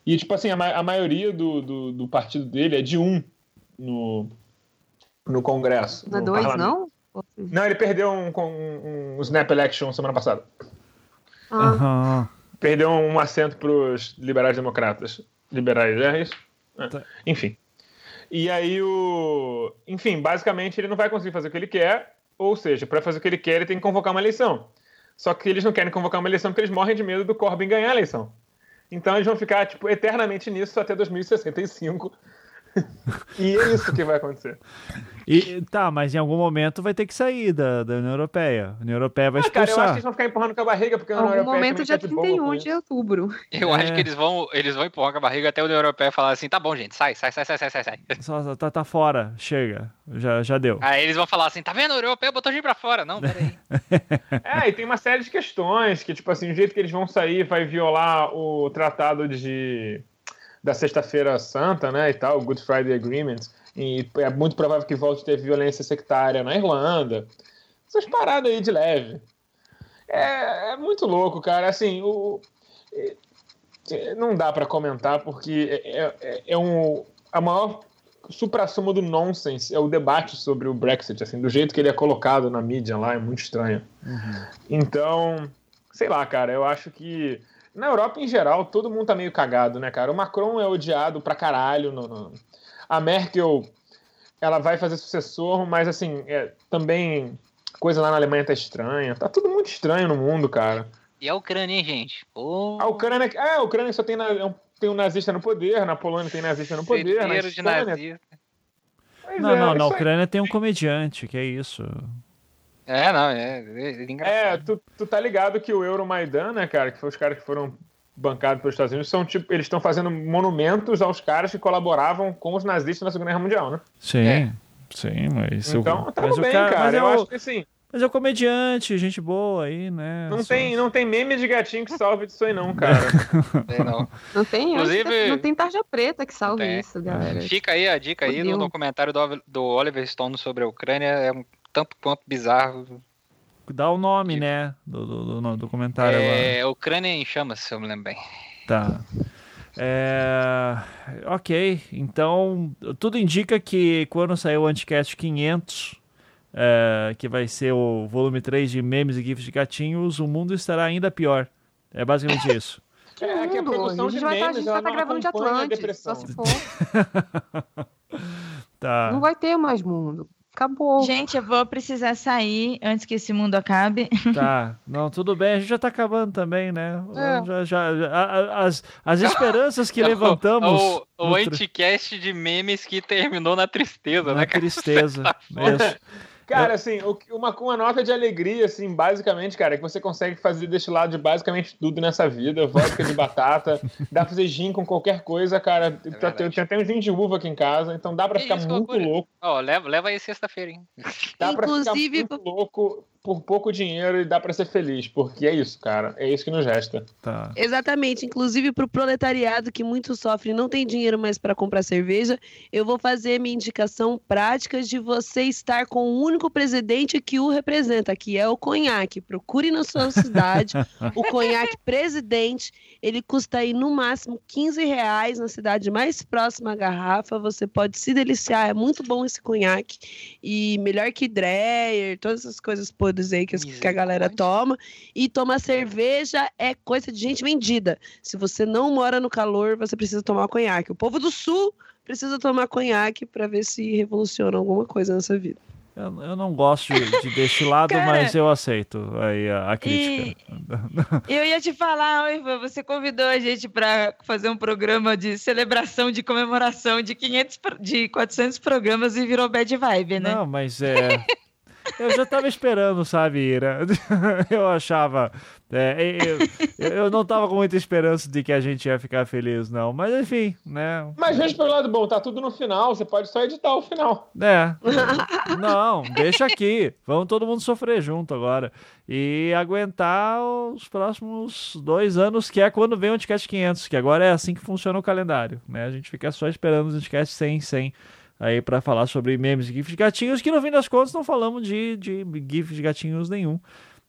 E, tipo assim, a, ma- a maioria do, do, do partido dele é de um no, no Congresso. Não é dois, parlamento. não? Não, ele perdeu um, com um, um snap election semana passada. Ah, Aham. Perdeu um assento para os liberais democratas. Liberais, é isso? É. Tá. Enfim. E aí o. Enfim, basicamente ele não vai conseguir fazer o que ele quer. Ou seja, para fazer o que ele quer, ele tem que convocar uma eleição. Só que eles não querem convocar uma eleição porque eles morrem de medo do Corbyn ganhar a eleição. Então eles vão ficar, tipo, eternamente nisso até 2065. e é isso que vai acontecer. E, tá, mas em algum momento vai ter que sair da, da União Europeia. A União Europeia vai Ah, cara, eu acho que expulsar. eles vão ficar empurrando com a barriga, porque a União algum Europeia momento, dia tá de 31 de outubro. Eu É. acho que eles vão, eles vão empurrar com a barriga até a União Europeia falar assim, tá bom, gente, sai, sai, sai, sai, sai, sai, sai. Só, tá, tá fora, chega. Já, já deu. Aí eles vão falar assim, tá vendo, a União Europeia botou a gente pra fora. Não, peraí. É, e tem uma série de questões que, tipo assim, o jeito que eles vão sair vai violar o tratado de da Sexta-feira Santa, né, e tal, o Good Friday Agreement, e é muito provável que volte a ter violência sectária na Irlanda. Essas paradas aí de leve. É, é muito louco, cara. Assim, o, é- não dá pra comentar porque é, é, é um a maior supra-sumo do nonsense é o debate sobre o Brexit, assim, do jeito que ele é colocado na mídia lá, é muito estranho. Então, sei lá, cara, eu acho que na Europa em geral todo mundo tá meio cagado, né, cara? O Macron é odiado pra caralho. No, no... A Merkel, ela vai fazer sucessor, mas assim, é, também coisa lá na Alemanha tá estranha. Tá tudo muito estranho no mundo, cara. E a Ucrânia, hein, gente? Pô, A Ucrânia, é, a Ucrânia só tem, na- é um- tem um nazista no poder, na Polônia tem nazista no poder, na cheiro de nazista. Pois Não, é, não, na isso aí. Ucrânia tem um comediante, que é isso. É, não, é, é, é engraçado. É, tu, tu tá ligado que o Euromaidan, né, cara, que foi os caras que foram bancados pelos Estados Unidos, são tipo, eles estão fazendo monumentos aos caras que colaboravam com os nazistas na Segunda Guerra Mundial, né? Sim, É. sim, mas... Então, o, tá mas o bem, cara, cara. Mas é, eu o, acho que assim, mas é o comediante, gente boa aí, né? não Só- tem, não tem meme de gatinho que salve disso aí, não, cara. É, não. Não tem, Inclusive- não tem tarja preta que salve tem. isso, galera. Fica aí a dica aí do documentário do, do Oliver Stone sobre a Ucrânia. É um tanto quanto bizarro. Dá o nome, né, do, do, do, do documentário agora. É, Ucrânia em chamas, se eu me lembro bem. Tá. É, ok, então tudo indica que quando sair o Anticast 500, é, que vai ser o volume 3 de memes e gifs de gatinhos, o mundo estará ainda pior. É basicamente isso. Que É, que a mundo, produção a gente de vai estar memes, tá ela não gravando de a depressão. só se for. Tá. Não vai ter mais mundo. Acabou. Gente, eu vou precisar sair antes que esse mundo acabe. Tá, não, tudo bem, a gente já tá acabando também, né? É. Já, já, já- a- a- as, as esperanças que levantamos. O, o no tri- anticast de memes que terminou na tristeza, na né, cara? tristeza. Isso. Cara, assim, uma, uma nota de alegria, assim, basicamente, cara, é que você consegue fazer deste lado de basicamente tudo nessa vida. Vodka de batata, dá pra fazer gin com qualquer coisa, cara. Tá- verdade. tem, tem até um gin de uva aqui em casa, então dá pra Que ficar isso, muito loucura. louco. Ó, leva, leva aí sexta-feira, hein? Dá pra Inclusive, ficar muito louco por pouco dinheiro e dá pra ser feliz, porque é isso, cara. É isso que nos resta. Tá. Exatamente, inclusive para o proletariado que muito sofre e não tem dinheiro mais para comprar cerveja, eu vou fazer minha indicação prática de você estar com o único presidente que o representa, que é o conhaque. Procure na sua cidade o conhaque presidente. Ele custa aí no máximo 15 reais na cidade mais próxima à garrafa. Você pode se deliciar, é muito bom esse conhaque. E melhor que Dreyer, todas essas coisas podres aí que, as- que a galera toma. E tomar cerveja é coisa de gente vendida. Se você não mora no calor, você precisa tomar conhaque. O povo do sul precisa tomar conhaque para ver se revoluciona alguma coisa nessa vida. Eu, eu não gosto de, de destilado, Cara, mas eu aceito aí a, a crítica. Eu ia te falar, oi, Ivan, você convidou a gente para fazer um programa de celebração, de comemoração de 500, pro- de 400 programas e virou bad vibe, né? Não, mas é. Eu já tava esperando, sabe, Ira? Eu achava. é, eu, eu não tava com muita esperança de que a gente ia ficar feliz, não. Mas enfim, né? Mas veja pelo lado bom, tá tudo no final, você pode só editar o final. É. Não, deixa aqui. Vamos todo mundo sofrer junto agora. E aguentar os próximos dois anos, que é quando vem o Anticast 500, que agora é assim que funciona o calendário. Né? A gente fica só esperando os Anticast 100, 100 aí para falar sobre memes e GIFs de gatinhos, que no fim das contas não falamos de, de GIFs de gatinhos nenhum.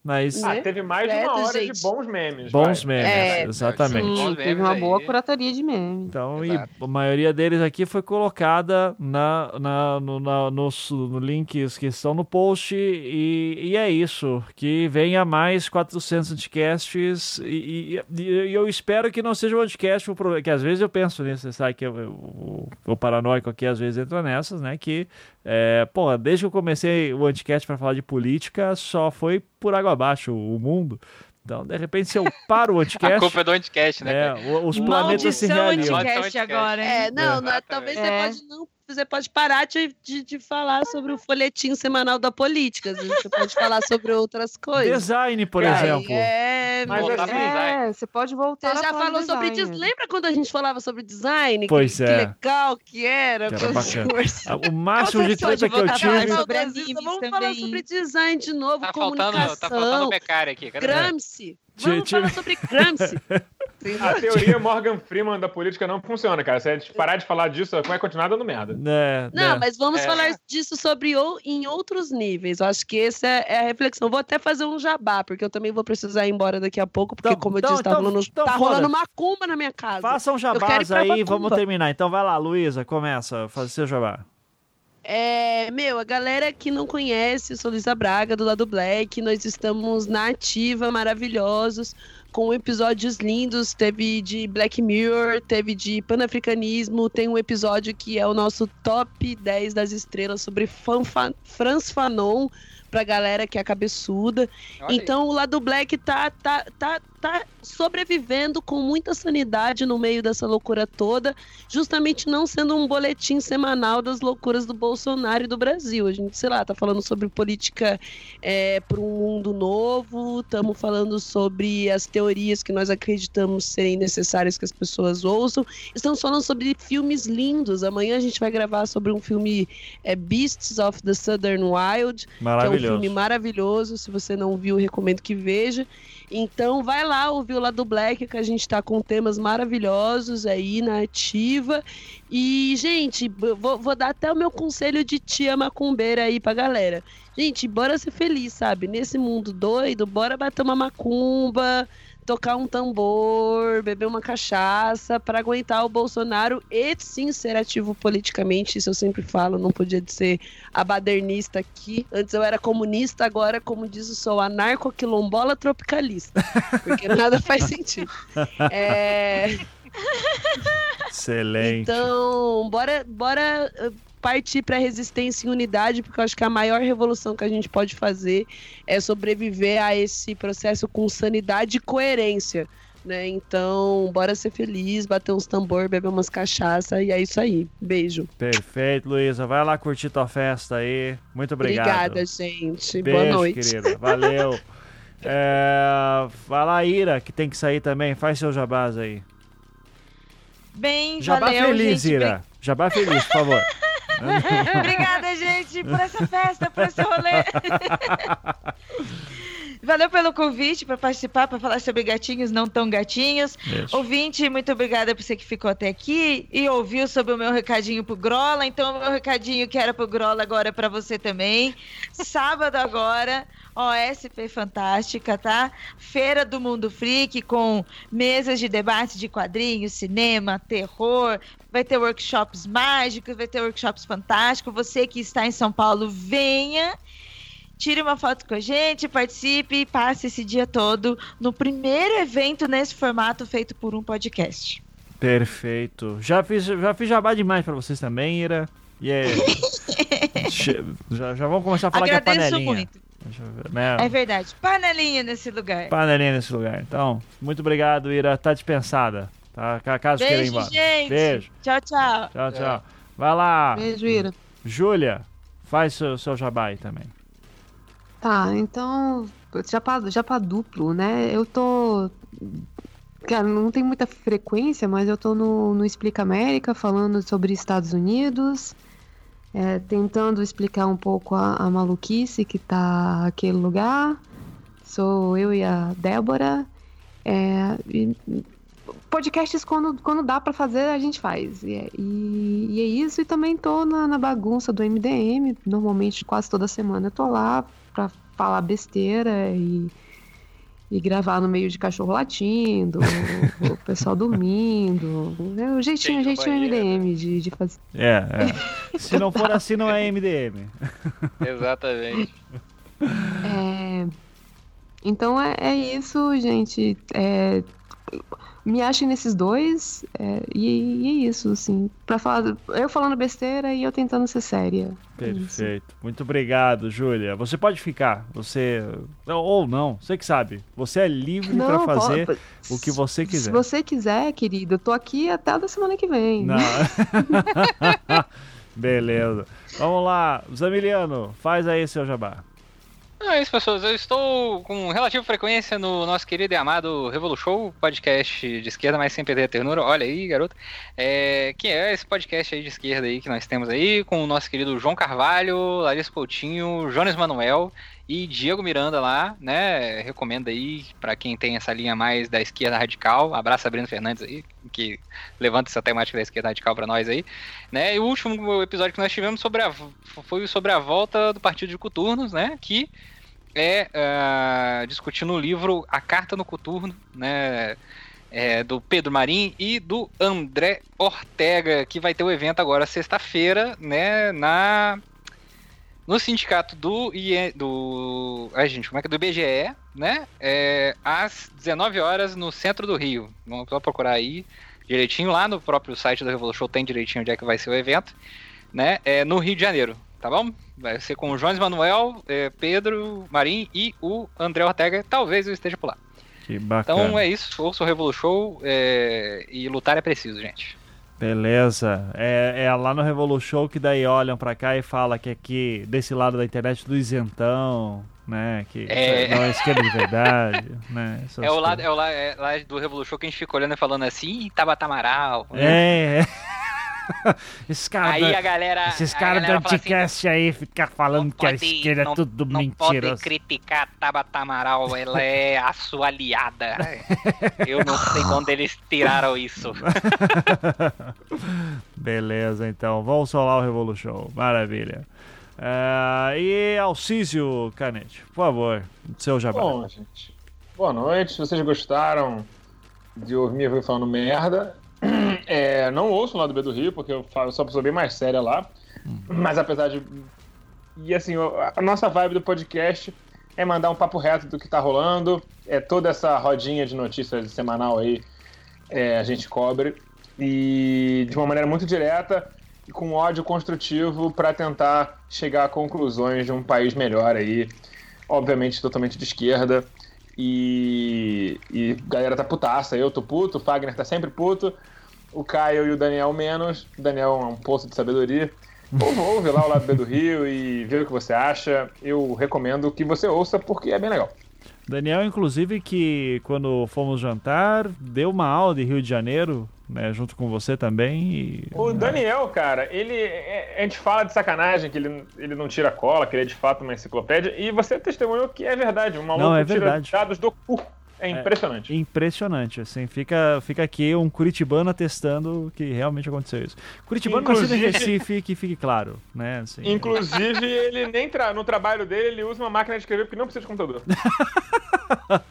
Mas Ah, teve mais de uma hora gente. de bons memes. bons vai. memes, É, exatamente. Bons Sim, teve uma aí. boa curatoria de memes. Então, Exato. e a maioria deles aqui foi colocada na, na, no, na- nos no links que estão no post. E, e é isso. Que venha mais 400 podcasts. E, e- e eu espero que não seja um podcast, o pro- que às vezes eu penso nisso, você sabe que eu- eu- o, o paranoico aqui às vezes entra nessas, né? Que, é, pô, desde que eu comecei o Anticast para falar de política, só foi por água abaixo o mundo. Então, de repente, se eu paro o A Anticast. culpa é do anticast, né? É, os planetas se Maldição realizam. Maldição Anticast Anticast. agora, hein? É, não, não, Exatamente. talvez É. você pode não. Você pode parar de, de, de falar sobre o folhetim semanal da política. Você pode falar sobre outras coisas. Design, por exemplo. É, Mas assim, design. É, você pode voltar Você já falar falou de sobre design. design. Lembra quando a gente falava sobre design? Pois que, é. Que legal que era. Que era. O máximo de treta que eu tive. Vamos também. falar sobre design de novo, Tá faltando, comunicação, tá faltando becário aqui. Cadê? Gramsci. Vamos falar sobre Gramsci. A teoria Morgan Freeman da política não funciona, cara. Se a gente parar de falar disso, vai continuar dando merda. É, Não, né. mas vamos É. falar disso sobre ou, em outros níveis. Eu acho que essa é a reflexão. Vou até fazer um jabá, porque eu também vou precisar ir embora daqui a pouco, porque, Então- como eu então- disse, tá, então- rolando, então tá rolando macumba na minha casa. Façam quero ir jabás aí, vamos terminar. Então vai lá, Luísa, começa. Faz seu jabá. É, meu, a galera que não conhece, eu sou Luísa Braga, do lado Black. Nós estamos na ativa, maravilhosos, com episódios lindos. Teve de Black Mirror, teve de Panafricanismo. Tem um episódio que é o nosso top 10 das estrelas sobre Fanfa Franz Fanon, pra galera que é cabeçuda. Olha aí. Então o lado Black tá, tá, tá, tá sobrevivendo com muita sanidade no meio dessa loucura toda, justamente não sendo um boletim semanal das loucuras do Bolsonaro e do Brasil. A gente, sei lá, tá falando sobre política é, para um mundo novo, estamos falando sobre as teorias que nós acreditamos serem necessárias que as pessoas ouçam. Estamos falando sobre filmes lindos. Amanhã a gente vai gravar sobre um filme é, Beasts of the Southern Wild, que é um filme maravilhoso. Se você não viu, recomendo que veja. Então vai lá ouvir o lado Black, que a gente tá com temas maravilhosos aí na ativa. E, gente, vou, vou dar até o meu conselho de tia macumbeira aí pra galera. Gente, bora ser feliz, sabe? Nesse mundo doido, bora bater uma macumba, tocar um tambor, beber uma cachaça para aguentar o Bolsonaro e sim ser ativo politicamente. Isso eu sempre falo, não podia ser a badernista aqui. Antes eu era comunista, agora, como diz o sou anarco-quilombola tropicalista. Porque nada faz sentido. É, Excelente. então, bora, bora partir para resistência e unidade, porque eu acho que a maior revolução que a gente pode fazer é sobreviver a esse processo com sanidade e coerência. Né? Então, bora ser feliz, bater uns tambor, beber umas cachaça e é isso aí. Beijo. Perfeito, Luísa. Vai lá curtir tua festa aí. Muito obrigado. Obrigada, gente. Beijo, Boa noite. querida. Valeu. É, vai lá, Ira, que tem que sair também. Faz seu jabás aí. Bem, Jabá valeu, feliz, gente. Ira. Jabá feliz, por favor. Obrigada, gente, por essa festa, por esse rolê. Valeu pelo convite para participar, para falar sobre gatinhos não tão gatinhos. Isso. Ouvinte, muito obrigada por você que ficou até aqui e ouviu sobre o meu recadinho pro Grola. Então, o meu recadinho que era pro Grola agora é para você também. Sábado agora, OSP Fantástica, tá? Feira do Mundo Freak com mesas de debate de quadrinhos, cinema, terror. Vai ter workshops mágicos, vai ter workshops fantásticos. Você que está em São Paulo, venha. Tire uma foto com a gente, participe e passe esse dia todo no primeiro evento nesse formato feito por um podcast. Perfeito. Já fiz, já fiz jabá demais pra vocês também, Ira. E aí? Che- já, já vamos começar a falar que é Agradeço panelinha. muito. Né? É verdade. Panelinha nesse lugar. Panelinha nesse lugar. Então, muito obrigado, Ira. Tá dispensada. Tá? Ca- Caso queira ir Beijo, embora. gente. Beijo. Tchau, tchau. Tchau, tchau. Vai lá. Beijo, Ira. Júlia, faz seu, seu jabá aí também. Tá, então, já pra, já pra duplo, né? Eu tô. Cara, não tem muita frequência, mas eu tô no, no Explica América falando sobre Estados Unidos, é, tentando explicar um pouco a, a maluquice que tá aquele lugar. Sou eu e a Débora. É, e podcasts quando, quando dá pra fazer, a gente faz. E, é- e- e é isso. E também tô na, na bagunça do MDM. Normalmente, quase toda semana eu tô lá pra falar besteira e, e gravar no meio de cachorro latindo, o, o pessoal dormindo. É o jeitinho, o Gente, jeitinho. MDM de, de fazer. É, é. Se não for assim, não é MDM. Exatamente. É, então é, é isso, gente. É, me achem nesses dois é, e, e é isso, assim. Pra falar, eu falando besteira e eu tentando ser séria. É. Perfeito. Muito obrigado, Júlia. Você pode ficar. Você. Ou não, você que sabe. Você é livre Não, fazer pode- o que você Se quiser. você quiser, querido, eu tô aqui até a da semana que vem. Não. Beleza. Vamos lá. Zamiliano, faz aí seu jabá. É isso, pessoas. Eu estou com relativa frequência no nosso querido e amado Revolu Show, podcast de esquerda, mas sem perder a ternura. Olha aí, garoto. É, que é esse podcast aí de esquerda aí que nós temos aí, com o nosso querido João Carvalho, Larissa Coutinho, Jonas Manuel e Diego Miranda lá, né? Recomendo aí pra quem tem essa linha mais da esquerda radical. Abraço Sabrina Fernandes aí, que levanta essa temática da esquerda radical pra nós aí. Né? E o último episódio que nós tivemos sobre a, foi sobre a volta do Partido de Coturnos, né? Que é discutindo o livro A Carta no Coturno, né? é, do Pedro Marim e do André Ortega, que vai ter o evento agora sexta-feira, né? Na no sindicato do IE, do, ai gente, como é que é do IBGE, né? É, às 19 horas no centro do Rio. Vamos só procurar aí direitinho lá no próprio site do Revolution tem direitinho onde é que vai ser o evento, né? É no Rio de Janeiro, tá bom? Vai ser com o Jones Manuel, é, Pedro Marim e o André Ortega. Talvez eu esteja por lá. Que bacana. Então é isso, ouça o Revolution é, e lutar é preciso, gente. Beleza. É, é lá no Revolution que daí olham pra cá e fala que aqui, desse lado da internet, do isentão, né? Que É. não é esquerda de verdade, né? essas É o, lado, coisas. é o lado é lá do Revolution que a gente fica olhando e falando assim, "Ih, Tabata Amaral. né? É, é. Esses caras Aí da- a galera. esses caras do fala assim, aí ficam falando não que a pode- esquerda é não- tudo não pode mentiroso. criticar a Tabata Amaral, ela é a sua aliada. Eu não sei de onde eles tiraram isso. Beleza, então. Vamos solar o Revolution. Maravilha. É, e Alcísio Canete, por favor, seu jabá. Bom, gente. Boa noite. Se vocês gostaram de ouvir me falando merda, é, não ouçam lá do B do Rio, porque eu falo, sou uma pessoa bem mais séria lá. Mas apesar de. E assim, o- a nossa vibe do podcast é mandar um papo reto do que tá rolando. É toda essa rodinha de notícias semanal aí é, a gente cobre. E de uma maneira muito direta e com ódio construtivo para tentar chegar a conclusões de um país melhor aí. Obviamente totalmente de esquerda. E, e galera tá putaça. Eu tô puto, o Fagner tá sempre puto. O Caio e o Daniel menos. O Daniel é um poço de sabedoria. Ouve, ouve lá o lado B do Rio e vê o que você acha. Eu recomendo que você ouça porque é bem legal. Daniel, inclusive, que quando fomos jantar, deu uma aula de Rio de Janeiro, né, junto com você também. E, O Daniel, cara, ele. é- A gente fala de sacanagem, que ele, ele não tira cola, que ele é de fato uma enciclopédia, e você testemunhou que é verdade. Um maluco Não, é tira verdade. dados do cu. É impressionante. Impressionante, assim, fica, fica aqui um curitibano atestando que realmente aconteceu isso. Curitibano nascido em Inclusive- Recife, que fique claro, né, assim. Inclusive, ele nem tra... no trabalho dele, ele usa uma máquina de escrever porque não precisa de computador.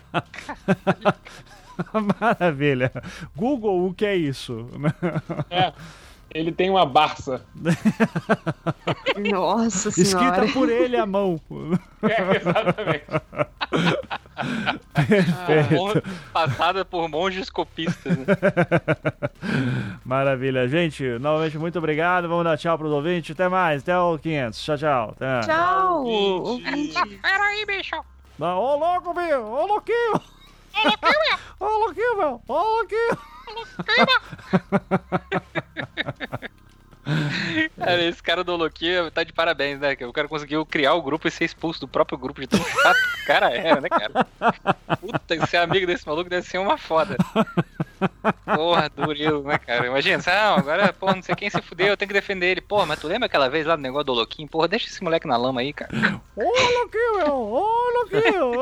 Maravilha. Google, o que é isso? É. Ele tem uma Barça. Nossa senhora. Escrita por ele à mão. É, exatamente. Perfeito. Passada por monges copistas. Né? Maravilha. Gente, novamente, muito obrigado. Vamos dar tchau pros ouvintes. Até mais. Até o 500. Tchau, tchau. Até. Tchau, ouvinte. Peraí, bicho. Não, Ô, louco, meu! Ô, louquinho! Ô, louquinho, meu! Ô, louquinho! Cara, esse cara do Loquia tá de parabéns, né? Que o cara conseguiu criar o grupo e ser expulso do próprio grupo de tão chato que o cara era, né, cara? Puta, ser amigo desse maluco deve ser uma foda. Porra, duril, né, cara? Imagina, não, agora, pô, não sei quem se fudeu, eu tenho que defender ele. Porra, mas tu lembra aquela vez lá do negócio do Loquinho? Porra, deixa esse moleque na lama aí, cara. Ô, louquinho, meu! Ô, louquinho!